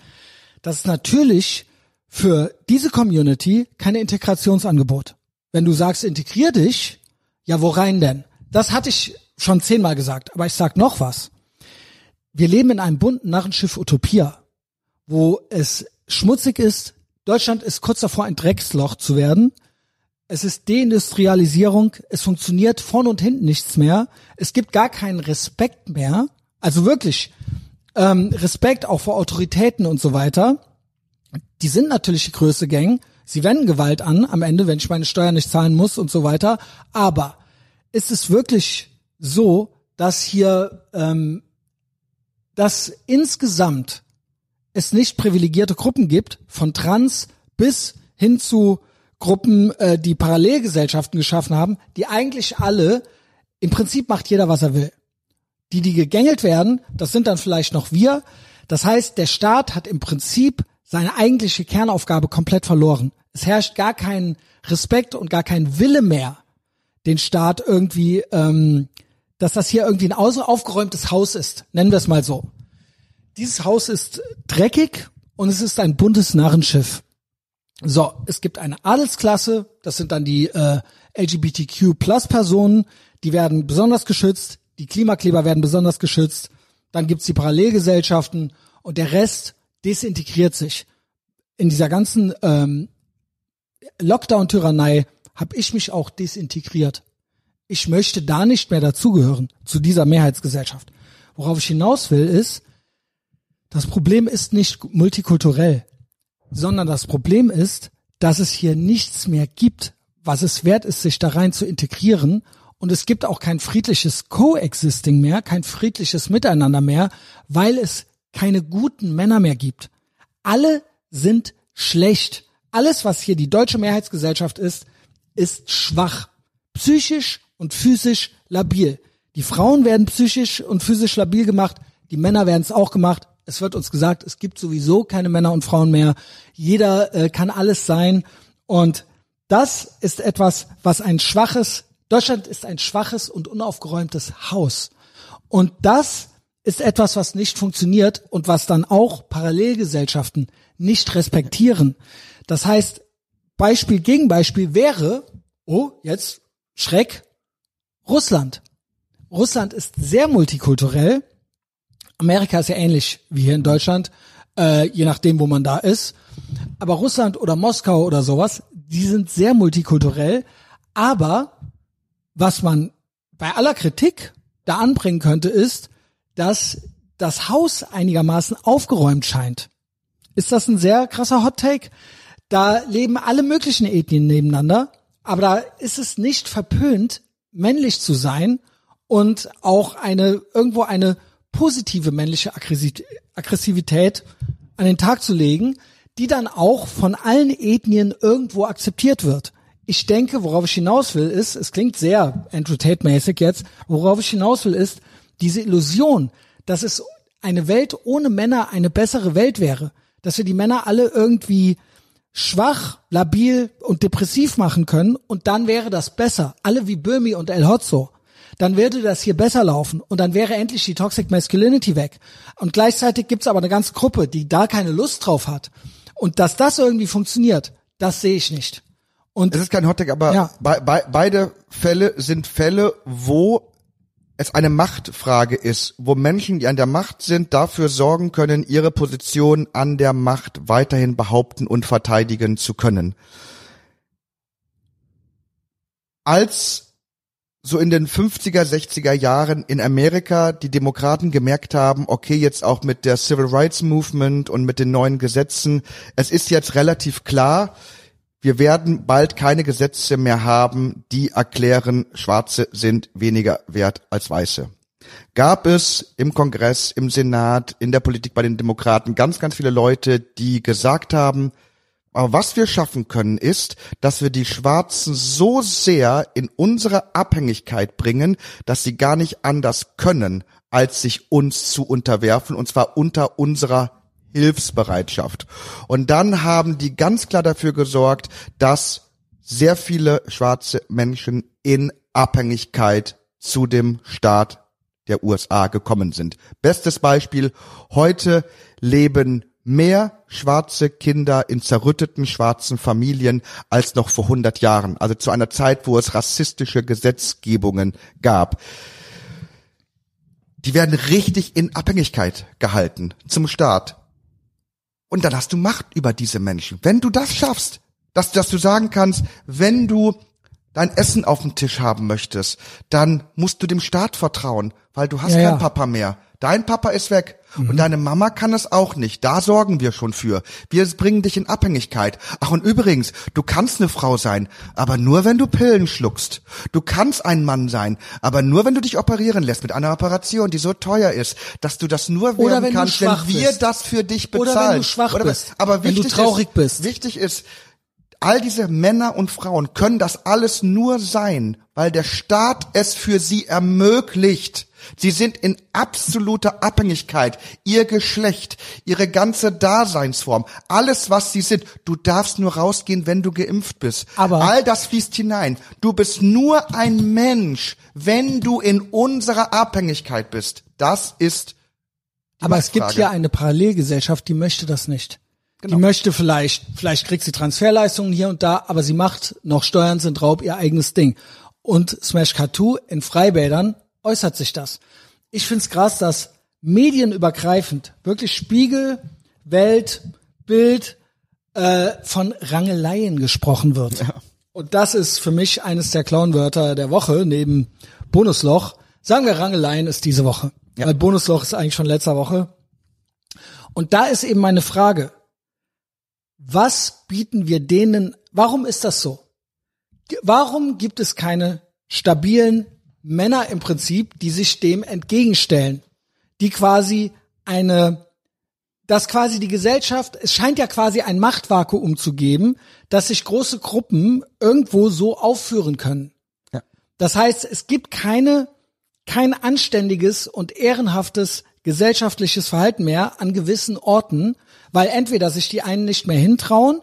Das ist natürlich für diese Community keine Integrationsangebot. wenn du sagst, integrier dich, ja, wo rein denn? Das hatte ich schon zehnmal gesagt, aber ich sag noch was. Wir leben in einem bunten Narrenschiff Utopia, wo es schmutzig ist. Deutschland ist kurz davor, ein Drecksloch zu werden. Es ist Deindustrialisierung. Es funktioniert vorn und hinten nichts mehr. Es gibt gar keinen Respekt mehr. Also wirklich ähm, Respekt auch vor Autoritäten und so weiter. Die sind natürlich die größte Gang. Sie wenden Gewalt an am Ende, wenn ich meine Steuern nicht zahlen muss und so weiter. Aber ist es wirklich so, dass hier, ähm, dass insgesamt es nicht privilegierte Gruppen gibt, von Trans bis hin zu Gruppen, äh, die Parallelgesellschaften geschaffen haben, die eigentlich alle, im Prinzip macht jeder, was er will. Die, die gegängelt werden, das sind dann vielleicht noch wir. Das heißt, der Staat hat im Prinzip seine eigentliche Kernaufgabe komplett verloren. Es herrscht gar kein Respekt und gar kein Wille mehr, den Staat irgendwie, ähm, dass das hier irgendwie ein aufgeräumtes Haus ist, nennen wir es mal so. Dieses Haus ist dreckig und es ist ein buntes Narrenschiff. So, es gibt eine Adelsklasse, das sind dann die äh, LGBTQ-Plus-Personen, die werden besonders geschützt, die Klimakleber werden besonders geschützt, dann gibt's die Parallelgesellschaften und der Rest desintegriert sich. In dieser ganzen ähm, Lockdown-Tyrannei habe ich mich auch desintegriert. Ich möchte da nicht mehr dazugehören, zu dieser Mehrheitsgesellschaft. Worauf ich hinaus will, ist, das Problem ist nicht multikulturell, sondern das Problem ist, dass es hier nichts mehr gibt, was es wert ist, sich da rein zu integrieren. Und es gibt auch kein friedliches Coexisting mehr, kein friedliches Miteinander mehr, weil es keine guten Männer mehr gibt. Alle sind schlecht. Alles, was hier die deutsche Mehrheitsgesellschaft ist, ist schwach. Psychisch und physisch labil. Die Frauen werden psychisch und physisch labil gemacht, die Männer werden es auch gemacht. Es wird uns gesagt, es gibt sowieso keine Männer und Frauen mehr. Jeder äh, kann alles sein. Und das ist etwas, was ein schwaches, Deutschland ist ein schwaches und unaufgeräumtes Haus. Und das ist etwas, was nicht funktioniert und was dann auch Parallelgesellschaften nicht respektieren. Das heißt, Beispiel Gegenbeispiel wäre, oh, jetzt Schreck, Russland. Russland ist sehr multikulturell. Amerika ist ja ähnlich wie hier in Deutschland, äh, je nachdem, wo man da ist. Aber Russland oder Moskau oder sowas, die sind sehr multikulturell. Aber was man bei aller Kritik da anbringen könnte, ist, dass das Haus einigermaßen aufgeräumt scheint. Ist das ein sehr krasser Hot Take? Da leben alle möglichen Ethnien nebeneinander, aber da ist es nicht verpönt, männlich zu sein und auch eine irgendwo eine positive männliche Aggressivität an den Tag zu legen, die dann auch von allen Ethnien irgendwo akzeptiert wird. Ich denke, worauf ich hinaus will, ist, es klingt sehr Andrew Tate-mäßig jetzt, worauf ich hinaus will, ist diese Illusion, dass es eine Welt ohne Männer eine bessere Welt wäre, dass wir die Männer alle irgendwie schwach, labil und depressiv machen können und dann wäre das besser. Alle wie Böhmi und El Hotzo. Dann würde das hier besser laufen und dann wäre endlich die Toxic Masculinity weg. Und gleichzeitig gibt's aber eine ganze Gruppe, die da keine Lust drauf hat. Und dass das irgendwie funktioniert, das sehe ich nicht. Und es ist kein Hottag, aber Ja. be be beide Fälle sind Fälle, wo es eine Machtfrage ist, wo Menschen, die an der Macht sind, dafür sorgen können, ihre Position an der Macht weiterhin behaupten und verteidigen zu können. Als so in den 50er, 60er Jahren in Amerika die Demokraten gemerkt haben, okay, jetzt auch mit der Civil Rights Movement und mit den neuen Gesetzen, es ist jetzt relativ klar, wir werden bald keine Gesetze mehr haben, die erklären, Schwarze sind weniger wert als Weiße. Gab es im Kongress, im Senat, in der Politik bei den Demokraten ganz, ganz viele Leute, die gesagt haben, aber was wir schaffen können, ist, dass wir die Schwarzen so sehr in unsere Abhängigkeit bringen, dass sie gar nicht anders können, als sich uns zu unterwerfen, und zwar unter unserer Hilfsbereitschaft. Und dann haben die ganz klar dafür gesorgt, dass sehr viele schwarze Menschen in Abhängigkeit zu dem Staat der USA gekommen sind. Bestes Beispiel, heute leben mehr schwarze Kinder in zerrütteten schwarzen Familien als noch vor 100 Jahren, also zu einer Zeit, wo es rassistische Gesetzgebungen gab. Die werden richtig in Abhängigkeit gehalten zum Staat. Und dann hast du Macht über diese Menschen. Wenn du das schaffst, dass, dass du sagen kannst, wenn du dein Essen auf dem Tisch haben möchtest, dann musst du dem Staat vertrauen, weil du hast Ja, keinen ja. Papa mehr. Dein Papa ist weg Mhm. und deine Mama kann es auch nicht. Da sorgen wir schon für. Wir bringen dich in Abhängigkeit. Ach und übrigens, du kannst eine Frau sein, aber nur wenn du Pillen schluckst. Du kannst ein Mann sein, aber nur wenn du dich operieren lässt mit einer Operation, die so teuer ist, dass du das nur Oder werden wenn kannst, wenn wir bist. das für dich Oder bezahlen. wenn du schwach bist. Aber Wenn du wichtig traurig ist, bist. Wichtig ist, all diese Männer und Frauen können das alles nur sein, weil der Staat es für sie ermöglicht. Sie sind in absoluter Abhängigkeit. Ihr Geschlecht, ihre ganze Daseinsform, alles was sie sind. Du darfst nur rausgehen, wenn du geimpft bist. Aber- all das fließt hinein. Du bist nur ein Mensch, wenn du in unserer Abhängigkeit bist. Das ist Aber es gibt Machtfrage. hier eine Parallelgesellschaft, die möchte das nicht. Genau. Die möchte vielleicht, vielleicht kriegt sie Transferleistungen hier und da, aber sie macht noch Steuern sind Raub ihr eigenes Ding. Und Smash Tattoo in Freibädern äußert sich das. Ich find's krass, dass medienübergreifend wirklich Spiegel, Welt, Bild äh, von Rangeleien gesprochen wird. Und das ist für mich eines der Clownwörter der Woche neben Bonusloch. Sagen wir Rangeleien ist diese Woche. Ja. Weil Bonusloch ist eigentlich schon letzter Woche. Und da ist eben meine Frage. Was bieten wir denen, warum ist das so? Warum gibt es keine stabilen Männer im Prinzip, die sich dem entgegenstellen? Die quasi eine, dass quasi die Gesellschaft, es scheint ja quasi ein Machtvakuum zu geben, dass sich große Gruppen irgendwo so aufführen können. Ja. Das heißt, es gibt keine, kein anständiges und ehrenhaftes gesellschaftliches Verhalten mehr an gewissen Orten, weil entweder sich die einen nicht mehr hintrauen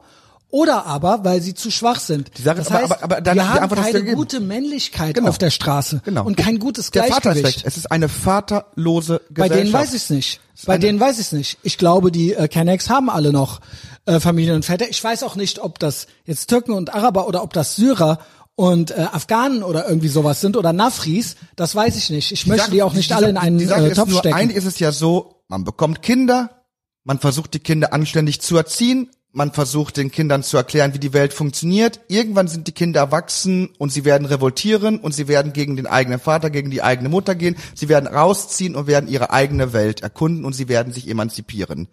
oder aber, weil sie zu schwach sind. Die Sache- das aber- heißt, aber- aber dann wir die haben Antwort keine gute Männlichkeit Genau. auf der Straße Genau. und kein gutes Der Vater ist Gleichgewicht. weg. Es ist eine vaterlose Bei Gesellschaft. denen weiß ich es nicht. Bei denen weiß ich es nicht. Ich glaube, die äh, Kennex haben alle noch äh, Familien und Väter. Ich weiß auch nicht, ob das jetzt Türken und Araber oder ob das Syrer und äh, Afghanen oder irgendwie sowas sind oder Nafris. Das weiß ich nicht. Ich möchte Sache- die auch nicht die alle Sache- in einen die Sache äh, ist Topf nur, stecken. Eigentlich ist es ja so, man bekommt Kinder, man versucht die Kinder anständig zu erziehen, man versucht den Kindern zu erklären, wie die Welt funktioniert. Irgendwann sind die Kinder erwachsen und sie werden revoltieren und sie werden gegen den eigenen Vater, gegen die eigene Mutter gehen. Sie werden rausziehen und werden ihre eigene Welt erkunden und sie werden sich emanzipieren.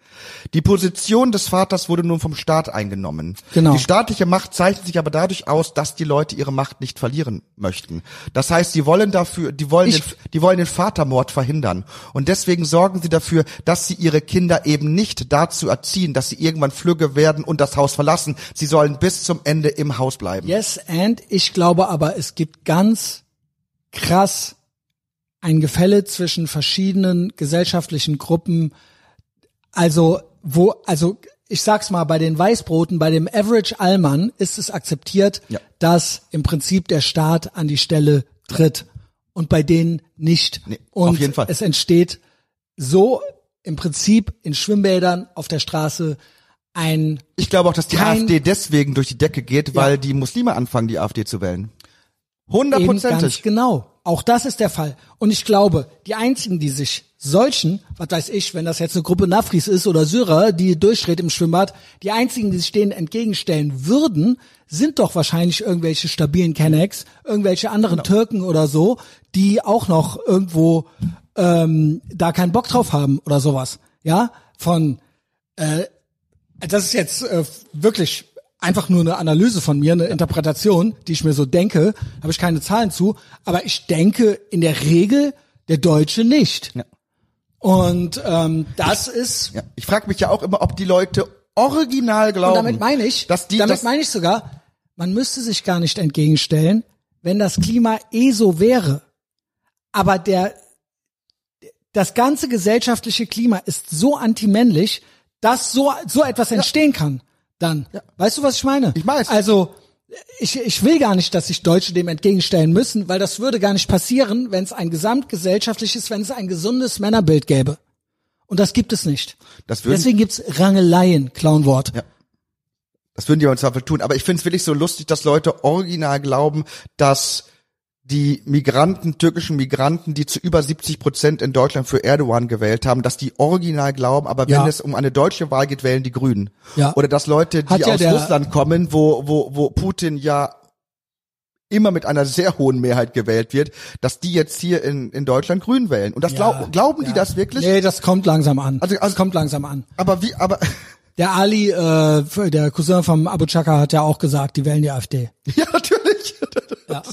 Die Position des Vaters wurde nun vom Staat eingenommen. Genau. Die staatliche Macht zeichnet sich aber dadurch aus, dass die Leute ihre Macht nicht verlieren möchten. Das heißt, sie wollen dafür, die wollen, Ich- den, die wollen den Vatermord verhindern. Und deswegen sorgen sie dafür, dass sie ihre Kinder eben nicht dazu erziehen, dass sie irgendwann flügge werden und das Haus verlassen. Sie sollen bis zum Ende im Haus bleiben. Yes, and ich glaube aber, es gibt ganz krass ein Gefälle zwischen verschiedenen gesellschaftlichen Gruppen. Also, wo, also, ich sag's mal, bei den Weißbroten, bei dem Average Allmann ist es akzeptiert, Ja. dass im Prinzip der Staat an die Stelle tritt und bei denen nicht. Nee, und auf jeden Fall. es entsteht so im Prinzip in Schwimmbädern auf der Straße ein Ich glaube auch, dass die Kein- AfD deswegen durch die Decke geht, weil die Muslime anfangen, die AfD zu wählen. Hundertprozentig. genau. Auch das ist der Fall. Und ich glaube, die einzigen, die sich solchen, was weiß ich, wenn das jetzt eine Gruppe Nafris ist oder Syrer, die durchdreht im Schwimmbad, die einzigen, die sich denen entgegenstellen würden, sind doch wahrscheinlich irgendwelche stabilen Kennex, irgendwelche anderen Genau. Türken oder so, die auch noch irgendwo ähm, da keinen Bock drauf haben oder sowas. Ja, von äh, das ist jetzt äh, wirklich einfach nur eine Analyse von mir, eine Interpretation, die ich mir so denke, habe ich keine Zahlen zu, aber ich denke in der Regel der Deutsche nicht. Ja. Und ähm, das ist, Ja. Ich frage mich ja auch immer, ob die Leute original glauben. und damit meine ich, dass die, damit meine ich sogar, man müsste sich gar nicht entgegenstellen, wenn das Klima eh so wäre. Aber der, das ganze gesellschaftliche Klima ist so antimännlich, dass so, so etwas entstehen kann. Dann. Weißt du, was ich meine? Ich weiß. Also, ich, ich will gar nicht, dass sich Deutsche dem entgegenstellen müssen, weil das würde gar nicht passieren, wenn es ein gesamtgesellschaftliches, wenn es ein gesundes Männerbild gäbe. Und das gibt es nicht. Das würden- Deswegen gibt's Rangeleien, Clownwort. Ja. Das würden die im Zweifel tun. Aber ich finde es wirklich so lustig, dass Leute original glauben, dass die Migranten, türkischen Migranten, die zu über 70 Prozent in Deutschland für Erdogan gewählt haben, dass die original glauben, aber wenn Ja. es um eine deutsche Wahl geht, wählen die Grünen. Ja. Oder dass Leute, die ja aus Russland kommen, wo, wo, wo Putin ja immer mit einer sehr hohen Mehrheit gewählt wird, dass die jetzt hier in, in Deutschland Grün wählen. Und das glaub, glauben die ja. das wirklich? Nee, das kommt langsam an. Also- also- das kommt langsam an. Aber wie, aber, Der Ali, äh, der Cousin vom Abu Chaka hat ja auch gesagt, die wählen die AfD. ja, natürlich. Ja.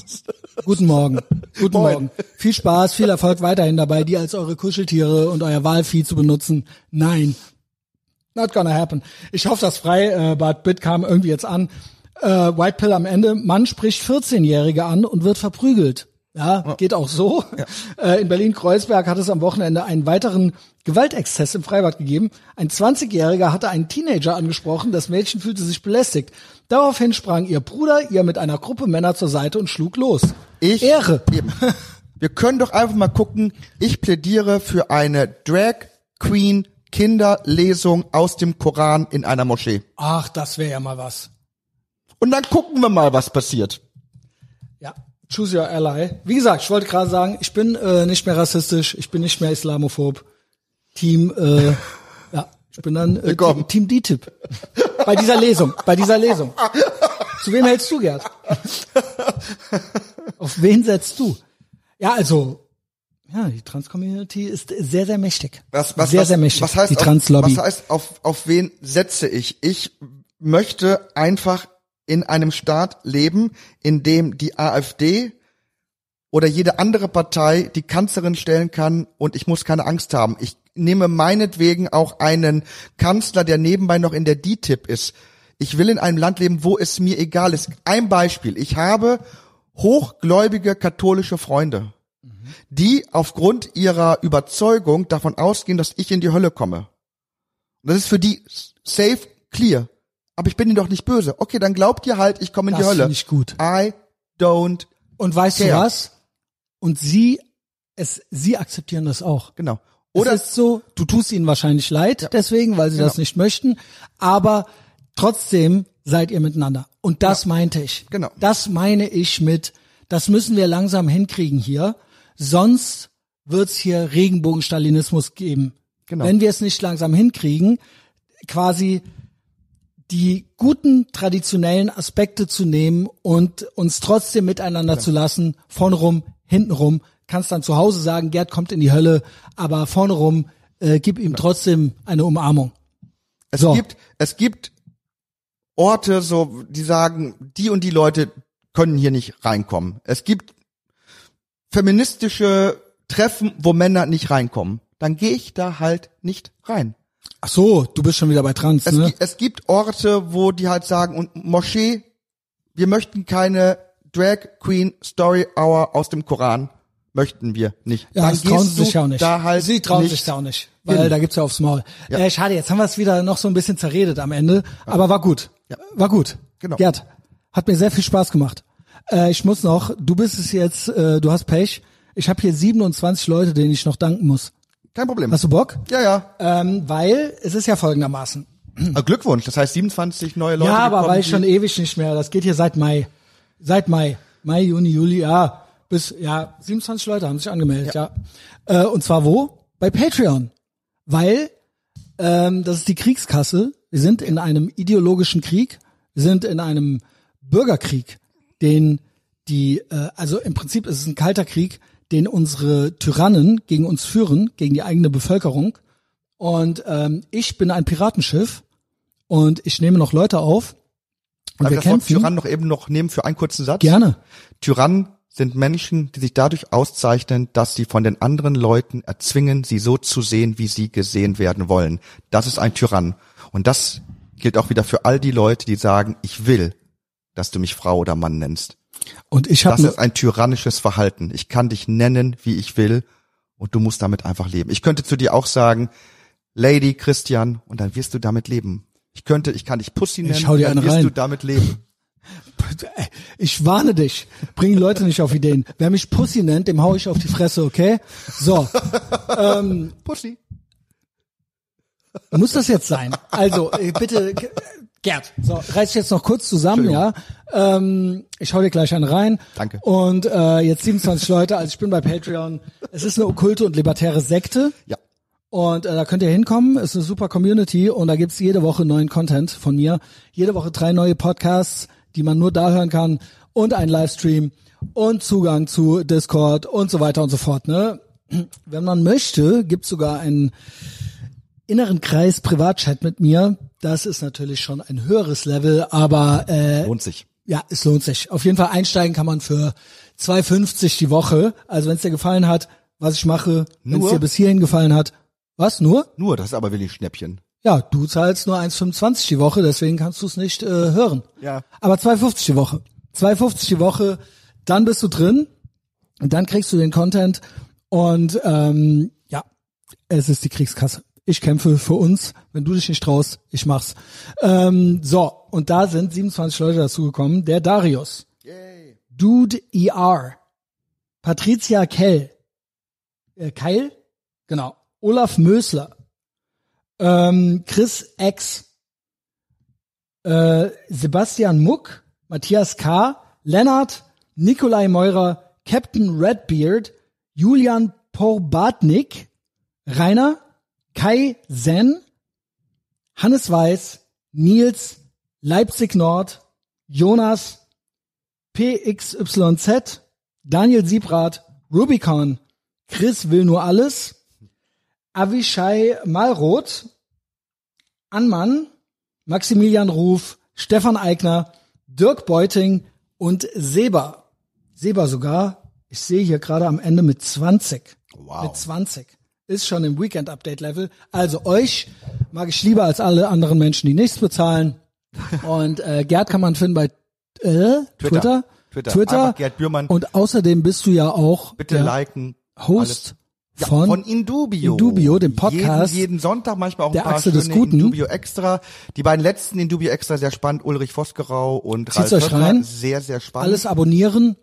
Guten Morgen. Guten Moin. Morgen. Viel Spaß, viel Erfolg weiterhin dabei, die als eure Kuscheltiere und euer Wahlvieh zu benutzen. Nein. Not gonna happen. Ich hoffe, das Freibad Bit kam irgendwie jetzt an. Äh, White Pill am Ende. Mann spricht 14-Jährige an und wird verprügelt. Ja, geht auch so. Äh, in Berlin-Kreuzberg hat es am Wochenende einen weiteren Gewaltexzess im Freibad gegeben. Ein 20-Jähriger hatte einen Teenager angesprochen, das Mädchen fühlte sich belästigt. Daraufhin sprang ihr Bruder ihr mit einer Gruppe Männer zur Seite und schlug los. Ich, Ehre. Wir können doch einfach mal gucken. Ich plädiere für eine Drag Queen Kinderlesung aus dem Koran in einer Moschee. Ach, das wäre ja mal was. Und dann gucken wir mal, was passiert. Ja, choose your ally. Wie gesagt, ich wollte gerade sagen, ich bin äh, nicht mehr rassistisch, ich bin nicht mehr islamophob. Team, äh, ja, ich bin dann äh. Team, Team D-Tip. Bei dieser Lesung, bei dieser Lesung. Zu wem hältst du, Gerd? Auf wen setzt du? Ja, also, ja, die Trans-Community ist sehr, sehr mächtig. Was, was, sehr, was, sehr mächtig. Was heißt, die Trans-Lobby. was heißt, auf, auf wen setze ich? Ich möchte einfach in einem Staat leben, in dem die AfD oder jede andere Partei die Kanzlerin stellen kann und ich muss keine Angst haben. Ich nehme meinetwegen auch einen Kanzler, der nebenbei noch in der DTIP ist. Ich will in einem Land leben, wo es mir egal ist. Ein Beispiel. Ich habe hochgläubige katholische Freunde, die aufgrund ihrer Überzeugung davon ausgehen, dass ich in die Hölle komme. Und das ist für die safe clear. Aber ich bin ihnen doch nicht böse. Okay, dann glaubt ihr halt, ich komme in die Das Hölle. finde ich gut. I don't Und weißt care. du was? Und sie, es, sie akzeptieren das auch. Genau. Oder es ist so, du tust ihnen wahrscheinlich leid deswegen, weil sie das Genau. nicht möchten, aber trotzdem seid ihr miteinander. Und das meinte ich. Genau. Das meine ich mit, das müssen wir langsam hinkriegen hier, sonst wird's hier Regenbogenstalinismus geben. Genau. Wenn wir es nicht langsam hinkriegen, quasi die guten traditionellen Aspekte zu nehmen und uns trotzdem miteinander zu lassen, vorne rum, hinten rum, kannst dann zu Hause sagen, Gerd kommt in die Hölle, aber vorne rum, äh, gib ihm trotzdem eine Umarmung. es so. gibt, es gibt Orte, so, die sagen, die und die Leute können hier nicht reinkommen. Es gibt feministische Treffen, wo Männer nicht reinkommen. Dann gehe ich da halt nicht rein. Ach so, du bist schon wieder bei Trans, Es, ne? es gibt Orte, wo die halt sagen, und Moschee, wir möchten keine Drag Queen Story Hour aus dem Koran, möchten wir nicht. Ja, Dann das trauen sie sich ja auch nicht. Da halt sie trauen nicht sich da auch nicht, weil hin. da gibt's ja aufs Maul. Ja. Äh, schade, jetzt haben wir es wieder noch so ein bisschen zerredet am Ende, aber war gut. Ja. War gut. Genau. Gerd, hat mir sehr viel Spaß gemacht. Äh, ich muss noch, du bist es jetzt, äh, du hast Pech. Ich habe hier 27 Leute, denen ich noch danken muss. Kein Problem. Hast du Bock? ja, ja. Ähm, weil es ist ja folgendermaßen. Äh, Glückwunsch, das heißt 27 neue Leute. ja, aber weil schon ewig nicht mehr. Das geht hier seit Mai. Seit Mai. Mai, Juni, Juli, ja. Bis, ja, 27 Leute haben sich angemeldet, ja. Äh, und zwar wo? Bei Patreon. Weil, ähm, das ist die Kriegskasse. Wir sind in einem ideologischen Krieg. Wir sind in einem Bürgerkrieg, den die, äh, also im Prinzip ist es ein kalter Krieg, den unsere Tyrannen gegen uns führen, gegen die eigene Bevölkerung. Und ähm, ich bin ein Piratenschiff und ich nehme noch Leute auf. Und Darf wir ich das Wort. Tyrann noch eben noch nehmen für einen kurzen Satz? Gerne. Tyrannen sind Menschen, die sich dadurch auszeichnen, dass sie von den anderen Leuten erzwingen, sie so zu sehen, wie sie gesehen werden wollen. Das ist ein Tyrann. Und das gilt auch wieder für all die Leute, die sagen, ich will, dass du mich Frau oder Mann nennst. Und ich Das habe ist ein tyrannisches Verhalten. Ich kann dich nennen, wie ich will, und du musst damit einfach leben. Ich könnte zu dir auch sagen, Lady Christian, und dann wirst du damit leben. Ich könnte, ich kann dich Pussy nennen, hau dir dann eine wirst rein. du damit leben. ich warne dich. Bring Leute nicht auf Ideen. Wer mich Pussy nennt, dem hau ich auf die Fresse, okay? So. Pussy. Muss das jetzt sein? Also, äh, bitte, Gerd, so, reiß dich jetzt noch kurz zusammen, ja. Ähm, ich hau dir gleich einen rein. Danke. Und äh, jetzt 27 Leute, also ich bin bei Patreon. Es ist eine okkulte und libertäre Sekte. Ja. Und äh, da könnt ihr hinkommen, ist eine super Community und da gibt's jede Woche neuen Content von mir. Jede Woche drei neue Podcasts, die man nur da hören kann und ein Livestream und Zugang zu Discord und so weiter und so fort. Ne? Wenn man möchte, gibt's sogar einen inneren Kreis Privatchat mit mir. Das ist natürlich schon ein höheres Level, aber äh, Lohnt sich. ja, es lohnt sich. Auf jeden Fall einsteigen kann man für 2,50 die Woche. Also wenn es dir gefallen hat, was ich mache, wenn es dir bis hierhin gefallen hat. Was, nur? Nur, das ist aber Willi Schnäppchen. Ja, du zahlst nur 1,25 die Woche, deswegen kannst du es nicht äh, hören. Ja. Aber 2,50 die Woche. 2,50 die Woche, dann bist du drin und dann kriegst du den Content und ähm, ja, es ist die Kriegskasse. Ich kämpfe für uns. Wenn du dich nicht traust, ich mach's. Ähm, so, und da sind 27 Leute dazugekommen. Der Darius. Dude ER. Patricia Kell. Äh, Keil? Genau. Olaf Mösler. Ähm, Chris X. Äh, Sebastian Muck. Matthias K. Lennart. Nikolai Meurer. Captain Redbeard. Julian Porbatnik. Rainer. Kai Zen. Hannes Weiß. Nils. Leipzig Nord. Jonas. PXYZ. Daniel Siebrat. Rubicon. Chris will nur alles. Avishai Malroth, Anmann, Maximilian Ruf, Stefan Eigner, Dirk Beuting und Seba. Seba sogar, ich sehe hier gerade am Ende mit 20. Wow. Mit 20. Ist schon im Weekend-Update-Level. Also euch mag ich lieber als alle anderen Menschen, die nichts bezahlen. Und äh, Gerd kann man finden bei äh, Twitter. Twitter. Twitter. Gerd Bührmann. Und außerdem bist du ja auch Bitte liken. Host Ja, von, von Indubio. Indubio, dem Podcast. Jeden, jeden Sonntag, manchmal auch Der ein paar Achse des Guten. Indubio Extra. Die beiden letzten Indubio Extra sehr spannend. Ulrich Vosgerau und Zieht's Ralf euch rein. Sehr, sehr spannend. alles abonnieren.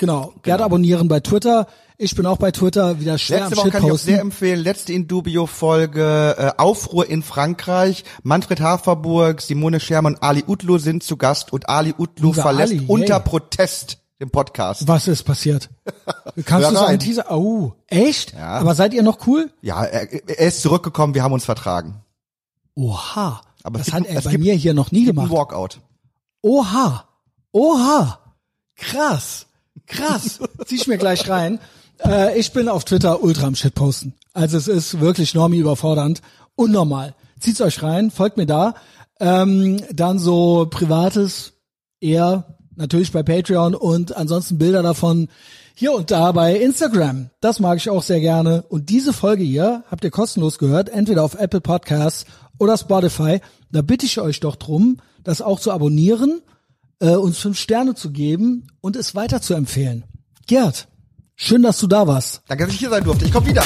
Genau, Gerd abonnieren bei Twitter. Ich bin auch bei Twitter wieder schwer Letzte am Woche kann ich auch sehr empfehlen. Letzte Indubio-Folge äh, Aufruhr in Frankreich. Manfred Haferburg, Simone Schermann und Ali Utlu sind zu Gast und Ali Utlu Unser verlässt Ali, unter yay. Protest den Podcast. Was ist passiert? Kannst du so einen. Teaser? Oh, echt? Ja. Aber seid ihr noch cool? Ja, er, er ist zurückgekommen, wir haben uns vertragen. Oha. Aber das gibt- hat er bei gibt- mir hier noch nie gemacht. Walkout. Oha. Oha. Krass. Krass. Zieh ich mir gleich rein. Äh, ich bin auf Twitter ultra am Shitposten. Also es ist wirklich normie überfordernd. Unnormal. Zieht's euch rein, folgt mir da. Ähm, dann so privates, eher natürlich bei Patreon und ansonsten Bilder davon hier und da bei Instagram. Das mag ich auch sehr gerne. Und diese Folge hier habt ihr kostenlos gehört, entweder auf Apple Podcasts oder Spotify. Da bitte ich euch doch drum, das auch zu abonnieren äh, uns fünf Sterne zu geben und es weiter zu empfehlen. Gerd, schön, dass du da warst. Danke, dass ich hier sein durfte. Ich komme wieder.